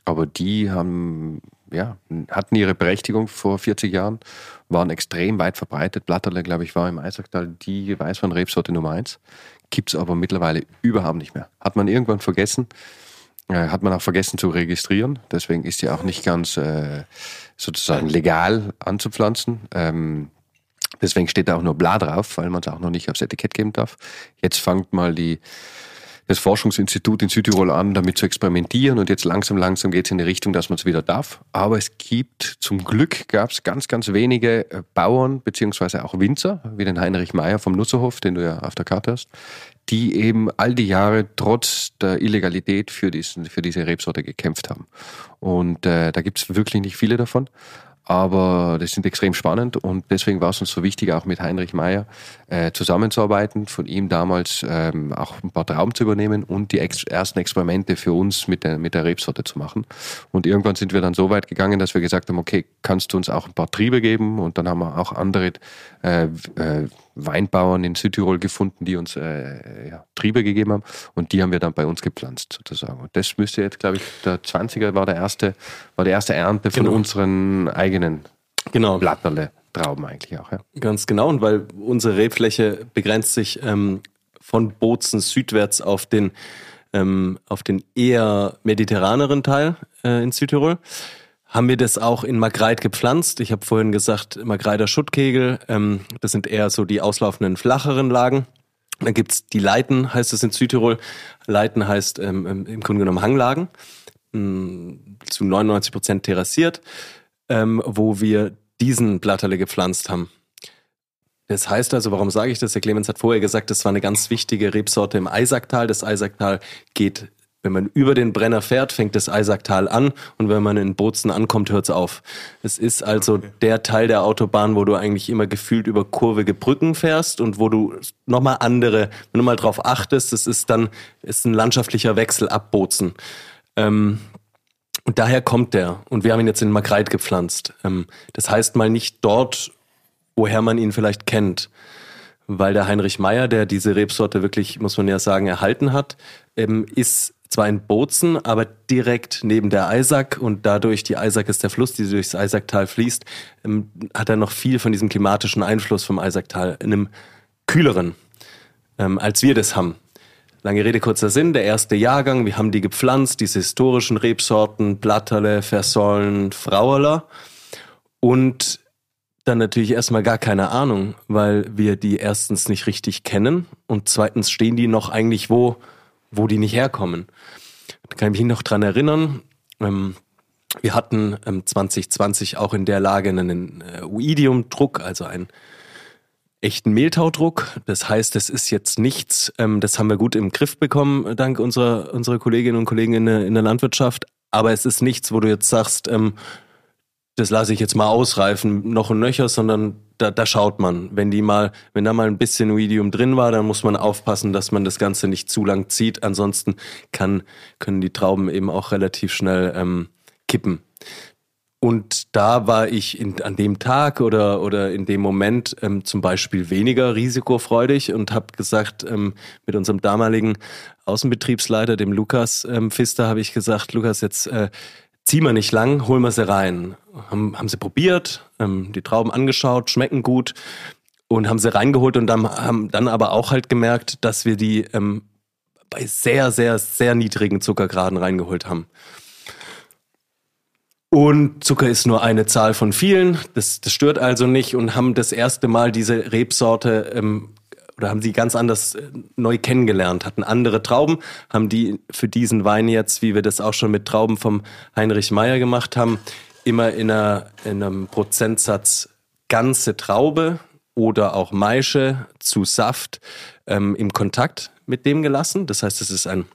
Aber die haben, ja, hatten ihre Berechtigung vor 40 Jahren, waren extrem weit verbreitet. Blatterle, glaube ich, war im Eisacktal die Weißwein-Rebsorte Nummer eins. Gibt es aber mittlerweile überhaupt nicht mehr. Hat man irgendwann vergessen. Äh, hat man auch vergessen zu registrieren. Deswegen ist sie auch nicht ganz äh, sozusagen legal anzupflanzen. Ähm, deswegen steht da auch nur Bla drauf, weil man es auch noch nicht aufs Etikett geben darf. Jetzt fangt mal die, das Forschungsinstitut in Südtirol an, damit zu experimentieren und jetzt langsam, langsam geht es in die Richtung, dass man es wieder darf. Aber es gibt, zum Glück gab es ganz, ganz wenige äh, Bauern beziehungsweise auch Winzer, wie den Heinrich Meyer vom Nusserhof, den du ja auf der Karte hast, die eben all die Jahre trotz der Illegalität für, diesen, für diese Rebsorte gekämpft haben. Und äh, da gibt es wirklich nicht viele davon. Aber das sind extrem spannend und deswegen war es uns so wichtig, auch mit Heinrich Meyer äh, zusammenzuarbeiten, von ihm damals ähm, auch ein paar Trauben zu übernehmen und die ex ersten Experimente für uns mit der, mit der Rebsorte zu machen. Und irgendwann sind wir dann so weit gegangen, dass wir gesagt haben, okay, kannst du uns auch ein paar Triebe geben? Und dann haben wir auch andere äh, äh, Weinbauern in Südtirol gefunden, die uns äh, ja, Triebe gegeben haben und die haben wir dann bei uns gepflanzt sozusagen. Und das müsste jetzt, glaube ich, der 20er war der erste, war die erste Ernte von
Genau.
unseren eigenen
Genau.
Blatterle Trauben eigentlich auch. Ja.
Ganz genau, und weil unsere Rebfläche begrenzt sich ähm, von Bozen südwärts auf den, ähm, auf den eher mediterraneren Teil äh, in Südtirol, haben wir das auch in Magreit gepflanzt. Ich habe vorhin gesagt, Magreiter Schuttkegel, ähm, das sind eher so die auslaufenden flacheren Lagen. Dann gibt's die Leiten, heißt es in Südtirol. Leiten heißt ähm, im im Grunde genommen Hanglagen, mh, zu 99 Prozent terrassiert, ähm, wo wir diesen Blatterle gepflanzt haben. Das heißt also, warum sage ich das? Der Clemens hat vorher gesagt, das war eine ganz wichtige Rebsorte im Eisacktal. Das Eisacktal geht, wenn man über den Brenner fährt, fängt das Eisacktal an und wenn man in Bozen ankommt, hört es auf. Es ist also der Teil der Autobahn, wo du eigentlich immer gefühlt über kurvige Brücken fährst und wo du nochmal andere, wenn du mal drauf achtest, das ist dann ist ein landschaftlicher Wechsel ab Bozen. Ähm, und daher kommt der. Und wir haben ihn jetzt in Magreit gepflanzt. Ähm, das heißt mal nicht dort, woher man ihn vielleicht kennt. Weil der Heinrich Meyer, der diese Rebsorte wirklich, muss man ja sagen, erhalten hat, ähm, ist zwar in Bozen, aber direkt neben der Eisack und dadurch, die Eisack ist der Fluss, die durchs Eisacktal fließt, ähm, hat er noch viel von diesem klimatischen Einfluss vom Eisacktal in einem kühleren, ähm, als wir das haben. Lange Rede, kurzer Sinn, der erste Jahrgang, wir haben die gepflanzt, diese historischen Rebsorten, Blatterle, Versollen, Frauerler. Und dann natürlich erstmal gar keine Ahnung, weil wir die erstens nicht richtig kennen und zweitens stehen die noch eigentlich wo, wo die nicht herkommen. Da kann ich mich noch dran erinnern. Ähm, wir hatten ähm, 2020 auch in der Lage einen äh, Uidium-Druck, also einen echten Mehltaudruck. Das heißt, es ist jetzt nichts, ähm, das haben wir gut im Griff bekommen, dank unserer, unserer Kolleginnen und Kollegen in der, in der Landwirtschaft. Aber es ist nichts, wo du jetzt sagst, ähm, das lasse ich jetzt mal ausreifen, noch und nöcher, sondern da, da schaut man. Wenn die mal, wenn da mal ein bisschen Medium drin war, dann muss man aufpassen, dass man das Ganze nicht zu lang zieht. Ansonsten kann, können die Trauben eben auch relativ schnell ähm, kippen. Und da war ich in, an dem Tag oder, oder in dem Moment ähm, zum Beispiel weniger risikofreudig und habe gesagt, ähm, mit unserem damaligen Außenbetriebsleiter, dem Lukas ähm, Pfister, habe ich gesagt, Lukas, jetzt äh, ziehen wir nicht lang, holen wir sie rein. Haben, haben sie probiert, ähm, die Trauben angeschaut, schmecken gut und haben sie reingeholt und dann, haben dann aber auch halt gemerkt, dass wir die ähm, bei sehr, sehr, sehr niedrigen Zuckergraden reingeholt haben. Und Zucker ist nur eine Zahl von vielen, das, das stört also nicht und haben das erste Mal diese Rebsorte ähm, oder haben sie ganz anders äh, neu kennengelernt, hatten andere Trauben, haben die für diesen Wein jetzt, wie wir das auch schon mit Trauben vom Heinrich Meyer gemacht haben, immer in, einer, in einem Prozentsatz ganze Traube oder auch Maische zu Saft ähm, im Kontakt mit dem gelassen. Das heißt, es ist ein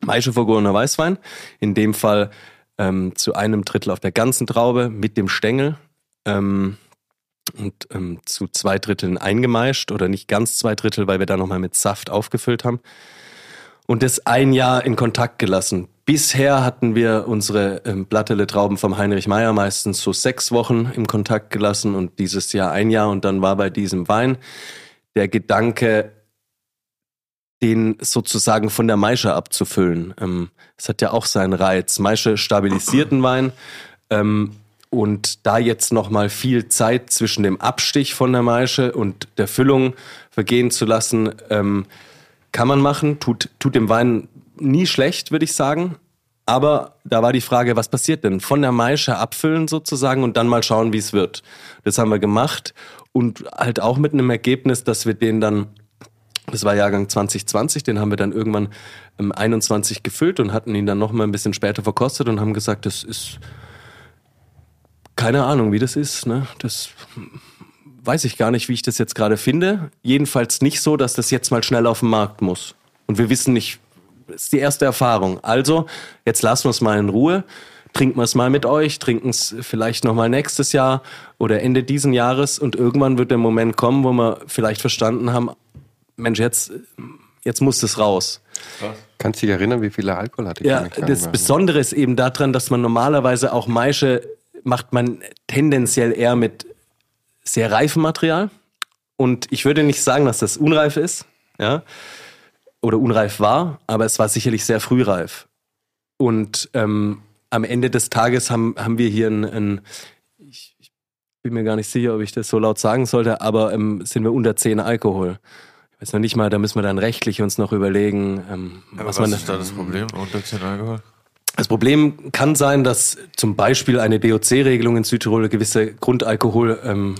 Maische vergorener Weißwein. In dem Fall ähm, zu einem Drittel auf der ganzen Traube mit dem Stängel. Ähm, und ähm, zu zwei Dritteln eingemeischt oder nicht ganz zwei Drittel, weil wir da nochmal mit Saft aufgefüllt haben. Und das ein Jahr in Kontakt gelassen. Bisher hatten wir unsere ähm, Blattele Trauben vom Heinrich Meyer meistens so sechs Wochen im Kontakt gelassen und dieses Jahr ein Jahr und dann war bei diesem Wein der Gedanke, den sozusagen von der Maische abzufüllen. Ähm, das hat ja auch seinen Reiz. Maische stabilisierten Wein. Ähm, und da jetzt nochmal viel Zeit zwischen dem Abstich von der Maische und der Füllung vergehen zu lassen, ähm, kann man machen. Tut, tut dem Wein nie schlecht, würde ich sagen. Aber da war die Frage, was passiert denn? Von der Maische abfüllen sozusagen und dann mal schauen, wie es wird. Das haben wir gemacht und halt auch mit einem Ergebnis, dass wir den dann, das war Jahrgang 2020, den haben wir dann irgendwann im 21 gefüllt und hatten ihn dann nochmal ein bisschen später verkostet und haben gesagt, das ist keine Ahnung, wie das ist. Ne? Das weiß ich gar nicht, wie ich das jetzt gerade finde. Jedenfalls nicht so, dass das jetzt mal schnell auf den Markt muss. Und wir wissen nicht, das ist die erste Erfahrung. Also, jetzt lassen wir es mal in Ruhe. Trinken wir es mal mit euch, trinken es vielleicht nochmal nächstes Jahr oder Ende diesen Jahres und irgendwann wird der Moment kommen, wo wir vielleicht verstanden haben, Mensch, jetzt, jetzt muss es raus.
Kannst du dich erinnern, wie viel Alkohol hatte ich?
Ja, das Besondere ist eben daran, dass man normalerweise auch Maische macht man tendenziell eher mit sehr reifem Material. Und ich würde nicht sagen, dass das unreif ist, ja, oder unreif war, aber es war sicherlich sehr frühreif. Und ähm, am Ende des Tages haben, haben wir hier ein, ein ich, ich, bin mir gar nicht sicher, ob ich das so laut sagen sollte, aber ähm, sind wir unter 10 Alkohol. Ich weiß noch nicht mal, da müssen wir dann rechtlich uns noch überlegen, ähm,
was, was man ist da das Problem unter 10 Alkohol?
Das Problem kann sein, dass zum Beispiel eine DOC-Regelung in Südtirol gewisse Grundalkoholgehalte ähm,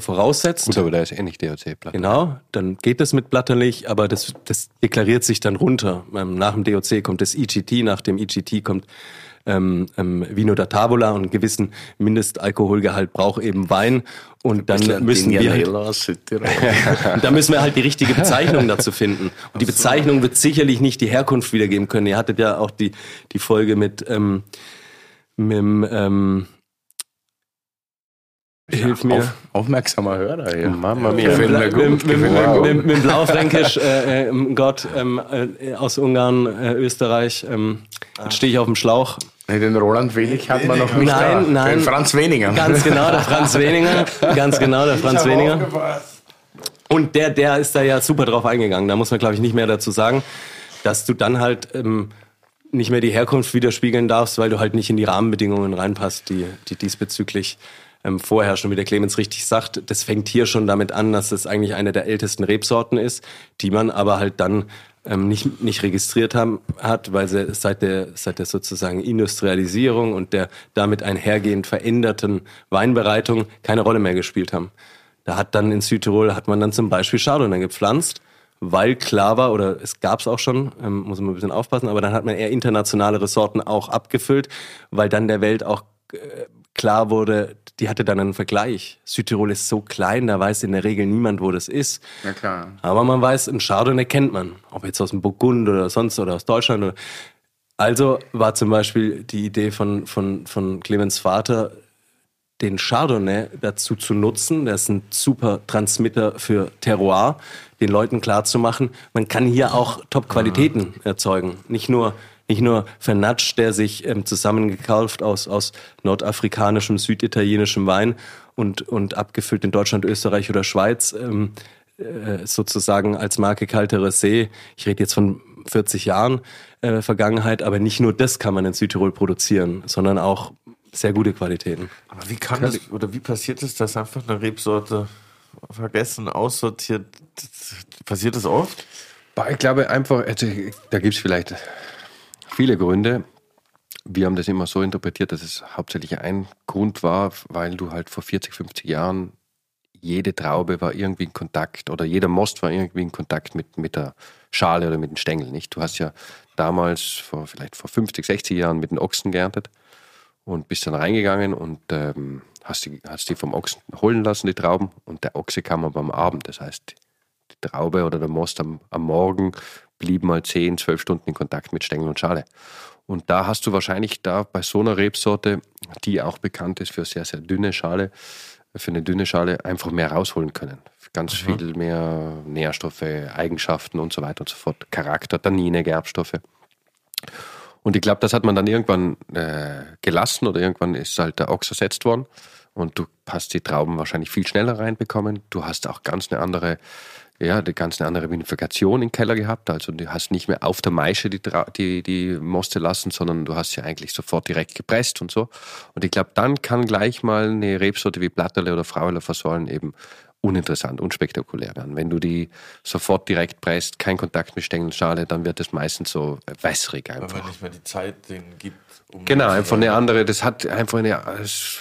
voraussetzt.
Gut, aber da ist eh nicht DOC.
Blatter. Genau, dann geht das mit Blatterlich, aber das, das deklariert sich dann runter. Ähm, nach dem DOC kommt das EGT, nach dem EGT kommt ähm, ähm, Vino da Tavola und einen gewissen Mindestalkoholgehalt braucht eben Wein. Und dann müssen wir halt, da müssen wir halt die richtige Bezeichnung dazu finden. Und die Bezeichnung wird sicherlich nicht die Herkunft wiedergeben können. Ihr hattet ja auch die, die Folge mit, ähm, mit dem, ähm, Hilf mir.
Auf, aufmerksamer Hörer hier.
Mama
Mit,
mia.
Mit,
gut.
mit, mit,
Wow.
mit, mit dem Blaufränkisch, äh, äh, Gott, ähm, äh, aus Ungarn, äh, Österreich. Ähm, jetzt stehe ich auf dem Schlauch.
Den Roland Wenig hat man noch nicht
Nein,
da.
nein.
Den Franz Weniger.
Ganz genau, der Franz Weninger. Ganz genau, der Franz Weninger. Und der, der ist da ja super drauf eingegangen. Da muss man, glaube ich, nicht mehr dazu sagen, dass du dann halt ähm, nicht mehr die Herkunft widerspiegeln darfst, weil du halt nicht in die Rahmenbedingungen reinpasst, die, die diesbezüglich ähm, vorherrschen. Wie der Clemens richtig sagt, das fängt hier schon damit an, dass es eigentlich eine der ältesten Rebsorten ist, die man aber halt dann ähm, nicht, nicht registriert haben, hat, weil sie seit der, seit der sozusagen Industrialisierung und der damit einhergehend veränderten Weinbereitung keine Rolle mehr gespielt haben. Da hat dann in Südtirol hat man dann zum Beispiel Chardonnay gepflanzt, weil klar war, oder es gab es auch schon, ähm, muss man ein bisschen aufpassen, aber dann hat man eher internationale Ressorten auch abgefüllt, weil dann der Welt auch äh, klar wurde, die hatte dann einen Vergleich. Südtirol ist so klein, da weiß in der Regel niemand, wo das ist.
Ja, klar.
Aber man weiß, ein Chardonnay kennt man. Ob jetzt aus dem Burgund oder sonst oder aus Deutschland. Oder also war zum Beispiel die Idee von, von, von Clemens Vater, den Chardonnay dazu zu nutzen. Der ist ein super Transmitter für Terroir, den Leuten klarzumachen, man kann hier auch Top-Qualitäten erzeugen. Nicht nur, nicht nur Vernatsch, der sich ähm, zusammengekauft aus, aus nordafrikanischem, süditalienischem Wein und, und abgefüllt in Deutschland, Österreich oder Schweiz, ähm, äh, sozusagen als Marke Kaltere See. Ich rede jetzt von 40 Jahren äh, Vergangenheit, aber nicht nur das kann man in Südtirol produzieren, sondern auch sehr gute Qualitäten.
Aber wie kann das, oder wie passiert es, dass einfach eine Rebsorte vergessen, aussortiert? Passiert das oft?
Ich glaube einfach, also, da gibt es vielleicht viele Gründe. Wir haben das immer so interpretiert, dass es hauptsächlich ein Grund war, weil du halt vor 40, 50 Jahren jede Traube war irgendwie in Kontakt oder jeder Most war irgendwie in Kontakt mit, mit der Schale oder mit den Stängeln. Nicht? Du hast ja damals, vor, vielleicht vor 50, 60 Jahren mit den Ochsen geerntet und bist dann reingegangen und ähm, hast, die, hast die vom Ochsen holen lassen, die Trauben, und der Ochse kam aber am Abend. Das heißt, die Traube oder der Most am, am Morgen blieb mal 10, 12 Stunden in Kontakt mit Stängel und Schale. Und da hast du wahrscheinlich da bei so einer Rebsorte, die auch bekannt ist für sehr, sehr dünne Schale, für eine dünne Schale einfach mehr rausholen können. Ganz viel mehr Nährstoffe, Eigenschaften und so weiter und so fort. Charakter, Tannine, Gerbstoffe. Und ich glaube, das hat man dann irgendwann äh, gelassen oder irgendwann ist halt der Ochs ersetzt worden. Und du hast die Trauben wahrscheinlich viel schneller reinbekommen. Du hast auch ganz eine andere, ja, eine ganz eine andere Vinifikation im Keller gehabt. Also du hast nicht mehr auf der Maische die, die, die Moste lassen, sondern du hast sie eigentlich sofort direkt gepresst und so. Und ich glaube, dann kann gleich mal eine Rebsorte wie Blatterle oder Fraueler Versäulen eben uninteressant, unspektakulär werden. Wenn du die sofort direkt presst, kein Kontakt mit Stängel und Schale, dann wird es meistens so wässrig einfach.
Weil man nicht mehr die Zeit denen gibt. Um
Genau, einfach eine andere, das hat einfach eine,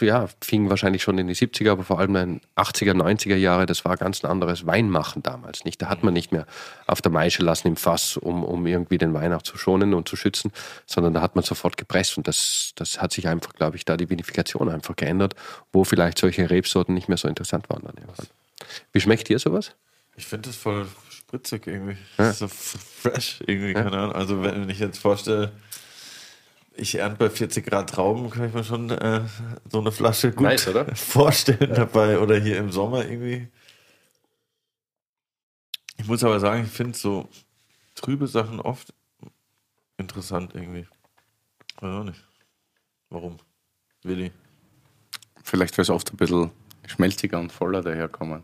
ja, fing wahrscheinlich schon in die 70er, aber vor allem in den 80er, 90er Jahre, das war ganz ein anderes Weinmachen damals, nicht? Da hat man nicht mehr auf der Maische lassen im Fass, um, um irgendwie den Wein auch zu schonen und zu schützen, sondern da hat man sofort gepresst und das, das hat sich einfach, glaube ich, da die Vinifikation einfach geändert, wo vielleicht solche Rebsorten nicht mehr so interessant waren dann irgendwann. Wie schmeckt dir sowas?
Ich finde das voll spritzig irgendwie. Das ist so fresh irgendwie, keine Ahnung. Also wenn ich jetzt vorstelle, ich ernte bei 40 Grad Trauben, kann ich mir schon äh, so eine Flasche gut
Nice, oder?
vorstellen dabei. Oder hier im Sommer irgendwie. Ich muss aber sagen, ich finde so trübe Sachen oft interessant irgendwie. Weiß auch nicht. Warum? Willi.
Vielleicht wäre es oft ein bisschen schmelziger und voller daherkommen.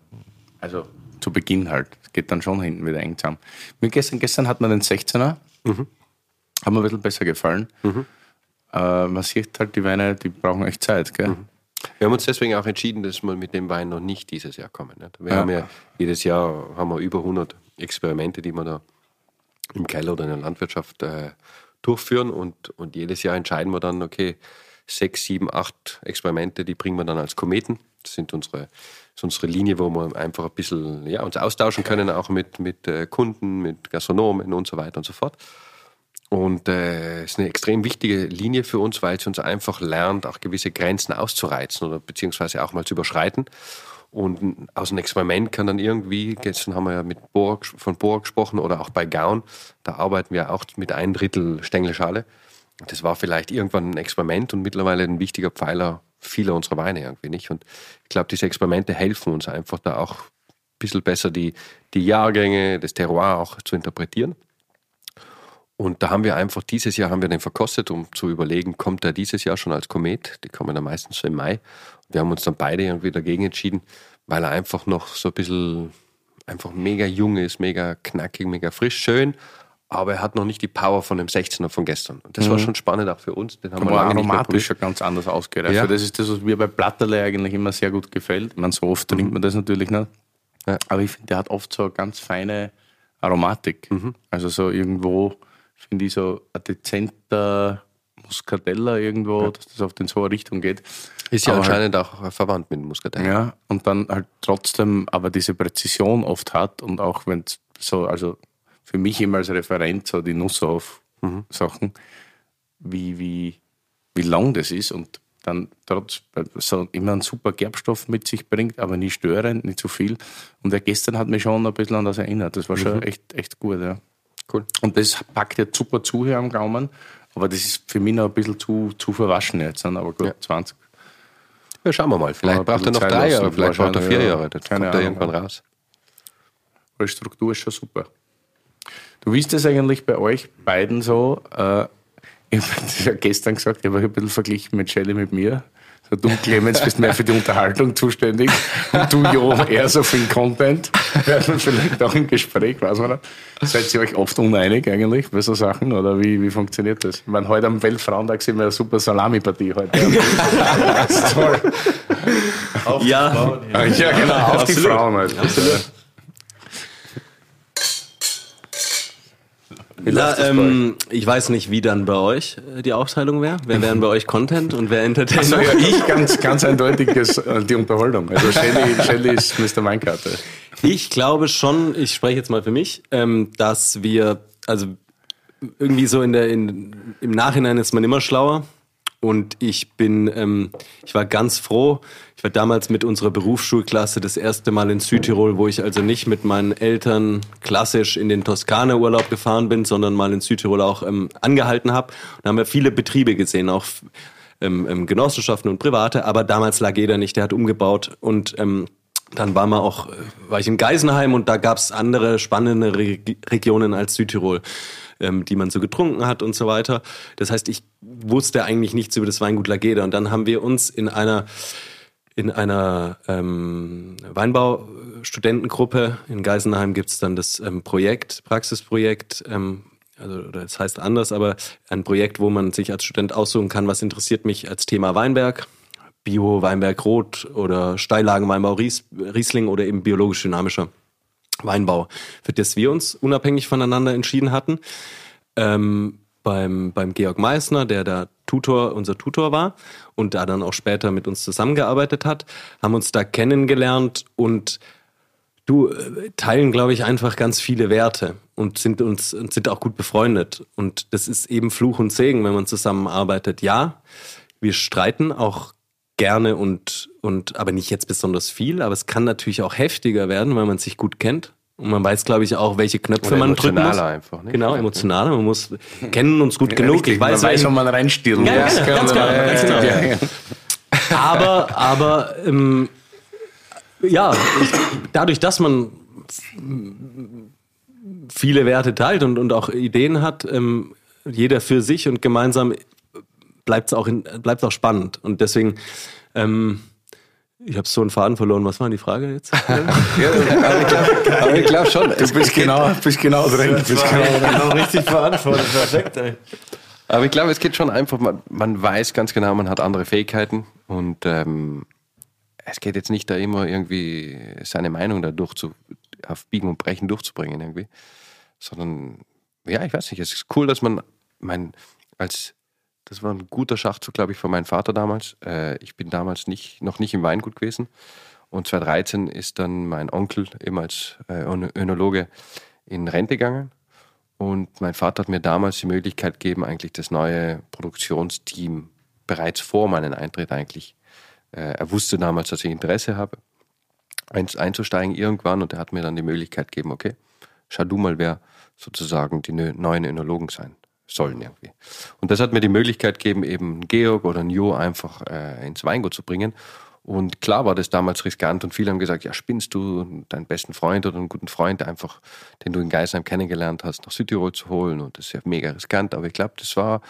Also zu Beginn halt. Es geht dann schon hinten wieder eng zusammen. Mir gestern, gestern hat man den 16er. Hat mir ein bisschen besser gefallen. Äh, man sieht halt, die Weine, die brauchen echt Zeit. Gell?
Wir haben uns deswegen auch entschieden, dass wir mit dem Wein noch nicht dieses Jahr kommen. Nicht? Wir
Ja.
haben ja jedes Jahr haben wir über 100 Experimente, die wir da im Keller oder in der Landwirtschaft äh, durchführen und, und jedes Jahr entscheiden wir dann, okay, sechs, sieben, acht Experimente, die bringen wir dann als Kometen. Das sind unsere, das ist unsere Linie, wo wir einfach ein bisschen ja, uns austauschen können, auch mit, mit äh, Kunden, mit Gastronomen und so weiter und so fort. Und äh, es ist eine extrem wichtige Linie für uns, weil es uns einfach lernt, auch gewisse Grenzen auszureizen oder beziehungsweise auch mal zu überschreiten. Und aus einem Experiment kann dann irgendwie, gestern haben wir ja mit Bohr, von Bohr gesprochen oder auch bei Gaun, da arbeiten wir auch mit ein Drittel Stängelschale. Das war vielleicht irgendwann ein Experiment und mittlerweile ein wichtiger Pfeiler vieler unserer Weine irgendwie nicht. Und ich glaube, diese Experimente helfen uns einfach da auch ein bisschen besser die, die Jahrgänge, das Terroir auch zu interpretieren. Und da haben wir einfach, dieses Jahr haben wir den verkostet, um zu überlegen, kommt er dieses Jahr schon als Komet? Die kommen dann meistens so im Mai. Wir haben uns dann beide irgendwie dagegen entschieden, weil er einfach noch so ein bisschen, einfach mega jung ist, mega knackig, mega frisch, schön. Aber er hat noch nicht die Power von dem 16er von gestern. Und das war schon spannend auch für uns. Den haben wir
Aber
lange nicht mehr
aromatisch ja ganz anders ausgereift.
Ja.
Also das ist das, was mir bei Platterle eigentlich immer sehr gut gefällt. Ich meine, so oft trinkt man das natürlich nicht.
Ja.
Aber ich finde, der hat oft so eine ganz feine Aromatik. Also so irgendwo, finde ich, so ein dezenter Muscatella irgendwo, dass das auf den so eine Richtung geht.
Ist ja
Aber halt-
anscheinend auch verwandt mit dem Muscatel.
Ja, und dann halt trotzdem aber diese Präzision oft hat und auch wenn es so, also für mich immer als Referent so die Nusshof-Sachen, wie, wie, wie lang das ist und dann trotz so immer einen super Gerbstoff mit sich bringt, aber nie störend, nicht zu viel. Und der gestern hat mich schon ein bisschen an das erinnert. Das war schon echt, echt gut, ja.
Cool.
Und das packt jetzt super zu hier am Gaumen, aber das ist für mich noch ein bisschen zu, zu verwaschen jetzt. Aber gut,
Ja.
20.
Ja, schauen wir mal. Vielleicht
Ja, ein
braucht er noch drei Jahre, vielleicht braucht er vier
ja.
Jahre. Dann
Keine
kommt er irgendwann raus.
Die Struktur ist schon super. Du wisst es eigentlich bei euch beiden so, äh, ich habe ja gestern gesagt, ich habe euch ein bisschen verglichen mit Shelley mit mir. So, du, Clemens, bist mehr für die Unterhaltung zuständig und du, Jo, eher so für den Content. Wir vielleicht auch im Gespräch, weiß man nicht. Seid ihr euch oft uneinig eigentlich bei so Sachen oder wie, wie funktioniert das? Ich meine, heute am Weltfrauentag sind wir eine super Salami-Partie heute. das ist toll.
Ja,
Ja, genau, auf die
Absolut.
Frauen halt. Wie
Na, ähm, ich weiß nicht, wie dann bei euch äh, die Aufteilung wäre. Wer wären bei euch Content und wer Entertainment?
Also ja, ich ganz, ganz eindeutig ist, äh, die Unterhaltung. Also Shelley, Shelley ist Mr. Weinkarte.
Ich glaube schon, ich spreche jetzt mal für mich, ähm, dass wir, also irgendwie so in der, in, im Nachhinein ist man immer schlauer. Und ich bin, ähm, ich war ganz froh. Ich war damals mit unserer Berufsschulklasse das erste Mal in Südtirol, wo ich also nicht mit meinen Eltern klassisch in den Toskana Urlaub gefahren bin, sondern mal in Südtirol auch ähm, angehalten habe. Da haben wir viele Betriebe gesehen, auch ähm, ähm, Genossenschaften und private. Aber damals lag jeder nicht, der hat umgebaut und ähm, dann war auch, äh, war ich in Geisenheim und da gab es andere spannende Re Regionen als Südtirol, ähm, die man so getrunken hat und so weiter. Das heißt, ich wusste eigentlich nichts über das Weingut Lageda und dann haben wir uns in einer in einer ähm, Weinbaustudentengruppe in Geisenheim gibt es dann das ähm, Projekt, Praxisprojekt, ähm, also oder das heißt anders, aber ein Projekt, wo man sich als Student aussuchen kann, was interessiert mich als Thema Weinberg. Bio, Weinberg Rot oder Steillagenweinbau Ries, Riesling oder eben biologisch dynamischer Weinbau, für das wir uns unabhängig voneinander entschieden hatten. Ähm, beim, beim Georg Meissner, der da Tutor, unser Tutor war und da dann auch später mit uns zusammengearbeitet hat, haben uns da kennengelernt und du äh, teilen, glaube ich, einfach ganz viele Werte und sind uns und sind auch gut befreundet. Und das ist eben Fluch und Segen, wenn man zusammenarbeitet. Ja, wir streiten auch gerne und, und aber nicht jetzt besonders viel, aber es kann natürlich auch heftiger werden, weil man sich gut kennt. Und man weiß, glaube ich, auch, welche Knöpfe
Oder
man drücken muss.
emotionaler einfach, nicht?
Genau, emotionaler. Man muss kennen uns gut genug.
Richtig,
Ich weiß,
man weiß, wo man reinstirren
Ja,
muss.
ja, ganz genau,
Ja,
ganz genau.
ja, ja.
aber, aber ähm, ja, ich, dadurch, dass man viele Werte teilt und, und auch Ideen hat, ähm, jeder für sich und gemeinsam bleibt es auch, in- bleibt's auch spannend. Und deswegen, ähm, ich habe so einen Faden verloren. Was war die Frage jetzt?
Aber ich glaube schon.
Du bist genau, bist genau drin. Bist genau drin.
Genau richtig verantwortet. Perfekt, ey.
Aber ich glaube, es geht schon einfach, man, man weiß ganz genau, man hat andere Fähigkeiten und ähm, es geht jetzt nicht da immer irgendwie seine Meinung da zu, auf Biegen und Brechen durchzubringen irgendwie, sondern ja, ich weiß nicht, es ist cool, dass man, mein, als, das war ein guter Schachzug, glaube ich, von meinem Vater damals. Äh, ich bin damals nicht, noch nicht im Weingut gewesen und 2013 ist dann mein Onkel eben als äh, Ön- Önologe in Rente gegangen Und mein Vater hat mir damals die Möglichkeit gegeben, eigentlich das neue Produktionsteam bereits vor meinem Eintritt eigentlich. Äh, er wusste damals, dass ich Interesse habe, ein, einzusteigen irgendwann und er hat mir dann die Möglichkeit gegeben, okay, schau du mal, wer sozusagen die neuen Önologen sein sollen irgendwie. Und das hat mir die Möglichkeit gegeben, eben Georg oder Jo einfach äh, ins Weingut zu bringen. Und klar war das damals riskant und viele haben gesagt, ja, spinnst du deinen besten Freund oder einen guten Freund einfach, den du in Geisheim kennengelernt hast, nach Südtirol zu holen und das ist ja mega riskant. Aber ich glaube, das war,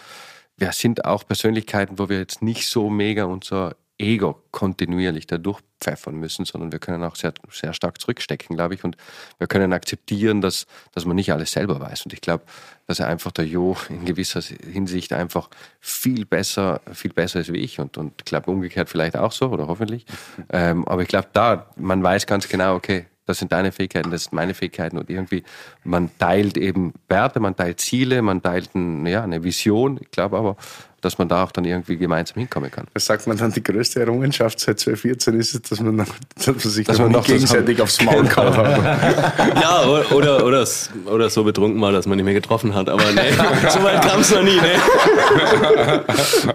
wir sind auch Persönlichkeiten, wo wir jetzt nicht so mega unser Ego kontinuierlich da durchpfeffern müssen, sondern wir können auch sehr, sehr stark zurückstecken, glaube ich. Und wir können akzeptieren, dass, dass man nicht alles selber weiß. Und ich glaube, dass er einfach der Jo in gewisser Hinsicht einfach viel besser, viel besser ist wie ich. Und, und ich glaube, umgekehrt vielleicht auch so, oder hoffentlich. Ähm, aber ich glaube, da, man weiß ganz genau, okay, das sind deine Fähigkeiten, das sind meine Fähigkeiten und irgendwie, man teilt eben Werte, man teilt Ziele, man teilt ein, ja, eine Vision. Ich glaube aber, dass man da auch dann irgendwie gemeinsam hinkommen kann.
Was sagt man dann, die größte Errungenschaft seit 2014 ist es, dass man, noch, dass man sich
Dass man noch
gegenseitig aufs Maul kaut hat.
Ja, oder, oder, oder, oder so betrunken mal, dass man nicht mehr getroffen hat. Aber nee, so weit kam es noch nie. Nee.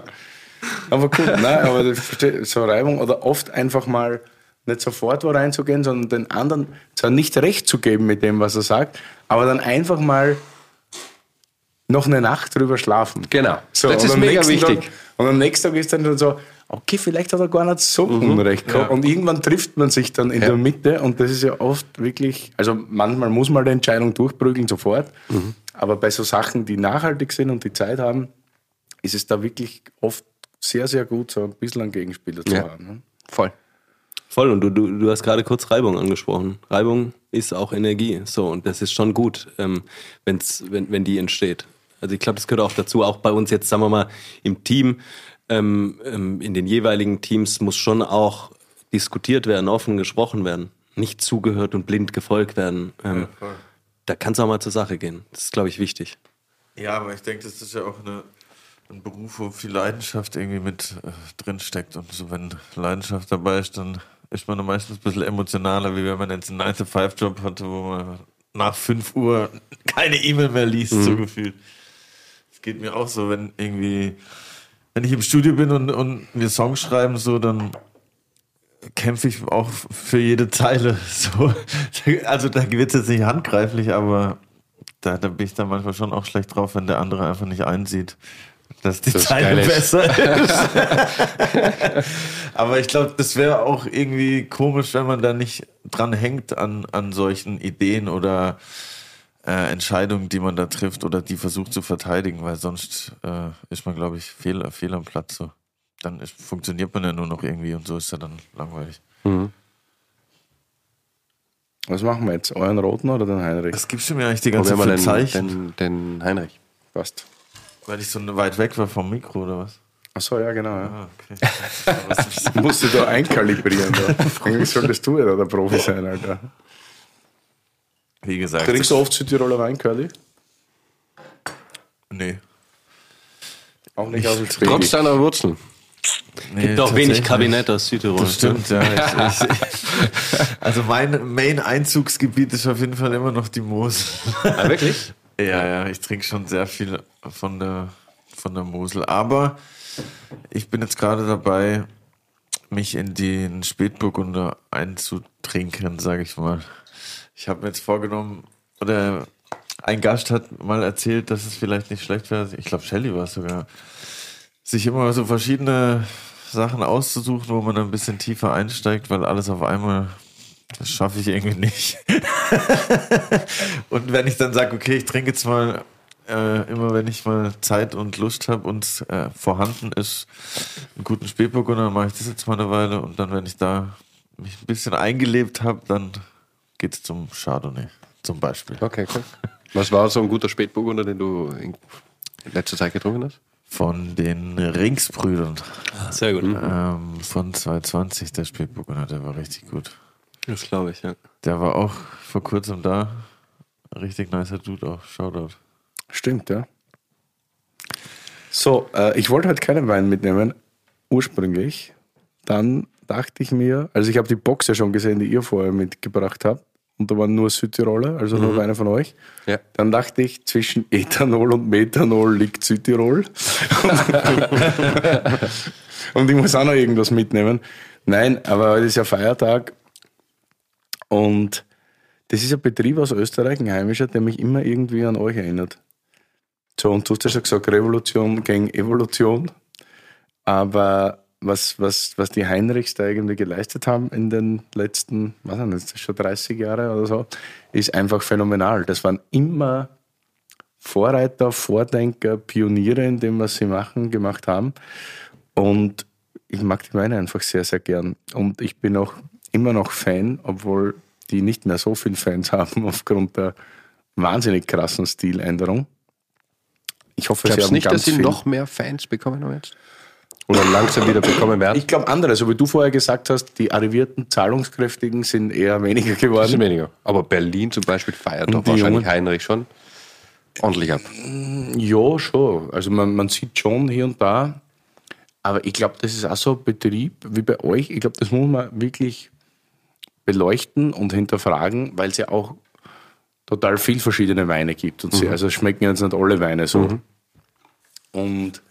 Aber cool, nein, aber so Reibung oder oft einfach mal nicht sofort wo reinzugehen, sondern den anderen zwar nicht recht zu geben mit dem, was er sagt, aber dann einfach mal noch eine Nacht drüber schlafen.
Genau.
So,
Das ist mega wichtig.
Tag, und am nächsten Tag ist dann schon so, okay, vielleicht hat er gar nicht so Unrecht gehabt. Und irgendwann trifft man sich dann in
Ja.
der Mitte und das ist ja oft wirklich, also manchmal muss man die Entscheidung durchprügeln sofort, aber bei so Sachen, die nachhaltig sind und die Zeit haben, ist es da wirklich oft sehr, sehr gut, so ein bisschen einen Gegenspieler zu
Ja.
haben. Ne?
Voll.
Voll, und du, du, du hast gerade kurz Reibung angesprochen. Reibung ist auch Energie. So, und das ist schon gut, ähm, wenn's, wenn, wenn die entsteht. Also ich glaube, das gehört auch dazu, auch bei uns jetzt, sagen wir mal, im Team, ähm, ähm, in den jeweiligen Teams muss schon auch diskutiert werden, offen gesprochen werden. Nicht zugehört und blind gefolgt werden. Ähm, da kann es auch mal zur Sache gehen. Das ist, glaube ich, wichtig.
Ja, aber ich denke, das ist ja auch eine, ein Beruf, wo viel Leidenschaft irgendwie mit äh, drin steckt. Und so, wenn Leidenschaft dabei ist, dann ist man meistens ein bisschen emotionaler, wie wenn man jetzt einen 9-to-5-Job hatte, wo man nach 5 Uhr keine E-Mail mehr liest, so gefühlt. Es geht mir auch so, wenn irgendwie, wenn ich im Studio bin und, und wir Songs schreiben, so, dann kämpfe ich auch für jede Zeile. So. Also da wird es jetzt nicht handgreiflich, aber da, da bin ich dann manchmal schon auch schlecht drauf, wenn der andere einfach nicht einsieht, dass die
Das ist.
besser ist. aber ich glaube, das wäre auch irgendwie komisch, wenn man da nicht dran hängt an, an solchen Ideen oder äh, Entscheidungen, die man da trifft oder die versucht zu verteidigen, weil sonst äh, ist man, glaube ich, fehl, fehl am Platz. So. Dann ist, funktioniert man ja nur noch irgendwie und so ist ja dann langweilig.
Was machen wir jetzt? Euren Roten oder den Heinrich?
Was gibst du mir eigentlich die ganze Zeit
den, den Heinrich.
Passt.
Weil ich so weit weg war vom Mikro oder was?
Achso, ja, genau. Ja.
Ah, okay. Was-
Musst du da einkalibrieren. Da. Eigentlich solltest du ja da der Profi sein, Alter.
Wie gesagt.
Trinkst du oft Südtiroler Wein, Curly?
Nee.
Auch nicht aus dem
Trotz
Spiegel.
deiner Wurzeln.
nee
Doch wenig
tatsächlich.
Kabinett aus Südtirol.
Das stimmt, ja. Ich, ich, also mein Main-Einzugsgebiet ist auf jeden Fall immer noch die Mosel.
Ah, wirklich?
Ja, ja, ich trinke schon sehr viel von der, von der Mosel. Aber ich bin jetzt gerade dabei, mich in den Spätburgunder einzutrinken, sage ich mal. Ich habe mir jetzt vorgenommen, oder ein Gast hat mal erzählt, dass es vielleicht nicht schlecht wäre, ich glaube Shelly war es sogar, sich immer so verschiedene Sachen auszusuchen, wo man ein bisschen tiefer einsteigt, weil alles auf einmal, das schaffe ich irgendwie nicht. und wenn ich dann sage, okay, ich trinke jetzt mal äh, immer, wenn ich mal Zeit und Lust habe und äh, vorhanden ist, einen guten Spätburgunder, dann mache ich das jetzt mal eine Weile und dann, wenn ich da mich ein bisschen eingelebt habe, dann geht's zum Chardonnay zum Beispiel.
Okay, cool. Was war so ein guter Spätburgunder, den du in letzter Zeit getrunken hast?
Von den Ringsbrüdern
Sehr gut.
ähm, von 220, der Spätburgunder, der war richtig gut.
Das glaube ich, ja.
Der war auch vor kurzem da. Richtig nicer Dude auch. Shoutout.
Stimmt, ja. So, äh, ich wollte heute keinen Wein mitnehmen, ursprünglich. Dann dachte ich mir, also ich habe die Box ja schon gesehen, die ihr vorher mitgebracht habt. und da waren nur Südtiroler, also nur einer von euch.
Ja.
Dann dachte ich, zwischen Ethanol und Methanol liegt Südtirol. und ich muss auch noch irgendwas mitnehmen. Nein, aber heute ist ja Feiertag und das ist ein Betrieb aus Österreich, ein heimischer, der mich immer irgendwie an euch erinnert. So, und du hast ja schon gesagt, Revolution gegen Evolution. Aber was, was, was die Heinrichs da irgendwie geleistet haben in den letzten, was sind das, schon 30 Jahre oder so, ist einfach phänomenal. Das waren immer Vorreiter, Vordenker, Pioniere in dem, was sie machen, gemacht haben. Und ich mag die Weine einfach sehr, sehr gern. Und ich bin auch immer noch Fan, obwohl die nicht mehr so viele Fans haben aufgrund der wahnsinnig krassen Stiländerung. Ich hoffe, sie
Glaubst
haben
du nicht,
ganz
dass sie
viel
noch mehr Fans bekommen haben jetzt? Oder langsam wieder bekommen werden?
Ich glaube andere, so wie du vorher gesagt hast, die arrivierten Zahlungskräftigen sind eher weniger geworden.
weniger. Aber Berlin zum Beispiel feiert doch wahrscheinlich
Jungen?
Heinrich schon ordentlich ab.
Ja, schon. Also man, man sieht schon hier und da. Aber ich glaube, das ist auch so ein Betrieb wie bei euch. Ich glaube, das muss man wirklich beleuchten und hinterfragen, weil es ja auch total viel verschiedene Weine gibt. Und sie, also es schmecken jetzt nicht alle Weine so. Und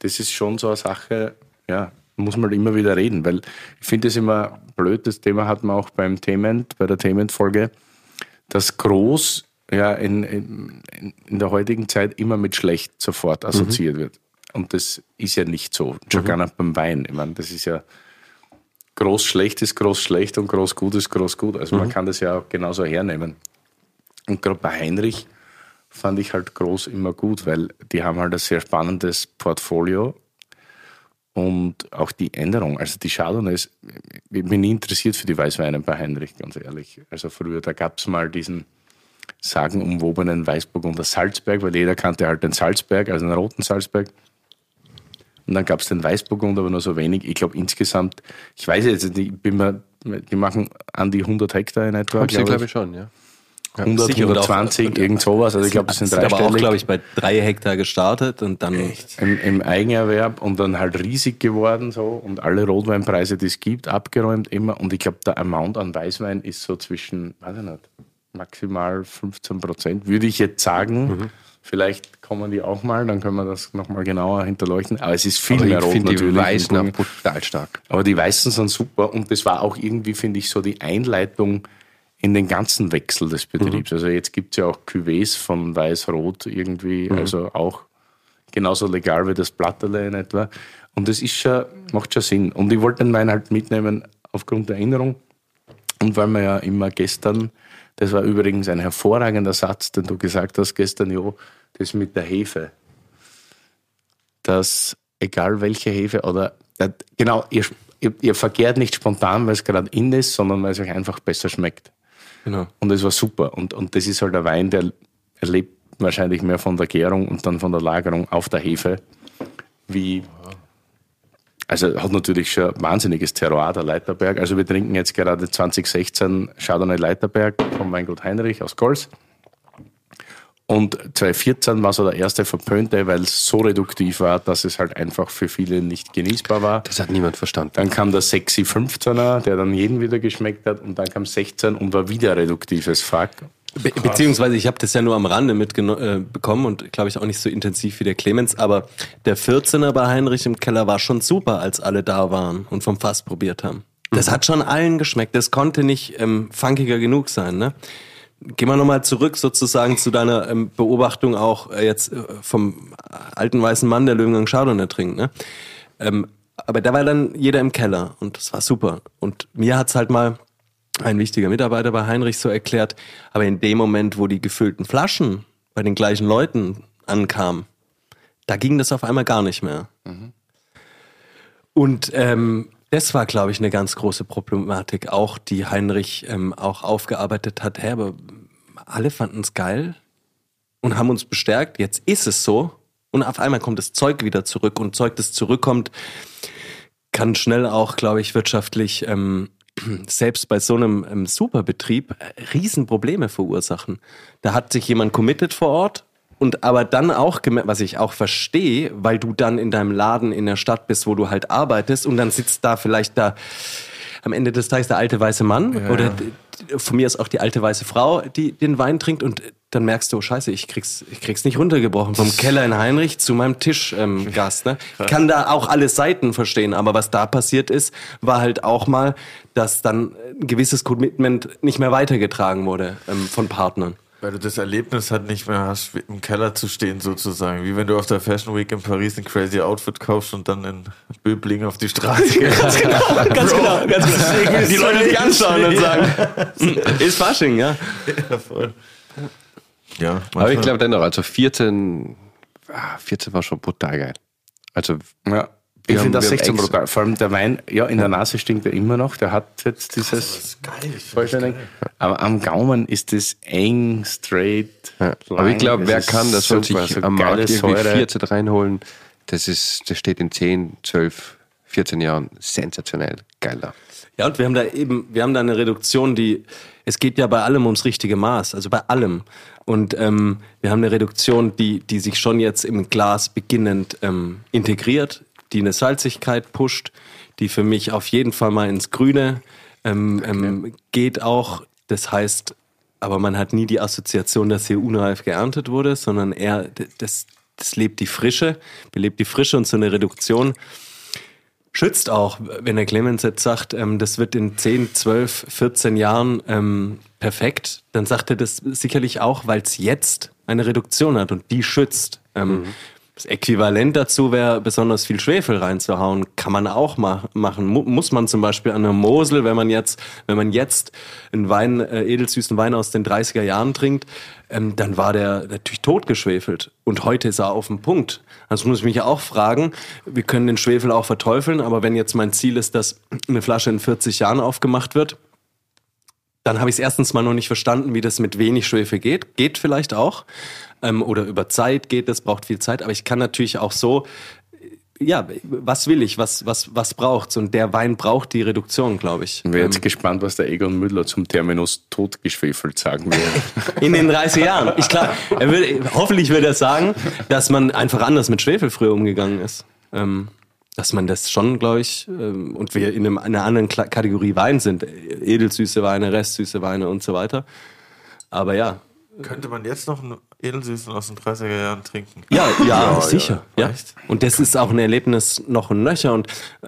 das ist schon so eine Sache, ja, muss man immer wieder reden, weil ich finde es immer blöd, das Thema hat man auch beim Thement, bei der Themenfolge, dass groß ja in, in, in der heutigen Zeit immer mit schlecht sofort assoziiert wird. Und das ist ja nicht so. Schon gar nicht beim Wein. Ich meine, das ist ja groß schlecht ist groß schlecht und groß gut ist groß gut. Also man kann das ja auch genauso hernehmen. Und gerade bei Heinrich fand ich halt groß immer gut, weil die haben halt ein sehr spannendes Portfolio und auch die Änderung. Also die Chardonnays, ich bin nie interessiert für die Weißweine bei Heinrich, ganz ehrlich. Also früher, da gab es mal diesen sagenumwobenen Weißburgunder Salzberg, weil jeder kannte halt den Salzberg, also den roten Salzberg. Und dann gab es den Weißburgunder, aber nur so wenig. Ich glaube insgesamt, ich weiß jetzt nicht, ich bin mir, die machen an die 100 Hektar in etwa, glaube
glaube
ich.
schon, ja.
100,
Sicher und auch-
120, irgend sowas. Also ich glaube, das sind
sind aber auch, glaube ich, bei drei Hektar gestartet und dann
Im, im Eigenerwerb und dann halt riesig geworden so und alle Rotweinpreise, die es gibt, abgeräumt immer. Und ich glaube, der Amount an Weißwein ist so zwischen, weiß ich nicht, maximal 15 Prozent, würde ich jetzt sagen.
Mhm.
Vielleicht kommen die auch mal, dann können wir das nochmal genauer hinterleuchten. Aber es ist viel
Aber
mehr
ich
Rot
finde die
natürlich.
Weißen auch brutal stark.
aber die Weißen sind super und das war auch irgendwie, finde ich, so die Einleitung in den ganzen Wechsel des Betriebs. Also jetzt gibt es ja auch Cuvées von Weiß-Rot irgendwie, also auch genauso legal wie das Platterle in etwa. Und das ist schon, macht schon Sinn. Und ich wollte den Wein halt mitnehmen aufgrund der Erinnerung. Und weil wir ja immer gestern, das war übrigens ein hervorragender Satz, den du gesagt hast gestern, Jo, das mit der Hefe dass egal welche Hefe oder äh, genau, ihr, ihr, ihr verkehrt nicht spontan, weil es gerade in ist, sondern weil es euch einfach besser schmeckt.
Genau.
Und es war super. Und, und das ist halt ein Wein, der erlebt wahrscheinlich mehr von der Gärung und dann von der Lagerung auf der Hefe, wie also hat natürlich schon wahnsinniges Terroir, der Leiterberg. Also wir trinken jetzt gerade 2016 Chardonnay Leiterberg vom Weingut Heinrich aus Golz. Und 2014 war so der erste verpönte, weil es so reduktiv war, dass es halt einfach für viele nicht genießbar war.
Das hat niemand verstanden.
Dann kam der sexy 15er, der dann jeden wieder geschmeckt hat. Und dann kam 16 und war wieder reduktives Fuck.
Be beziehungsweise ich habe das ja nur am Rande mitbekommen äh, und glaube ich auch nicht so intensiv wie der Clemens, aber der 14er bei Heinrich im Keller war schon super, als alle da waren und vom Fass probiert haben. Das hat schon allen geschmeckt. Das konnte nicht ähm, funkiger genug sein. Ne? Gehen wir nochmal zurück sozusagen zu deiner ähm, Beobachtung auch äh, jetzt äh, vom alten weißen Mann, der Löwengang Chardonnay trinkt. Ne? Ähm, aber da war dann jeder im Keller und das war super. Und mir hat's halt mal ein wichtiger Mitarbeiter bei Heinrich so erklärt, aber in dem Moment, wo die gefüllten Flaschen bei den gleichen Leuten ankamen, da ging das auf einmal gar nicht mehr. Und ähm, das war, glaube ich, eine ganz große Problematik, auch die Heinrich ähm, auch aufgearbeitet hat. Hä, aber alle fanden es geil und haben uns bestärkt. Jetzt ist es so. Und auf einmal kommt das Zeug wieder zurück. Und Zeug, das zurückkommt, kann schnell auch, glaube ich, wirtschaftlich ähm, selbst bei so einem ähm, Superbetrieb äh, Riesenprobleme verursachen. Da hat sich jemand committed vor Ort und aber dann auch, gemerkt, was ich auch verstehe, weil du dann in deinem Laden in der Stadt bist, wo du halt arbeitest und dann sitzt da vielleicht da am Ende des Tages der alte weiße Mann oder d- d- von mir ist auch die alte weiße Frau, die den Wein trinkt und dann merkst du, oh scheiße, ich krieg's, ich krieg's nicht runtergebrochen. Vom Keller in Heinrich zu meinem Tischgast. Ähm, Gast, ne? Ich kann da auch alle Seiten verstehen, aber was da passiert ist, war halt auch mal, dass dann ein gewisses Commitment nicht mehr weitergetragen wurde ähm, von Partnern.
Weil du das Erlebnis halt nicht mehr hast, im Keller zu stehen sozusagen. Wie wenn du auf der Fashion Week in Paris ein crazy Outfit kaufst und dann in Böbling auf die Straße gehst.
Ganz genau, ganz genau. Die Leute dich anschauen und sagen, ist Fasching, ja.
ja, voll. Ja,
Aber ich glaube dennoch, also 14, ah, 14 war schon brutal geil. Also
Ja. Ich
Wir
finde
haben-
das
wir haben
16
extra-
brutal. Vor allem der Wein, ja, in der Nase stinkt er immer noch. Der hat jetzt dieses
geil. Ich
Vollständig. Aber am Gaumen ist das eng, straight.
Ja. Aber ich glaube, wer
ist
kann, das soll
super,
sich
so
am Markt irgendwie
Säure.
14 reinholen. Das, ist, das steht in 10, 12, 14 Jahren sensationell geil da.
Ja, und wir haben da eben, wir haben da eine Reduktion, die, es geht ja bei allem ums richtige Maß, also bei allem. Und ähm, wir haben eine Reduktion, die, die sich schon jetzt im Glas beginnend ähm, integriert, die eine Salzigkeit pusht, die für mich auf jeden Fall mal ins Grüne ähm, ähm, geht auch. Das heißt, aber man hat nie die Assoziation, dass hier unreif geerntet wurde, sondern eher, das, das lebt die Frische, belebt die Frische und so eine Reduktion schützt auch, wenn der Clemens jetzt sagt, ähm, das wird in 10, 12, 14 Jahren ähm, perfekt, dann sagt er das sicherlich auch, weil es jetzt eine Reduktion hat und die schützt. Ähm, Das Äquivalent dazu wäre, besonders viel Schwefel reinzuhauen. Kann man auch ma machen. Mu muss man zum Beispiel an der Mosel, wenn man jetzt, wenn man jetzt einen Wein, äh, edelsüßen Wein aus den 30er Jahren trinkt, ähm, dann war der natürlich totgeschwefelt. Und heute ist er auf dem Punkt. Also muss ich mich auch fragen, wir können den Schwefel auch verteufeln, aber wenn jetzt mein Ziel ist, dass eine Flasche in 40 Jahren aufgemacht wird, dann habe ich es erstens mal noch nicht verstanden, wie das mit wenig Schwefel geht. Geht vielleicht auch. Ähm, oder über Zeit geht das, braucht viel Zeit. Aber ich kann natürlich auch so, ja, was will ich, was, was, was braucht's? Und der Wein braucht die Reduktion, glaube ich.
Ich bin jetzt gespannt, was der Egon Müller zum Terminus totgeschwefelt sagen wird.
In den 30 Jahren. Ich klar, er will, hoffentlich wird er sagen, dass man einfach anders mit Schwefel früher umgegangen ist. Ähm, dass man das schon, glaube ich, ähm, und wir in einem, einer anderen Kla Kategorie Wein sind, edelsüße Weine, restsüße Weine und so weiter. Aber ja,
Könnte man jetzt noch einen Edelsüßen aus den 30er Jahren trinken?
Ja, ja, sicher. Ja,
echt?
Und das ist auch ein Erlebnis noch ein Nöcher. Und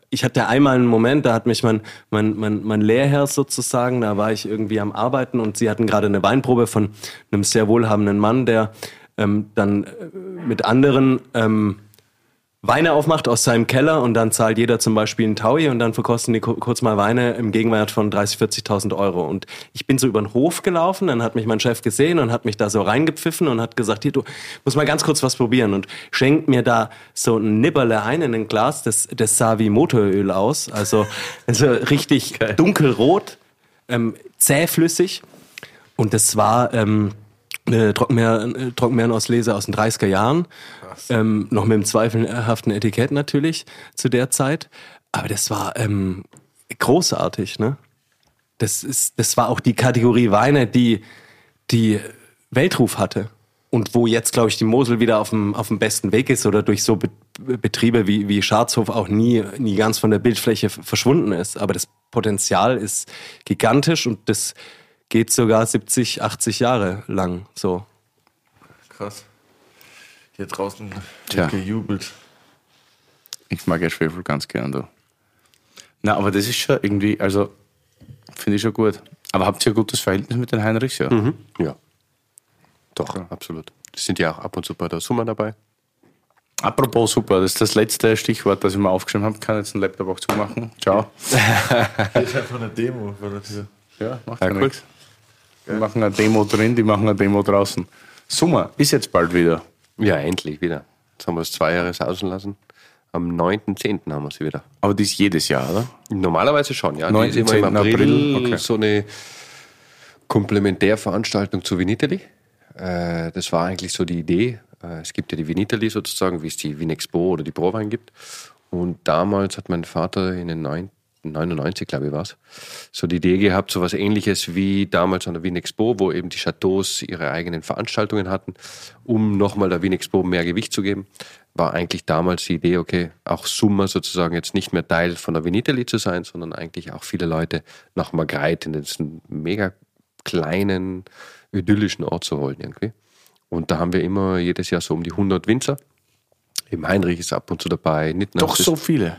ich hatte einmal einen Moment, da hat mich mein, mein, mein, mein Lehrherr sozusagen, da war ich irgendwie am Arbeiten und sie hatten gerade eine Weinprobe von einem sehr wohlhabenden Mann, der ähm, dann äh, mit anderen ähm, Weine aufmacht aus seinem Keller und dann zahlt jeder zum Beispiel einen Taui und dann verkosten die ku- kurz mal Weine im Gegenwert von 30.000, 40.000 Euro. Und ich bin so über den Hof gelaufen, dann hat mich mein Chef gesehen und hat mich da so reingepfiffen und hat gesagt, hier, du musst mal ganz kurz was probieren. Und schenkt mir da so ein Nibberle ein in ein Glas, das, das sah wie Motoröl aus, also, also richtig dunkelrot, ähm, zähflüssig. Und das war... Ähm, eine Trockenmeer, äh, Trockenmeerenauslese aus den 30er Jahren. Ähm, noch mit dem zweifelhaften Etikett natürlich zu der Zeit. Aber das war ähm, großartig, ne? Das, ist, das war auch die Kategorie Weine, die, die Weltruf hatte. Und wo jetzt, glaube ich, die Mosel wieder auf dem, auf dem besten Weg ist oder durch so Be Betriebe wie, wie Scharzhof auch nie, nie ganz von der Bildfläche verschwunden ist. Aber das Potenzial ist gigantisch und das geht sogar 70, 80 Jahre lang so.
Krass. Hier draußen
Tja.
gejubelt.
Ich mag ja Schwefel ganz gern, du. Na, aber das ist schon irgendwie, also, finde ich schon gut. Aber habt ihr ein gutes Verhältnis mit den Heinrichs, ja?
Ja. Doch, absolut. Die sind ja auch ab und zu bei der Summer dabei.
Apropos super, das ist das letzte Stichwort, das ich mir aufgeschrieben habe. Kann jetzt den Laptop auch zumachen. Ciao.
Hier ist einfach eine Demo.
Ja, macht
Ja,
ja,
cool.
nichts. Die machen eine Demo drin, die machen eine Demo draußen. Sommer ist jetzt bald wieder.
Ja, endlich wieder. Jetzt haben wir es zwei Jahre sausen lassen. Am 9.10. haben wir sie wieder.
Aber die ist jedes Jahr, oder?
Normalerweise schon, ja. Die
9.,
ist immer im
10.
April,
April, okay.
so eine Komplementärveranstaltung zu Vinitali. Äh, das war eigentlich so die Idee. Äh, es gibt ja die Vinitali sozusagen, wie es die Vinexpo oder die Prowein gibt. Und damals hat mein Vater in den neun- 99, glaube ich, war es, so die Idee gehabt, so was ähnliches wie damals an der Wien Expo, wo eben die Chateaus ihre eigenen Veranstaltungen hatten, um nochmal der Wien Expo mehr Gewicht zu geben. War eigentlich damals die Idee, okay, auch Summer sozusagen jetzt nicht mehr Teil von der Venitali zu sein, sondern eigentlich auch viele Leute nach Magreit in diesen mega kleinen, idyllischen Ort zu holen irgendwie. Und da haben wir immer jedes Jahr so um die 100 Winzer. Eben Heinrich ist ab und zu dabei. Nittner
Doch so viele.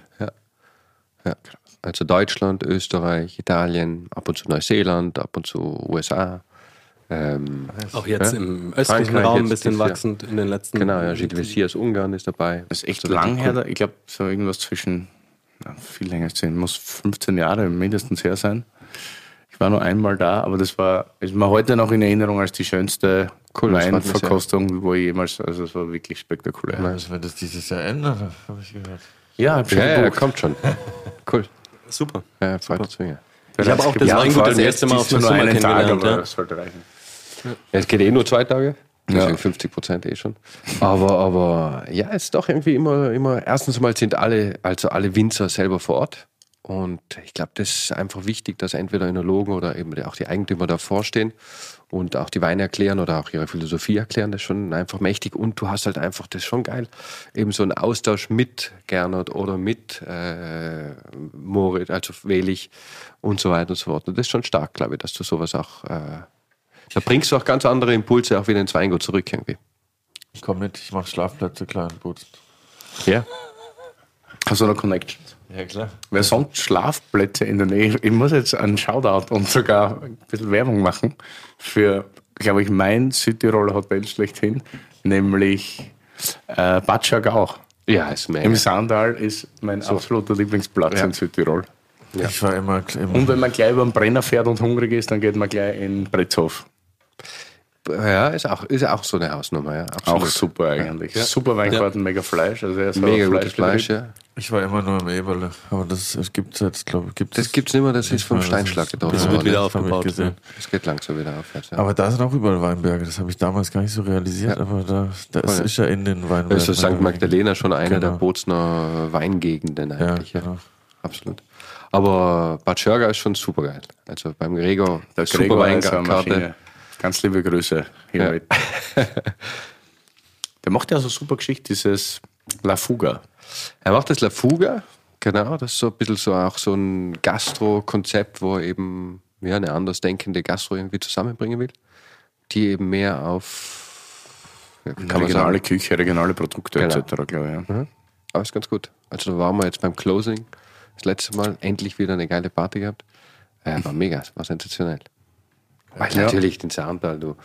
ja. Also Deutschland, Österreich, Italien, ab und zu Neuseeland, ab und zu USA. Ähm,
Auch jetzt
Ja.
im östlichen
Frankreich
Raum ein bisschen wachsend in den letzten
genau, ja, Gilles Vessier aus Ungarn ist dabei.
Das ist echt
Also
lang her. Ich glaube, so irgendwas zwischen, na, viel länger als 10, muss 15 Jahre mindestens her sein. Ich war nur einmal da, aber das war, ist mir heute noch in Erinnerung als die schönste
Cool,
Weinverkostung, wo ich jemals, also es war wirklich spektakulär.
Das wird das dieses Jahr ändern, habe ich gehört.
Ja,
Ja, ja, kommt schon. Cool.
Super.
Ja, freut uns mega.
Ich habe auch das
Ja,
Weingut das erste
jetzt
Mal auf
einen Tag,
kennengelernt.
aber
Ja.
das sollte reichen.
Ja, es geht eh nur zwei Tage. Deswegen
Ja.
50 Prozent eh schon. Aber, aber ja, es ist doch irgendwie immer, immer, erstens mal sind alle, also alle Winzer selber vor Ort. Und ich glaube, das ist einfach wichtig, dass entweder Enologen oder eben auch die Eigentümer davor stehen und auch die Weine erklären oder auch ihre Philosophie erklären. Das ist schon einfach mächtig. Und du hast halt einfach, das ist schon geil, eben so einen Austausch mit Gernot oder mit äh, Moritz, also Welich und so weiter und so fort. Und das ist schon stark, glaube ich, dass du sowas auch äh, da bringst du auch ganz andere Impulse auch wieder ins Weingut zurück irgendwie.
Ich komme mit, ich mache Schlafplätze klein putzen.
Ja.
Hast du noch Connections?
Ja, klar.
Wer sonst Schlafplätze in der Nähe? Ich muss jetzt einen Shoutout und sogar ein bisschen Werbung machen für, glaube ich, mein Südtiroler Hotel schlechthin, nämlich äh, Bad Schagau.
Ja, ist mega.
Im Sandal ist mein absoluter Lieblingsplatz
Ja.
in Südtirol.
Ich war immer im
Und wenn man gleich über den Brenner fährt und hungrig ist, dann geht man gleich in Bretzhof.
Ja, ist auch, ist auch so eine Hausnummer, ja. Absolut.
Auch super eigentlich. Super Weinkarten, mega Fleisch. Also er ist
Mega Fleisch,
Fleischbetrieb.
ja.
Ich war immer nur im Eberle, aber das gibt es jetzt, glaube ich. Gibt's
Das gibt's nicht mehr, das ist vom Steinschlag getroffen
das
wird wieder
das hab ich
aufgebaut,
gesehen.
Das geht langsam wieder aufwärts. Ja.
Aber da sind auch überall Weinberge, das habe ich damals gar nicht so realisiert, aber da, da
Voll, ja.
ist ja in den Weinbergen.
das ist St. Magdalena schon eine
Genau.
der Bozner Weingegenden
Ja,
eigentlich. Ja,
genau.
Absolut. Aber Bad Schörger ist schon super geil. Also beim Gregor,
Der
super Weinkarte.
Ganz liebe Grüße hiermit.
Ja.
Der macht ja so super Geschichte, dieses La Fuga.
Er macht das La Fuga, genau. Das ist so ein bisschen so auch so ein Gastro-Konzept, wo er eben ja, eine anders denkende Gastro irgendwie zusammenbringen will, die eben mehr auf ja,
regionale
sagen.
Küche, regionale Produkte
Genau.
etc. Glaube ich, ja.
Aber ist ganz gut. Also da waren wir jetzt beim Closing das letzte Mal endlich wieder eine geile Party gehabt. Äh, war mega, war sensationell. Weil
Ja.
natürlich den Saartal, du,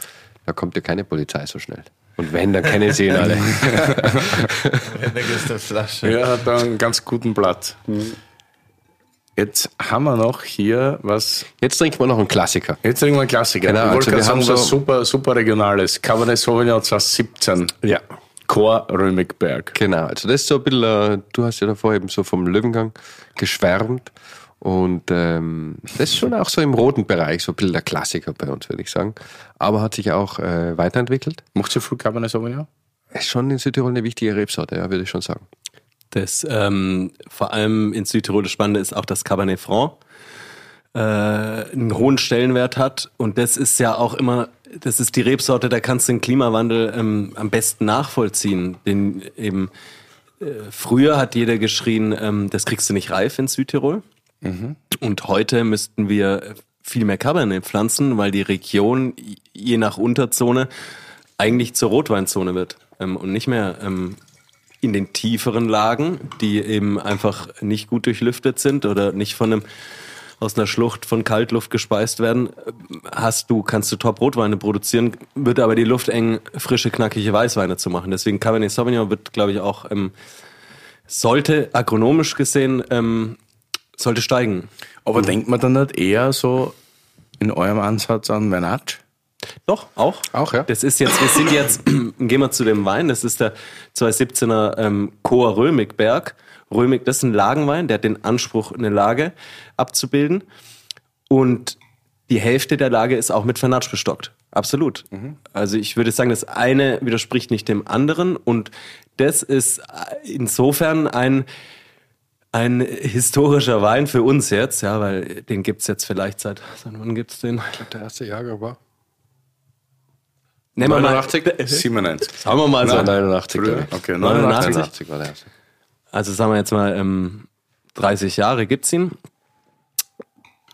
da kommt ja keine Polizei so schnell. Und wenn, dann kennen sie ihn alle.
ist der Flasche.
Ja, hat da einen ganz guten Blatt. Jetzt haben wir noch hier was.
Jetzt trinken wir noch einen Klassiker.
Jetzt trinken wir einen Klassiker.
Genau, also wir haben
was
so-
super, super Regionales. Cabernet Sauvignon 2017.
Ja.
Chor Römigberg.
Genau, also das ist so ein bisschen, äh, du hast ja davor eben so vom Löwengang geschwärmt. Und ähm, das ist schon auch so im roten Bereich, so ein bisschen der Klassiker bei uns, würde ich sagen. Aber hat sich auch äh, weiterentwickelt.
Macht ihr viel Cabernet Sauvignon?
Ist schon in Südtirol eine wichtige Rebsorte, ja, würde ich schon sagen.
Das ähm, vor allem in Südtirol das Spannende ist auch, dass Cabernet Franc äh, einen hohen Stellenwert hat. Und das ist ja auch immer, das ist die Rebsorte, da kannst du den Klimawandel ähm, am besten nachvollziehen. Den eben äh, früher hat jeder geschrien, ähm, das kriegst du nicht reif in Südtirol. Und heute müssten wir viel mehr Cabernet pflanzen, weil die Region je nach Unterzone eigentlich zur Rotweinzone wird ähm, und nicht mehr ähm, in den tieferen Lagen, die eben einfach nicht gut durchlüftet sind oder nicht von einem aus einer Schlucht von Kaltluft gespeist werden, hast du, kannst du Top-Rotweine produzieren, wird aber die Luft eng, frische, knackige Weißweine zu machen. Deswegen Cabernet Sauvignon wird, glaube ich, auch, ähm, sollte agronomisch gesehen, ähm, sollte steigen.
Aber denkt man dann nicht eher so in eurem Ansatz an Vernatsch?
Doch, auch.
Auch, ja.
Das ist jetzt, wir sind jetzt, gehen wir zu dem Wein, das ist der 2017er ähm, Chor Römigberg. Römig, das ist ein Lagenwein, der hat den Anspruch, eine Lage abzubilden. Und die Hälfte der Lage ist auch mit Vernatsch bestockt. Absolut. Also ich würde sagen, das eine widerspricht nicht dem anderen und das ist insofern ein ein historischer Wein für uns jetzt, ja, weil den gibt es jetzt vielleicht seit, seit wann gibt es den?
Ich glaube, der erste Jahrgang war.
Nehmen wir mal,
97.
sagen wir mal so.
89,
Früher? Okay,
89.
89 war der erste.
Also sagen wir jetzt mal, ähm, 30 Jahre gibt's ihn.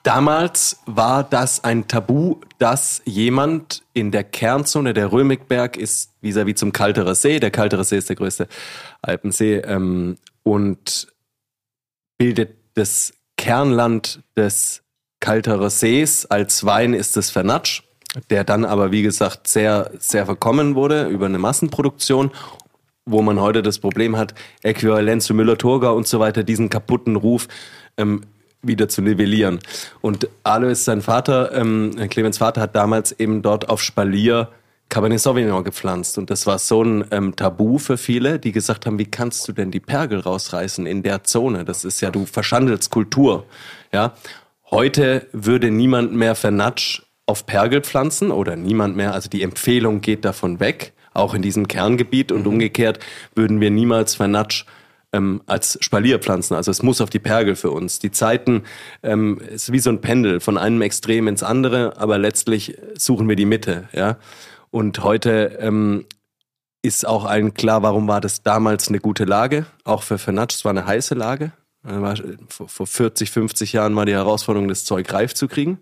Damals war das ein Tabu, dass jemand in der Kernzone, der Römigberg ist vis-à-vis zum Kalterer See, der Kalterer See ist der größte Alpensee ähm, und bildet das Kernland des Kalterer Sees. Als Wein ist es Vernatsch, der dann aber, wie gesagt, sehr, sehr verkommen wurde über eine Massenproduktion wo man heute das Problem hat, Äquivalent zu Müller-Thurgau und so weiter, diesen kaputten Ruf ähm, wieder zu nivellieren. Und Alois, sein Vater, ähm, Clemens Vater, hat damals eben dort auf Spalier Cabernet Sauvignon gepflanzt. Und das war so ein ähm, Tabu für viele, die gesagt haben, wie kannst du denn die Pergel rausreißen in der Zone? Das ist ja, du verschandelst Kultur. Ja? Heute würde niemand mehr Vernatsch auf Pergel pflanzen oder niemand mehr, also die Empfehlung geht davon weg, auch in diesem Kerngebiet und umgekehrt würden wir niemals Vernatsch ähm, als Spalier pflanzen. Also es muss auf die Pergel für uns. Die Zeiten ähm, ist wie so ein Pendel von einem Extrem ins andere, aber letztlich suchen wir die Mitte. Ja? Und heute ähm, ist auch allen klar, warum war das damals eine gute Lage, auch für Vernatsch. Es war eine heiße Lage. Äh, vor 40, 50 Jahren war die Herausforderung, das Zeug reif zu kriegen.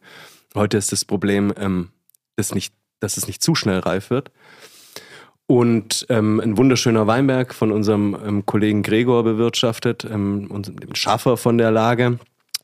Heute ist das Problem, ähm, dass, nicht, dass es nicht zu schnell reif wird. Und ähm, ein wunderschöner Weinberg von unserem ähm, Kollegen Gregor bewirtschaftet, ähm, und dem Schaffer von der Lage.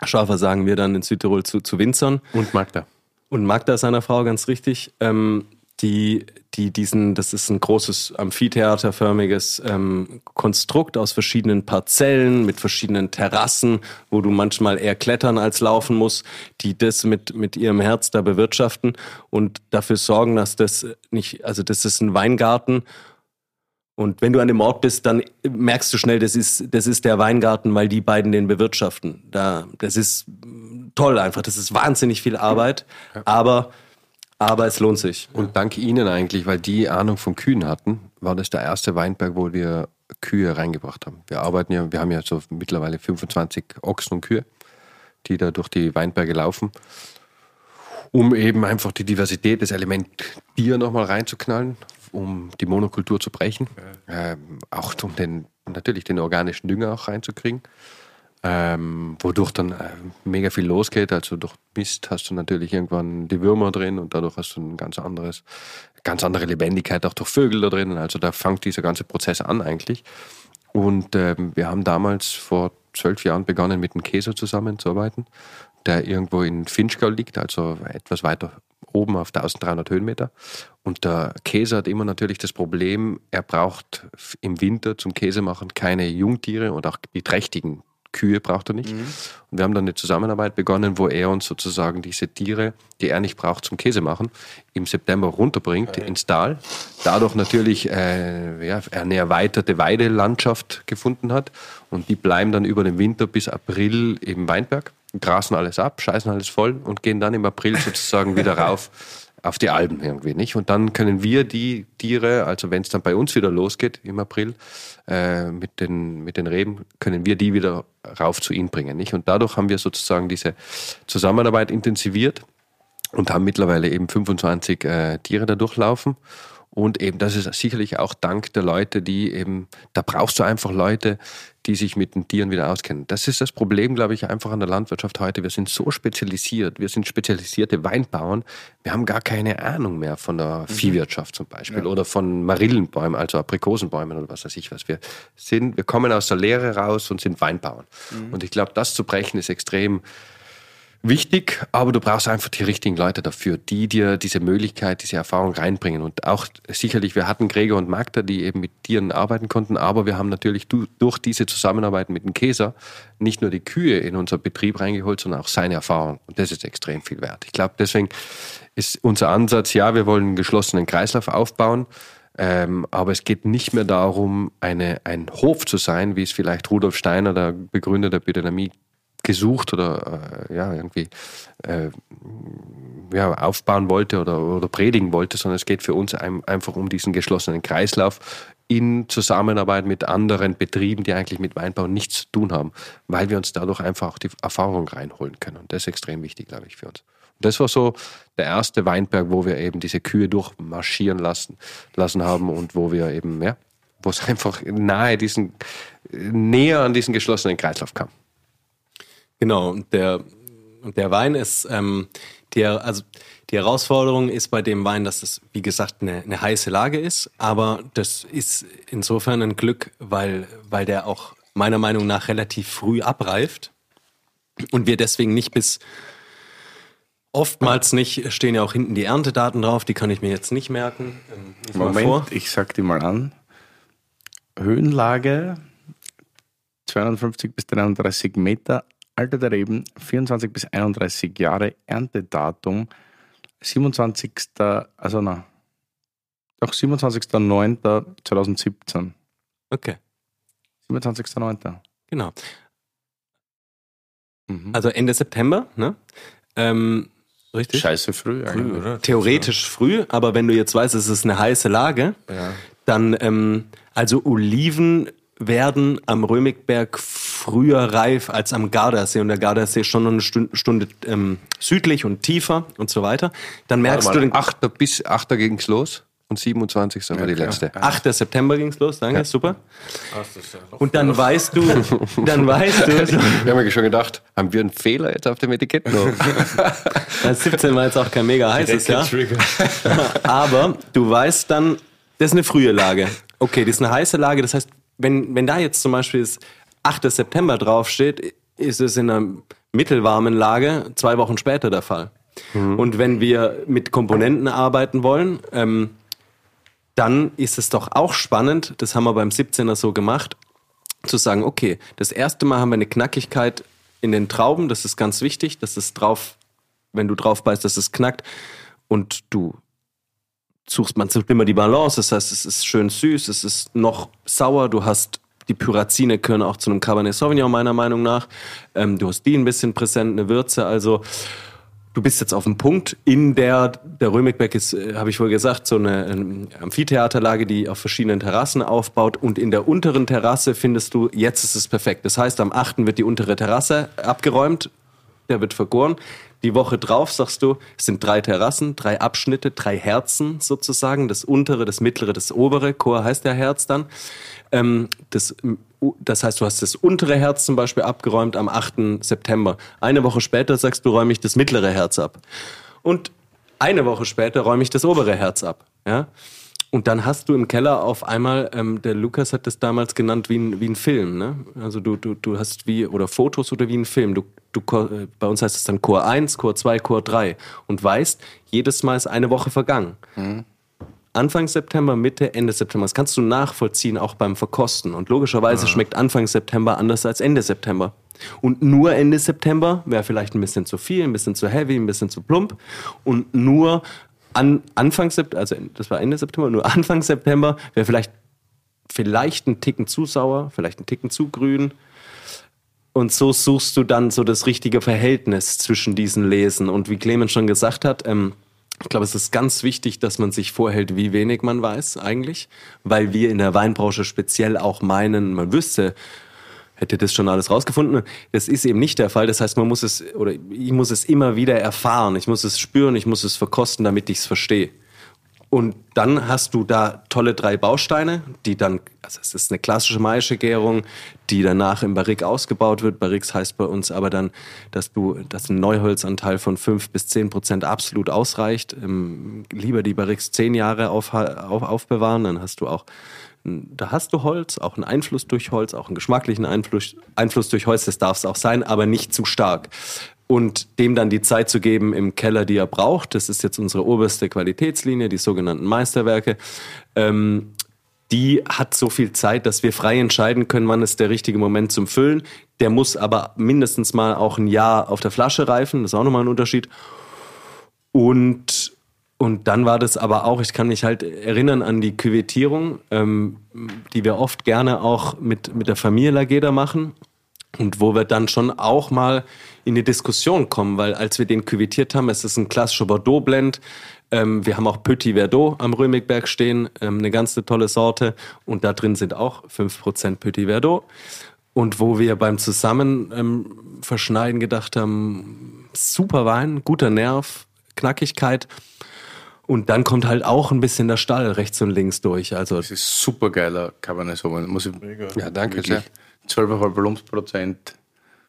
Schaffer sagen wir dann in Südtirol zu, zu Winzern.
Und Magda.
Und Magda seiner Frau, ganz richtig, ähm, die, die diesen, das ist ein großes amphitheaterförmiges ähm, Konstrukt aus verschiedenen Parzellen mit verschiedenen Terrassen, wo du manchmal eher klettern als laufen musst, die das mit, mit ihrem Herz da bewirtschaften und dafür sorgen, dass das nicht, also das ist ein Weingarten und wenn du an dem Ort bist, dann merkst du schnell, das ist, das ist der Weingarten, weil die beiden den bewirtschaften. Da, das ist toll einfach. Das ist wahnsinnig viel Arbeit, aber, aber es lohnt sich.
Und dank Ihnen eigentlich, weil die Ahnung von Kühen hatten, war das der erste Weinberg, wo wir Kühe reingebracht haben. Wir arbeiten ja, wir haben ja so mittlerweile 25 Ochsen und Kühe, die da durch die Weinberge laufen, um eben einfach die Diversität, das Element Bier nochmal reinzuknallen, um die Monokultur zu brechen, ähm, auch um den, natürlich den organischen Dünger auch reinzukriegen. Ähm, wodurch dann äh, mega viel losgeht. Also durch Mist hast du natürlich irgendwann die Würmer drin und dadurch hast du ein ganz anderes, ganz andere Lebendigkeit auch durch Vögel da drin. Also da fängt dieser ganze Prozess an eigentlich. Und ähm, wir haben damals vor zwölf Jahren begonnen, mit dem Käser zusammenzuarbeiten, der irgendwo in Finchgau liegt, also etwas weiter oben auf 1300 Höhenmeter. Und der Käse hat immer natürlich das Problem, er braucht im Winter zum Käsemachen keine Jungtiere und auch die trächtigen Kühe braucht er nicht. Und wir haben dann eine Zusammenarbeit begonnen, wo er uns sozusagen diese Tiere, die er nicht braucht zum Käse machen, im September runterbringt ins Tal. Dadurch natürlich äh, ja, eine erweiterte Weidelandschaft gefunden hat. Und die bleiben dann über den Winter bis April im Weinberg, grasen alles ab, scheißen alles voll und gehen dann im April sozusagen wieder rauf auf die Alben irgendwie, nicht? Und dann können wir die Tiere, also wenn es dann bei uns wieder losgeht im April äh, mit, den, mit den Reben, können wir die wieder rauf zu ihnen bringen, nicht? Und dadurch haben wir sozusagen diese Zusammenarbeit intensiviert und haben mittlerweile eben 25 äh, Tiere da durchlaufen. Und eben, das ist sicherlich auch dank der Leute, die eben, da brauchst du einfach Leute, die sich mit den Tieren wieder auskennen. Das ist das Problem, glaube ich, einfach an der Landwirtschaft heute. Wir sind so spezialisiert. Wir sind spezialisierte Weinbauern. Wir haben gar keine Ahnung mehr von der Viehwirtschaft zum Beispiel oder von Marillenbäumen, also Aprikosenbäumen oder was weiß ich was. Wir sind, wir kommen aus der Lehre raus und sind Weinbauern. Und ich glaube, das zu brechen ist extrem wichtig, aber du brauchst einfach die richtigen Leute dafür, die dir diese Möglichkeit, diese Erfahrung reinbringen. Und auch sicherlich, wir hatten Gregor und Magda, die eben mit Tieren arbeiten konnten, aber wir haben natürlich du, durch diese Zusammenarbeit mit dem Käser nicht nur die Kühe in unser Betrieb reingeholt, sondern auch seine Erfahrung. Und das ist extrem viel wert. Ich glaube, deswegen ist unser Ansatz, ja, wir wollen einen geschlossenen Kreislauf aufbauen. Ähm, aber es geht nicht mehr darum, eine, ein Hof zu sein, wie es vielleicht Rudolf Steiner, der Begründer der Biodynamie, gesucht oder äh, ja, irgendwie äh, ja, aufbauen wollte oder, oder predigen wollte, sondern es geht für uns ein, einfach um diesen geschlossenen Kreislauf in Zusammenarbeit mit anderen Betrieben, die eigentlich mit Weinbau nichts zu tun haben, weil wir uns dadurch einfach auch die Erfahrung reinholen können. Und das ist extrem wichtig, glaube ich, für uns. Und das war so der erste Weinberg, wo wir eben diese Kühe durchmarschieren lassen, lassen haben und wo wir eben, ja, wo es einfach nahe diesen, näher an diesen geschlossenen Kreislauf kam.
Genau, und der, und der Wein ist, ähm, die, also die Herausforderung ist bei dem Wein, dass es, wie gesagt, eine, eine heiße Lage ist, aber das ist insofern ein Glück, weil, weil der auch meiner Meinung nach relativ früh abreift und wir deswegen nicht bis oftmals nicht, stehen ja auch hinten die Erntedaten drauf, die kann ich mir jetzt nicht merken. Ähm, vor.
Moment, ich sag die mal an. Höhenlage 250 bis 330 Meter, Alter der Reben 24 bis 31 Jahre, Erntedatum 27. Also na, doch 27.09.2017.
Okay,
27.09.
genau.
Mhm.
Also Ende September, ne? Ähm, richtig?
Scheiße früh eigentlich.
Theoretisch früh, aber wenn du jetzt weißt, es ist eine heiße Lage, dann, ähm, also Oliven werden am Römigberg früher reif als am Gardasee und der Gardasee ist schon noch eine Stunde, Stunde ähm, südlich und tiefer und so weiter. Dann merkst du den
8. bis 8. ging es los und 27. war die letzte.
8. September ging's los, danke, super. Und dann weißt du, dann weißt du,
Wir haben ja schon gedacht, haben wir einen Fehler jetzt auf dem Etikett noch?
Das 17 war jetzt auch kein mega heißes Jahr. Aber du weißt dann, das ist eine frühe Lage. Okay, das ist eine heiße Lage. Das heißt, wenn, wenn da jetzt zum Beispiel das 8. September draufsteht, ist es in einer mittelwarmen Lage zwei Wochen später der Fall. Und wenn wir mit Komponenten arbeiten wollen, ähm, dann ist es doch auch spannend, das haben wir beim 17er so gemacht, zu sagen, okay, das erste Mal haben wir eine Knackigkeit in den Trauben, das ist ganz wichtig, dass es drauf, wenn du drauf beißt, dass es knackt und du suchst, man sucht immer die Balance, das heißt, es ist schön süß, es ist noch sauer, du hast die Pyrazine können auch zu einem Cabernet Sauvignon meiner Meinung nach. Ähm, du hast die ein bisschen präsent, eine Würze, also du bist jetzt auf dem Punkt in der, der Römigbeck ist, äh, habe ich wohl gesagt, so eine ähm, Amphitheaterlage, die auf verschiedenen Terrassen aufbaut und in der unteren Terrasse findest du, jetzt ist es perfekt. Das heißt, am 8. wird die untere Terrasse abgeräumt, der wird vergoren. Die Woche drauf sagst du, es sind drei Terrassen, drei Abschnitte, drei Herzen sozusagen, das untere, das mittlere, das obere, Chor heißt der Herz dann. Ähm, das, das heißt, du hast das untere Herz zum Beispiel abgeräumt am 8. September. Eine Woche später sagst du, räume ich das mittlere Herz ab. Und eine Woche später räume ich das obere Herz ab. Ja? Und dann hast du im Keller auf einmal, ähm, der Lukas hat das damals genannt wie ein, wie ein Film. Ne? Also du, du, du hast wie, oder Fotos oder wie ein Film. Du, du, äh, bei uns heißt es dann Chor 1, Chor 2, Chor 3. Und weißt, jedes Mal ist eine Woche vergangen. Anfang September, Mitte, Ende September. Das kannst du nachvollziehen, auch beim Verkosten. Und logischerweise schmeckt Anfang September anders als Ende September. Und nur Ende September wäre vielleicht ein bisschen zu viel, ein bisschen zu heavy, ein bisschen zu plump. Und nur an Anfang September, also das war Ende September, nur Anfang September wäre vielleicht, vielleicht ein Ticken zu sauer, vielleicht ein Ticken zu grün. Und so suchst du dann so das richtige Verhältnis zwischen diesen Lesen. Und wie Clemens schon gesagt hat, ähm, ich glaube, es ist ganz wichtig, dass man sich vorhält, wie wenig man weiß eigentlich, weil wir in der Weinbranche speziell auch meinen, man wüsste, hätte das schon alles rausgefunden. Das ist eben nicht der Fall. Das heißt, man muss es, oder ich muss es immer wieder erfahren. Ich muss es spüren, ich muss es verkosten, damit ich es verstehe. Und dann hast du da tolle drei Bausteine, die dann, also es ist eine klassische Maischegärung, die danach im Barrique ausgebaut wird. Barriques heißt bei uns aber dann, dass du, dass ein Neuholzanteil von fünf bis zehn Prozent absolut ausreicht. Ähm, lieber die Barriques zehn Jahre auf, auf, aufbewahren, dann hast du auch, da hast du Holz, auch einen Einfluss durch Holz, auch einen geschmacklichen Einfluss, Einfluss durch Holz, das darf es auch sein, aber nicht zu stark und dem dann die Zeit zu geben im Keller, die er braucht. Das ist jetzt unsere oberste Qualitätslinie, die sogenannten Meisterwerke. Ähm, die hat so viel Zeit, dass wir frei entscheiden können, wann ist der richtige Moment zum Füllen. Der muss aber mindestens mal auch ein Jahr auf der Flasche reifen. Das ist auch nochmal ein Unterschied. Und, und dann war das aber auch, ich kann mich halt erinnern an die Küvettierung, ähm, die wir oft gerne auch mit, mit der Familie Lageda machen. Und wo wir dann schon auch mal in die Diskussion kommen, weil als wir den küvettiert haben, es ist ein klassischer Bordeaux-Blend, Ähm, wir haben auch Petit Verdot am Römigberg stehen, ähm, eine ganz tolle Sorte. Und da drin sind auch 5% Petit Verdot. Und wo wir beim Zusammen ähm, gedacht haben, super Wein, guter Nerv, Knackigkeit. Und dann kommt halt auch ein bisschen der Stall rechts und links durch. Also
Das ist super geiler Cabernet Sauvignon. Muss ich
Ja, danke
wirklich. 12,5 Volumensprozent,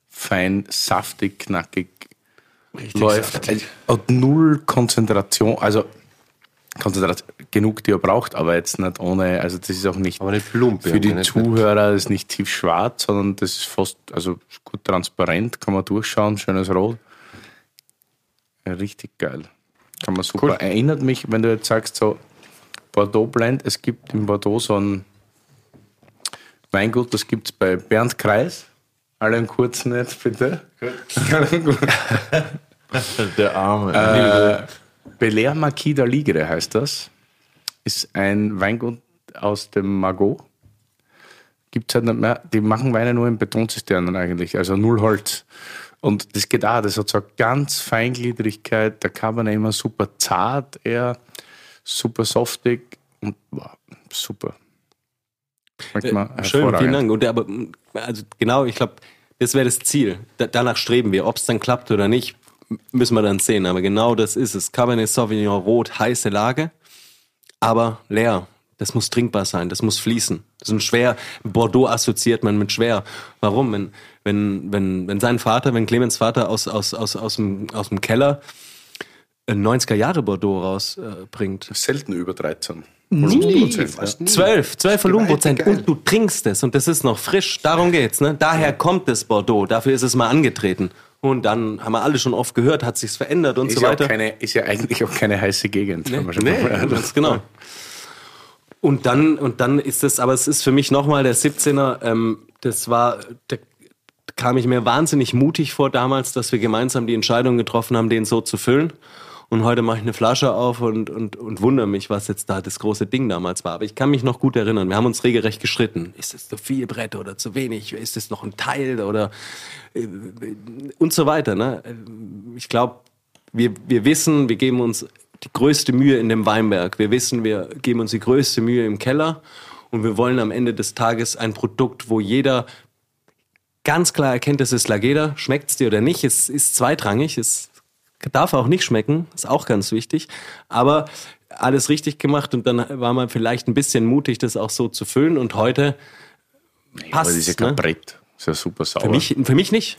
fein, saftig, knackig. läuft. Und null Konzentration, also Konzentration, genug, die er braucht, aber jetzt nicht ohne, also das ist auch nicht
Aber nicht plump.
für die
ja, nicht-
Zuhörer, das ist nicht tief schwarz, sondern das ist fast, also gut transparent, kann man durchschauen, schönes Rot. Richtig geil. Kann man super. Erinnert mich, wenn du jetzt sagst, so Bordeaux Blend, es gibt in Bordeaux so ein Weingut, das gibt es bei Bernd Kreis. Alle einen kurzen jetzt, bitte.
Der Arme.
Äh, Belair Marquis d'Aligre heißt das. Ist ein Weingut aus dem Margot. Gibt es halt nicht mehr. Die machen Weine nur in Betonzisternen eigentlich, also null Holz. Und das geht auch, das hat so eine ganz Feingliedrigkeit. Der Cabernet immer super zart, eher super softig und wow, super.
Äh, Schön, vielen Dank. Und aber, also genau, ich glaube, das wäre das Ziel. Da, danach streben wir. Ob es dann klappt oder nicht, müssen wir dann sehen. Aber genau das ist es. Cabernet Sauvignon Rot, heiße Lage, aber leer. Das muss trinkbar sein, das muss fließen. Das ist ein schwer, Bordeaux assoziiert man mit schwer. Warum? Wenn, wenn, wenn, wenn sein Vater, wenn Clemens Vater aus, aus, aus, aus, dem, aus dem Keller ein 90er Jahre Bordeaux rausbringt, äh,
Selten über 13.
Nie.
Ja.
12, 12 Volumenprozent und du trinkst es und das ist noch frisch. Darum geht's, ne? Daher kommt das Bordeaux, dafür ist es mal angetreten. Und dann haben wir alle schon oft gehört, hat sich's verändert und
Ist,
so
ja
weiter.
keine, ist ja eigentlich auch keine heiße Gegend. kann man schon
Nee,
mal-
ganz genau. Und dann, und dann ist es, aber es ist für mich nochmal der 17er, ähm, das war, da kam ich mir wahnsinnig mutig vor damals, dass wir gemeinsam die Entscheidung getroffen haben, den so zu füllen. Und heute mache ich eine Flasche auf und, und, und wundere mich, was jetzt da das große Ding damals war. Aber ich kann mich noch gut erinnern. Wir haben uns regelrecht gestritten. Ist es zu viel Brett oder zu wenig? Ist es noch ein Teil oder äh, und so weiter. Ne? Ich glaube, wir, wir wissen, wir geben uns die größte Mühe in dem Weinberg. Wir wissen, wir geben uns die größte Mühe im Keller. Und wir wollen am Ende des Tages ein Produkt, wo jeder ganz klar erkennt, es ist Lageda. Schmeckt es dir oder nicht? Es ist zweitrangig. Es darf auch nicht schmecken. Ist auch ganz wichtig. Aber alles richtig gemacht und dann war man vielleicht ein bisschen mutig, das auch so zu füllen. Und heute
Aber
passt
das ist ja
es.
kein
Ne?
Brett. Das ist ja super sauer.
Für, mich, für mich nicht.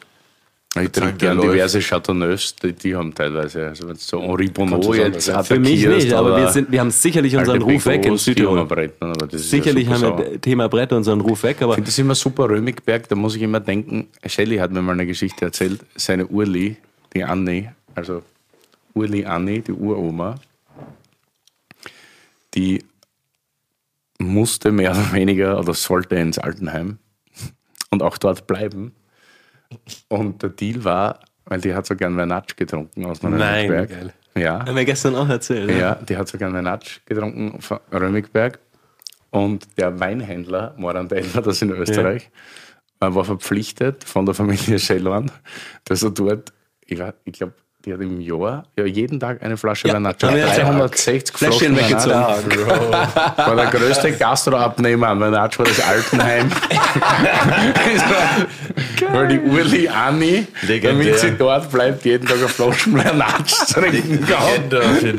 Ich trinke gerne diverse Chateauneufs, die, die haben teilweise, also wenn so Henri Bonneau jetzt
Für mich nicht, aber wir, sind, wir haben sicherlich unseren Ruf weg in
Begots, die haben
Südtirol.
ein Brett, aber das ist
Sicherlich
ja
haben
super
wir
sauer.
Thema Brett unseren Ruf weg, aber
Ich finde das immer super Römigberg, da muss ich immer denken, Shelley hat mir mal eine Geschichte erzählt, seine Urli, die Anni, also Urli Anni, die Uroma, die musste mehr oder weniger oder sollte ins Altenheim und auch dort bleiben. Und der Deal war, weil die hat so gern Vernatsch getrunken aus dem
Nein,
Römigberg.
geil.
Ja.
haben wir gestern auch erzählt. ne?
Ja, die hat sogar einen Natsch getrunken von Römigberg. Und der Weinhändler, Moran Bellner, das in Österreich, äh, war verpflichtet von der Familie Schellorn, dass er dort, ich, war- ich glaube, die hat im Jahr ja, jeden Tag eine Flasche
Ja,
Vernatsch.
haben wir erzählt.
360
Fläschchen
Flaschen
weggezogen.
Vernatsch. War der größte Gastroabnehmer an Vernatsch, war das Altenheim. Weil die Urli Anni,
Legendär.
damit sie dort bleibt, jeden Tag eine Flasche Vernatsch trinken kann.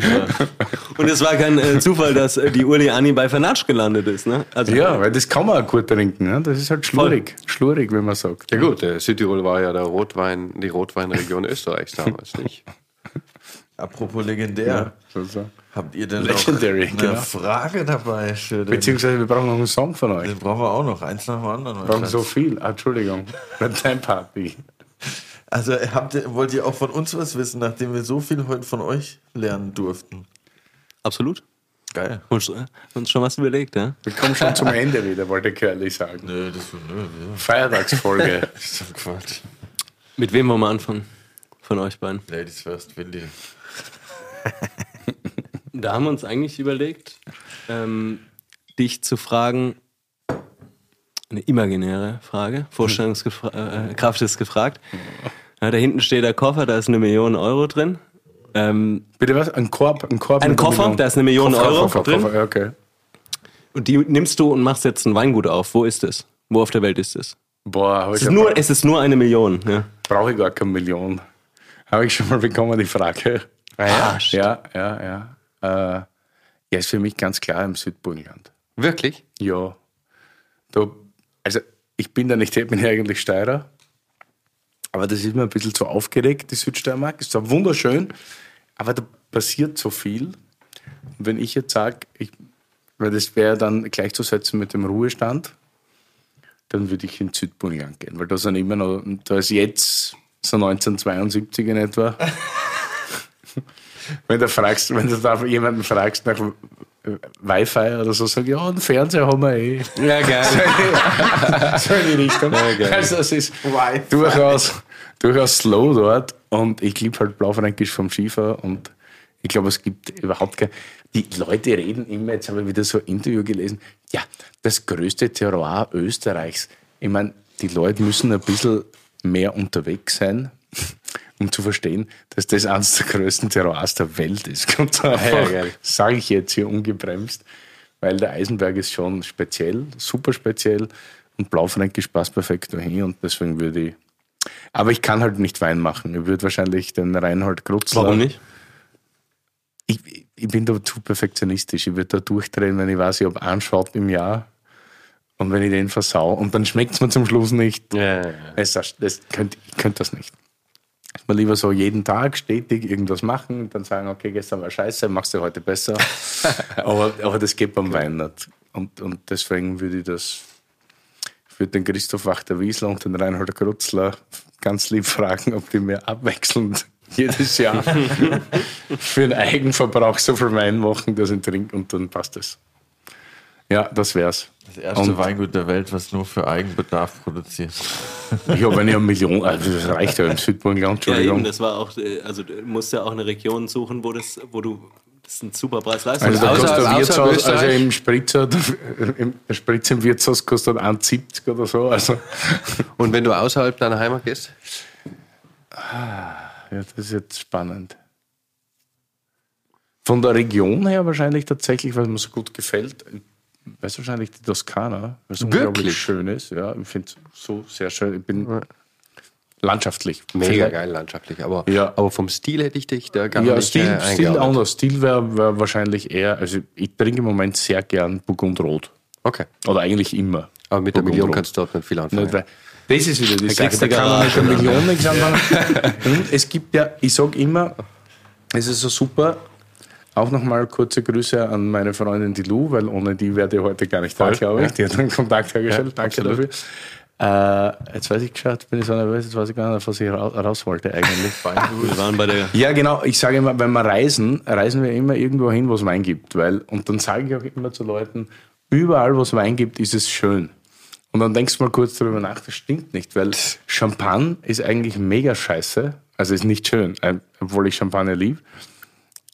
Und es war kein äh, Zufall, dass äh, die Uli Anni bei Fanatsch gelandet ist. Ne? Also,
Ja, weil das kann man auch gut trinken. Ne? Das ist halt schlurig. Schlurig, wenn man sagt.
Ja gut, äh, Südtirol war ja der Rotwein, die Rotweinregion Österreichs damals, nicht?
Apropos legendär.
So, so.
Habt ihr denn
Legendary,
noch eine
genau.
Frage dabei? Für den,
Beziehungsweise wir brauchen noch einen Song von euch.
den brauchen wir auch noch, eins nach dem anderen.
Wir brauchen so viel. Ah, Entschuldigung. Time Party.
Also habt ihr, wollt ihr auch von uns was wissen, nachdem wir so viel heute von euch lernen durften?
Absolut.
Geil.
Und, äh, uns schon was überlegt, ja?
Wir kommen schon zum Ende wieder, wollte Curly sagen.
Nö, das, nö,
Feiertagsfolge.
das ist doch Quatsch.
Mit wem wollen wir anfangen? Von euch beiden.
Ladies first, Willi.
Da haben wir uns eigentlich überlegt, ähm, dich zu fragen, eine imaginäre Frage, Vorstellungskraft äh, Kraft ist gefragt. Ja, da hinten steht der Koffer, da ist eine Million Euro drin. Ähm,
Bitte was? Ein Korb? Ein, Korb
Ein Koffer, da ist eine Million
Koffer,
Euro
Koffer,
drin.
Koffer, okay.
und die nimmst du und machst jetzt ein Weingut auf. Wo ist es? Wo auf der Welt ist es?
Boah,
Es ist nur, es ist nur eine Million. Ja.
brauche ich gar keine Million. Habe ich schon mal bekommen, die Frage.
ja?
Ja, ja, ja. Äh, ja, ist für mich ganz klar im Südburgenland.
Wirklich?
Ja. Da, also, ich bin da nicht, ich bin ja eigentlich Steirer. Aber das ist mir ein bisschen zu aufgeregt, die Südsteiermark. Ist zwar wunderschön, aber da passiert so viel. Und wenn ich jetzt sage, ich, weil das wäre dann gleichzusetzen mit dem Ruhestand, dann würde ich in Südburgenland gehen. Weil da sind immer noch, da ist jetzt so 1972 in etwa. wenn du fragst, wenn du da jemanden fragst nach Wi-Fi oder so, sag ich, ja, einen Fernseher haben wir eh.
ja, geil.
so in die Richtung. also es ist durchaus, durchaus slow dort und ich liebe halt Blaufränkisch vom Schiefer und ich glaube, es gibt überhaupt kein... Die Leute reden immer, jetzt habe ich wieder so ein Interview gelesen, ja, das größte Terroir Österreichs. Ich meine, die Leute müssen ein bisschen mehr unterwegs sein, um zu verstehen, dass das eines der größten Terroirs der Welt ist. Ganz einfach, sage ich jetzt hier ungebremst, weil der Eisenberg ist schon speziell, super speziell und Blaufränkisch passt perfekt dahin und deswegen würde ich. Aber ich kann halt nicht Wein machen. Ich würde wahrscheinlich den Reinhold Grutzler.
Warum nicht?
Ich, ich bin da zu perfektionistisch. Ich würde da durchdrehen, wenn ich weiß, ich habe einen Shot im Jahr und wenn ich den versau und dann schmeckt es mir zum Schluss nicht.
Ja, ja.
Das, das könnt, ich könnte das nicht. Mal lieber so jeden Tag stetig irgendwas machen und dann sagen, okay, gestern war scheiße, machst du heute besser. aber, aber das geht beim Wein nicht. Und, und deswegen würde ich das, ich würde den Christoph Wachter-Wiesler und den Reinhold Krutzler ganz lieb fragen, ob die mir abwechselnd jedes Jahr für den Eigenverbrauch so viel Wein machen, dass ich trinke und dann passt es. Ja, das wär's.
Das erste
Und-
Weingut der Welt, was nur für Eigenbedarf produziert.
Ich habe eine Million, also das reicht ja im Südburgenland,
Ja,
Entschuldigung.
eben, das war auch, äh, also du musst ja auch eine Region suchen, wo das, wo du, das ist ein super Preis-Leistung.
Also da
Außerhalb-
kostet der
außerhalb
Wirtshaus, also im Spritzer, im der Spritz im Wirtshaus kostet 1,70 oder so. Also,
Und wenn du außerhalb deiner Heimat gehst?
ja, das ist jetzt spannend. Von der Region her wahrscheinlich tatsächlich, weil mir so gut gefällt, weiß wahrscheinlich die Toskana, weil es unglaublich
Wirklich?
schön ist. Ja, ich finde es so sehr schön. Ich bin landschaftlich.
Mega
Vielleicht-
geil landschaftlich. Aber,
Ja.
aber vom Stil hätte ich dich da gar
Ja,
nicht
Stil,
äh,
Stil anders. Stil wäre wär wahrscheinlich eher, also ich trinke im Moment sehr gern Burgundrot.
Okay.
Oder eigentlich immer.
Aber mit der Million kannst du dort nicht viel anfangen.
Nicht, Das ist wieder die Sache. Da kann man mit der Million nichts anfangen. Und es gibt ja, ich sage immer, es ist so super. Auch nochmal kurze Grüße an meine Freundin die Lu, weil ohne die wäre die heute gar nicht da, glaube ich. Die hat einen Kontakt hergestellt. Danke dafür. Äh, jetzt weiß ich geschaut, bin ich so nervös, jetzt weiß ich gar nicht, was ich ra raus wollte eigentlich.
Wir waren bei der,
Ja, genau. Ich sage immer, wenn wir reisen, reisen wir immer irgendwo hin, wo es Wein gibt. Weil, und dann sage ich auch immer zu Leuten, überall, wo es Wein gibt, ist es schön. Und dann denkst du mal kurz darüber nach, das stimmt nicht, weil Champagner ist eigentlich mega scheiße. Also ist nicht schön, äh, obwohl ich Champagner liebe.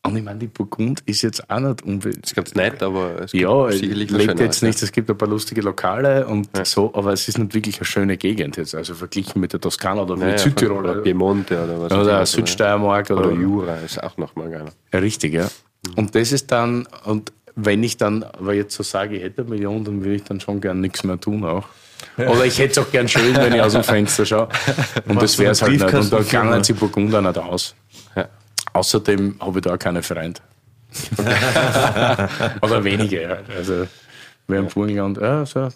Und ich meine, die Burgund ist jetzt auch nicht unbedingt.
ist ganz nett, aber es gibt
Ja, es
sicherlich
lebt jetzt nicht, es gibt ein paar lustige Lokale und so, aber es ist nicht wirklich eine schöne Gegend jetzt. Also verglichen mit der Toskana oder
Ja,
mit
ja,
Südtirol
Oder Piemonte oder was
oder Südsteiermark oder,
Oder Jura ist auch noch mal geiler.
ja, richtig, ja. Und das ist dann, und wenn ich dann aber jetzt so sage, ich hätte eine Million, dann würde ich dann schon gern nichts mehr tun auch. Oder ich hätte es auch gern schön, wenn ich aus dem Fenster schaue. Und das wäre es halt nicht. Und da kann sich Burgunder nicht aus.
Ja.
Außerdem habe ich da auch keine Freunde. Oder wenige halt. Also, wer im Burgenland, ja, so,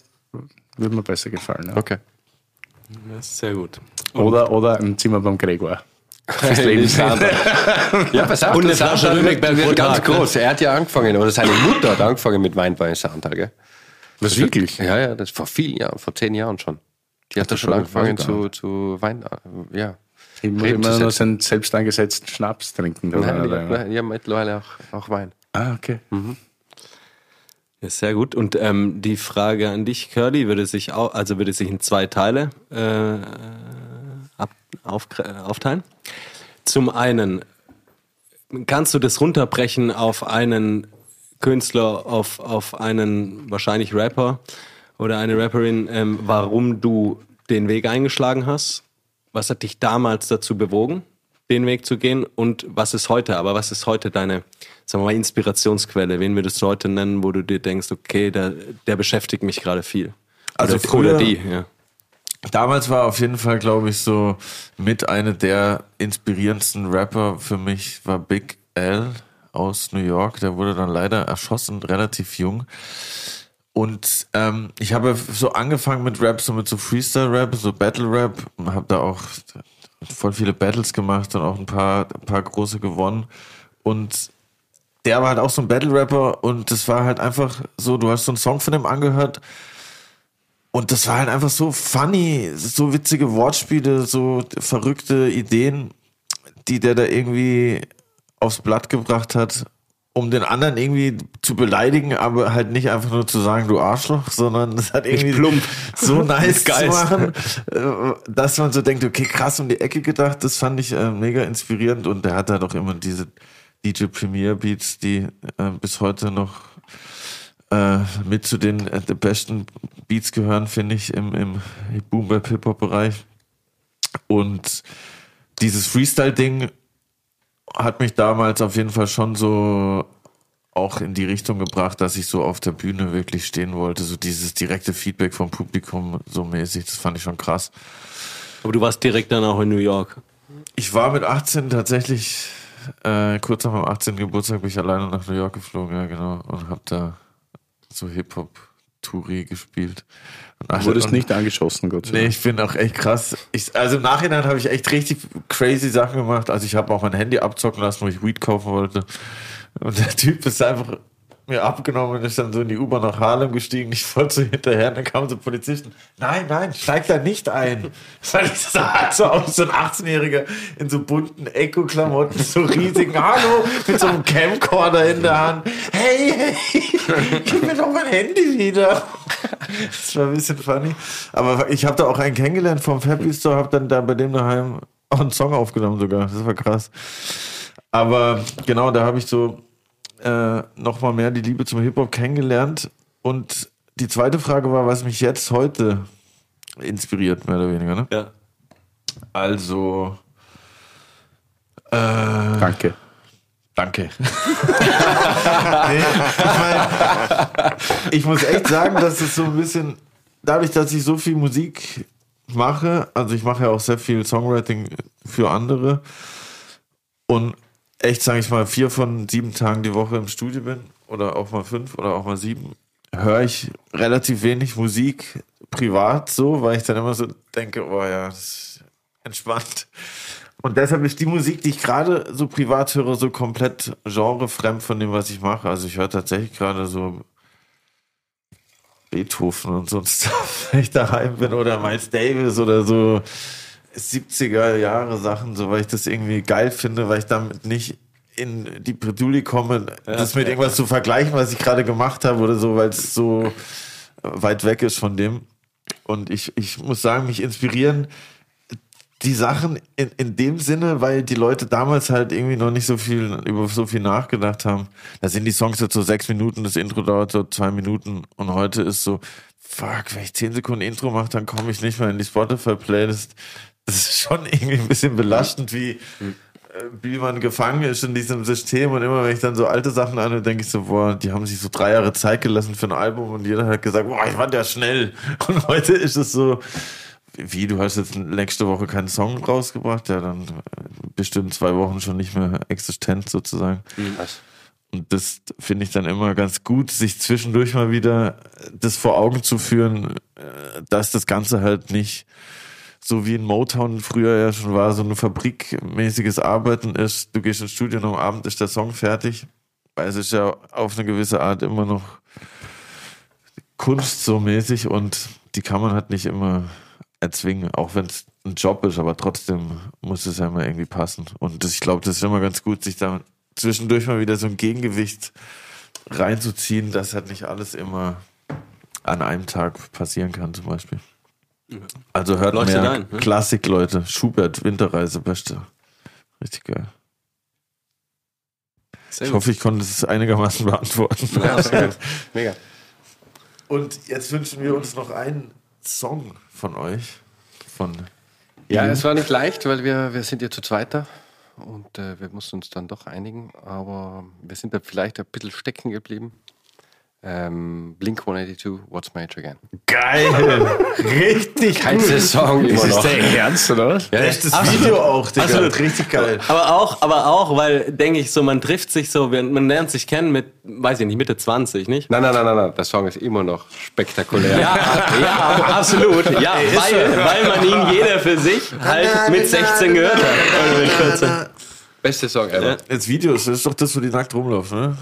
würde mir besser gefallen. Ja.
Okay.
das ist sehr gut.
Oder, oder ein Zimmer beim Gregor. Fürs Leben.
Ja, pass auf,
Und eine
der
Flasche Rübeck
wird ganz
ne?
groß. Er hat ja angefangen, oder seine Mutter hat angefangen mit Weinbau in gell?
Was wirklich?
Ja, ja, das vor vielen Jahren, vor zehn Jahren schon. Die hat da schon angefangen zu, zu Wein, ja.
Ich muss
Reben
immer nur seinen selbst angesetzten Schnaps trinken.
Nein, die, die haben mittlerweile auch, auch Wein.
Ah, okay.
Ja, sehr gut. Und ähm, die Frage an dich, Curly, würde sich auch, also würde sich in zwei Teile äh, ab, auf, aufteilen. Zum einen, kannst du das runterbrechen auf einen Künstler, auf, auf einen wahrscheinlich Rapper oder eine Rapperin, ähm, warum du den Weg eingeschlagen hast? Was hat dich damals dazu bewogen? den Weg zu gehen und was ist heute? Aber was ist heute deine, sagen wir mal, Inspirationsquelle? Wen würdest du heute nennen, wo du dir denkst, okay, der, der beschäftigt mich gerade viel?
Also
oder,
früher-
oder die, ja.
Damals war auf jeden Fall, glaube ich, so mit einer der inspirierendsten Rapper für mich war Big L aus New York. Der wurde dann leider erschossen, relativ jung. Und ähm, ich habe so angefangen mit Rap, so mit so Freestyle-Rap, so Battle-Rap. Habe da auch voll viele Battles gemacht und auch ein paar, ein paar große gewonnen. Und der war halt auch so ein Battle-Rapper und das war halt einfach so, du hast so einen Song von dem angehört und das war halt einfach so funny, so witzige Wortspiele, so verrückte Ideen, die der da irgendwie aufs Blatt gebracht hat, um den anderen irgendwie zu beleidigen, aber halt nicht einfach nur zu sagen, du Arschloch, sondern das hat irgendwie
plump.
so nice zu machen, äh, dass man so denkt, okay, krass um die Ecke gedacht, das fand ich äh, mega inspirierend und der hat halt auch immer diese DJ Premier Beats, die äh, bis heute noch äh, mit zu den äh, besten Beats gehören, finde ich, im, im Boom Bap Hip Hop Bereich. Und dieses Freestyle-Ding hat mich damals auf jeden Fall schon so auch in die Richtung gebracht, dass ich so auf der Bühne wirklich stehen wollte. So dieses direkte Feedback vom Publikum so mäßig, das fand ich schon krass.
Aber du warst direkt dann auch in New York.
Ich war mit 18 tatsächlich, äh, kurz nach meinem 18. Geburtstag bin ich alleine nach New York geflogen, ja genau, und hab da so Hip-Hop-Touri gespielt.
Du wurdest nicht angeschossen, Gott sei
Nee,
Dank.
ich bin auch echt krass. Ich, also im Nachhinein habe ich echt richtig crazy Sachen gemacht. Also ich habe auch mein Handy abzocken lassen, wo ich Weed kaufen wollte. Und der Typ ist einfach mir abgenommen und ist dann so in die U-Bahn nach Harlem gestiegen. Ich wollte so hinterher, und dann kamen so Polizisten. Nein, nein, steig da nicht ein. Ich sah so aus, so ein 18-Jähriger in so bunten Echo-Klamotten, so riesigen, hallo, mit so einem Camcorder in der Hand. Hey, hey, gib mir doch mein Handy wieder. Das war ein bisschen funny. Aber ich habe da auch einen kennengelernt vom Happy Store, habe dann da bei dem daheim auch einen Song aufgenommen sogar. Das war krass. Aber genau, da habe ich so äh, nochmal mehr die Liebe zum Hip-Hop kennengelernt. Und die zweite Frage war, was mich jetzt heute inspiriert, mehr oder weniger. Ne?
Ja.
Also, äh,
Danke.
Danke. nee, ich, mein, ich muss echt sagen, dass es so ein bisschen, dadurch, dass ich so viel Musik mache, also ich mache ja auch sehr viel Songwriting für andere und echt, sage ich mal, vier von sieben Tagen die Woche im Studio bin oder auch mal fünf oder auch mal sieben, höre ich relativ wenig Musik privat so, weil ich dann immer so denke, oh ja, das ist entspannt. Und deshalb ist die Musik, die ich gerade so privat höre, so komplett genrefremd von dem, was ich mache. Also ich höre tatsächlich gerade so Beethoven und so ein Stuff, wenn ich daheim bin oder Miles Davis oder so 70er Jahre Sachen, so weil ich das irgendwie geil finde, weil ich damit nicht in die Bredouille komme, das mit irgendwas zu vergleichen, was ich gerade gemacht habe oder so, weil es so weit weg ist von dem. Und ich, ich muss sagen, mich inspirieren die Sachen in, in dem Sinne, weil die Leute damals halt irgendwie noch nicht so viel über so viel nachgedacht haben. Da sind die Songs jetzt so sechs Minuten, das Intro dauert so zwei Minuten und heute ist so, fuck, wenn ich zehn Sekunden Intro mache, dann komme ich nicht mehr in die Spotify-Playlist. Das ist schon irgendwie ein bisschen belastend, wie, äh, wie man gefangen ist in diesem System und immer wenn ich dann so alte Sachen anhöre, denke ich so, boah, die haben sich so drei Jahre Zeit gelassen für ein Album und jeder hat gesagt, boah, ich fand ja schnell. Und heute ist es so, wie, du hast jetzt nächste Woche keinen Song rausgebracht? Ja, dann äh, bestimmt zwei Wochen schon nicht mehr existent sozusagen. Und das finde ich dann immer ganz gut, sich zwischendurch mal wieder das vor Augen zu führen, äh, dass das Ganze halt nicht so wie in Motown früher ja schon war, so ein fabrikmäßiges Arbeiten ist. Du gehst ins Studio und am Abend ist der Song fertig. Weil es ist ja auf eine gewisse Art immer noch Kunst so mäßig und die kann man halt nicht immer erzwingen, auch wenn es ein Job ist, aber trotzdem muss es ja immer irgendwie passen. Und das, ich glaube, das ist immer ganz gut, sich da zwischendurch mal wieder so ein Gegengewicht reinzuziehen, dass halt nicht alles immer an einem Tag passieren kann, zum Beispiel. Also hört
Leuchtet
mehr
ein, ne?
Klassik, Leute. Schubert, Winterreise, beste. Richtig geil.
Sehr
Ich hoffe, ich konnte es einigermaßen beantworten.
Mega.
Und jetzt wünschen wir uns noch einen Song von euch. Von
Ja, es war nicht leicht, weil wir, wir sind ja zu zweiter. und äh, wir mussten uns dann doch einigen, aber wir sind da vielleicht ein bisschen stecken geblieben. Ähm, Blink 182, What's My Age Again?
Geil! Richtig
Geilster Song immer
Ist
noch.
der Ernst, oder was?
Bestes Video auch, Digga.
Absolut.
Richtig geil.
Aber auch, aber auch, weil, denke ich, so, man trifft sich so, man lernt sich kennen mit, weiß ich nicht, Mitte 20, nicht?
Nein, nein, nein, nein, nein, der Song ist immer noch spektakulär.
Ja, ja, absolut. Ja, weil, weil man ihn jeder für sich halt mit 16 gehört hat. Oder mit 14.
Beste Song ever.
Das Video, das ist doch das, wo die nackt rumlaufen, ne?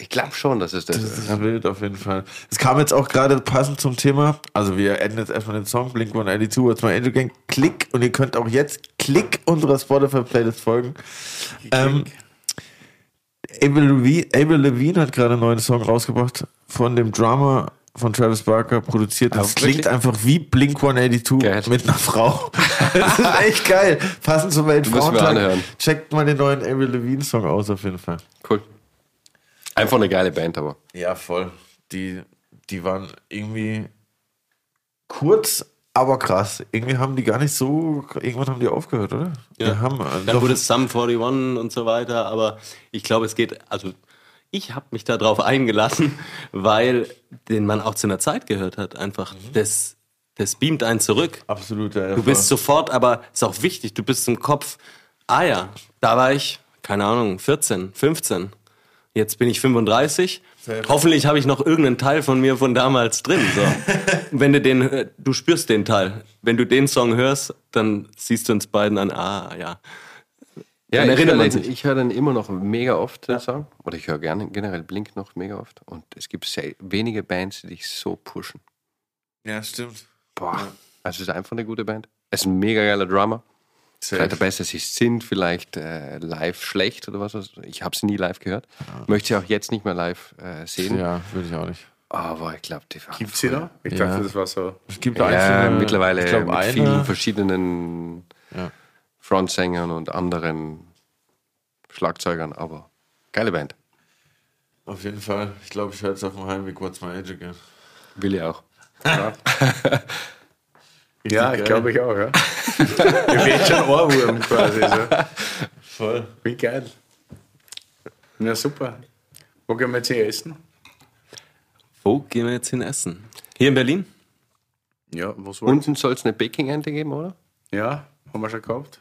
Ich glaube schon, dass es das
Das
ist.
ist wild auf jeden Fall. Es kam jetzt auch gerade passend zum Thema. Also wir enden jetzt erstmal den Song Blink 182, What's My Angel Gang. Klick und ihr könnt auch jetzt Klick unserer Spotify Playlist folgen. Ähm, Abel Levine, Abel Levine hat gerade einen neuen Song rausgebracht von dem Drummer von Travis Barker produziert. Das
Ah,
klingt
wirklich?
einfach wie Blink 182
Geil.
mit einer Frau. Das ist echt geil. Passend zum Weltfrauentag. Checkt mal den neuen Abel Levine Song aus auf jeden Fall.
Cool. Einfach eine geile Band, aber.
Ja, voll. Die, die waren irgendwie kurz, aber krass. Irgendwie haben die gar nicht so. Irgendwann haben die aufgehört, oder? Die haben, äh,
Dann
doch-
wurde es Sum 41 und so weiter, aber ich glaube, es geht, also ich habe mich darauf eingelassen, weil den man auch zu einer Zeit gehört hat. Einfach, das, das beamt einen zurück.
absolut. Ja,
Du bist sofort, aber ist auch wichtig, du bist im Kopf, ah ja, da war ich, keine Ahnung, 14, 15. Jetzt bin ich 35. Hoffentlich habe ich noch irgendeinen Teil von mir von damals drin. So. Wenn du den, hör- du spürst den Teil. Wenn du den Song hörst, dann siehst du uns beiden an, ah ja.
Ja,
Dann
ich
erinnert
höre
man
den,
sich.
ich höre den immer noch mega oft, den Song. Oder ich höre gerne generell Blink noch mega oft. Und es gibt sehr, wenige Bands, die dich so pushen.
ja, stimmt.
Boah. Also es ist einfach eine gute Band. Es ist ein mega geiler Drummer. Vielleicht der Beste, sie sind vielleicht äh, live schlecht oder was. Ich habe sie nie live gehört. Möchte sie auch jetzt nicht mehr live äh, sehen.
Ja, würde ich auch nicht.
Aber ich glaube, die
Gibt sie da? Ich
Ja.
dachte, das war so.
Es gibt
ja,
einzelne-
mittlerweile
ich glaub,
mit
eine-
vielen verschiedenen
Ja.
Frontsängern und anderen Schlagzeugern. Aber geile Band.
Auf jeden Fall. Ich glaube, ich höre jetzt auf dem Heimweg What's My Age Again.
Will ich auch.
Ja, ich
geil.
glaube ich auch, ja. Mir wird schon Ohrwurm quasi. So.
Voll.
Wie geil. Na super. Wo gehen wir jetzt hier essen?
Wo gehen wir jetzt hin essen? Hier in Berlin?
Ja, was wollen
Unten soll es eine Baking-Ente geben, oder?
Ja, haben wir schon gehabt.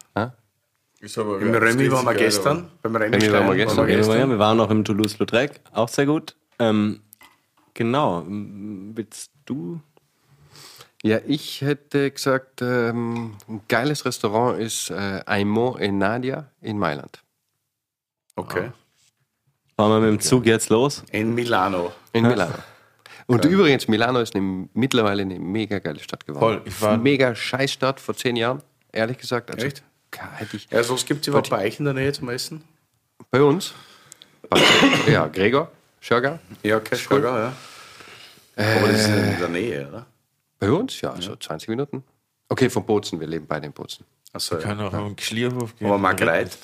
Ist aber
Im Remy waren wir gestern. Beim Remy,
Remy waren wir
Stein
gestern.
Ja, wir- wir waren noch im Toulouse-Lautrec, auch sehr gut. Ähm, genau, willst du?
Ja, ich hätte gesagt, ähm, ein geiles Restaurant ist äh, Aimo e Nadia in Mailand.
Okay.
Fahren wir mit dem Zug jetzt los?
In Milano.
In Milano. Und übrigens, Milano ist eine, mittlerweile eine mega geile Stadt geworden.
Voll, ich war-
mega Scheißstadt vor zehn Jahren, ehrlich gesagt. Also,
Echt?
Hätte ich,
Ja, was gibt es überhaupt bei euch in der Nähe zum Essen?
bei uns? ja, Gregor, Schörger.
Ja, okay, schon, ja. Aber das ist in der Nähe, oder?
Bei uns? Ja, so 20 Minuten. Okay, von Bozen, wir leben beide in Bozen.
Achso, ja.
Kann auch am Schlierhof gehen.
Aber Margreit.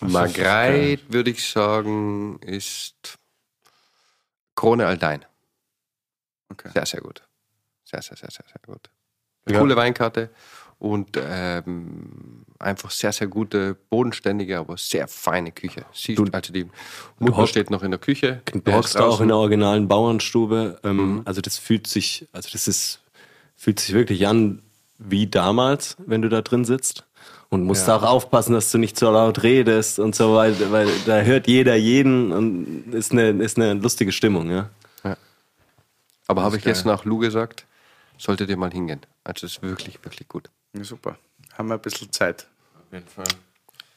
Margreit, würde ich sagen, ist Krone Aldein.
Okay.
Sehr, sehr gut. Sehr, sehr, sehr, sehr, sehr gut. Coole Weinkarte und ähm, einfach sehr, sehr gute, bodenständige, aber sehr feine Küche. Siehst, also die Mutter steht noch in der Küche.
Du hockst auch in der originalen Bauernstube. Ähm, Also das fühlt sich, also das ist, fühlt sich wirklich an wie damals, wenn du da drin sitzt. Und musst da auch aufpassen, dass du nicht so laut redest und so weiter, weil da hört jeder jeden und ist eine, ist eine lustige Stimmung, ja.
Aber habe ich jetzt nach Lu gesagt, solltet ihr mal hingehen. Also es ist wirklich, wirklich gut.
Ja, super. Haben wir ein bisschen Zeit.
Auf jeden Fall.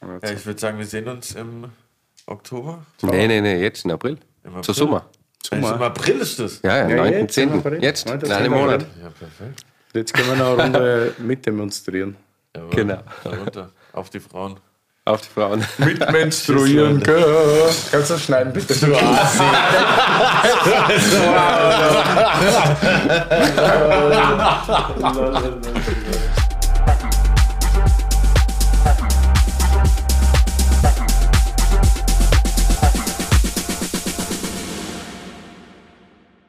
Ja, ich würde sagen, wir sehen uns im Oktober.
Nee, nee, nee, jetzt im April.
Im April?
Zur Sommer.
Sommer. Im April ist das.
Ja, ja,
Ja,
9.,
jetzt im
10.
April.
Jetzt,
9.,
in einem
10.
Monat.
Ja, perfekt.
Jetzt können wir noch eine Runde mitdemonstrieren.
Jawohl.
Genau.
Darunter. Auf die Frauen.
Auf die Frauen.
Mitmenstruieren. Kannst du das schneiden, bitte? Du
Assi.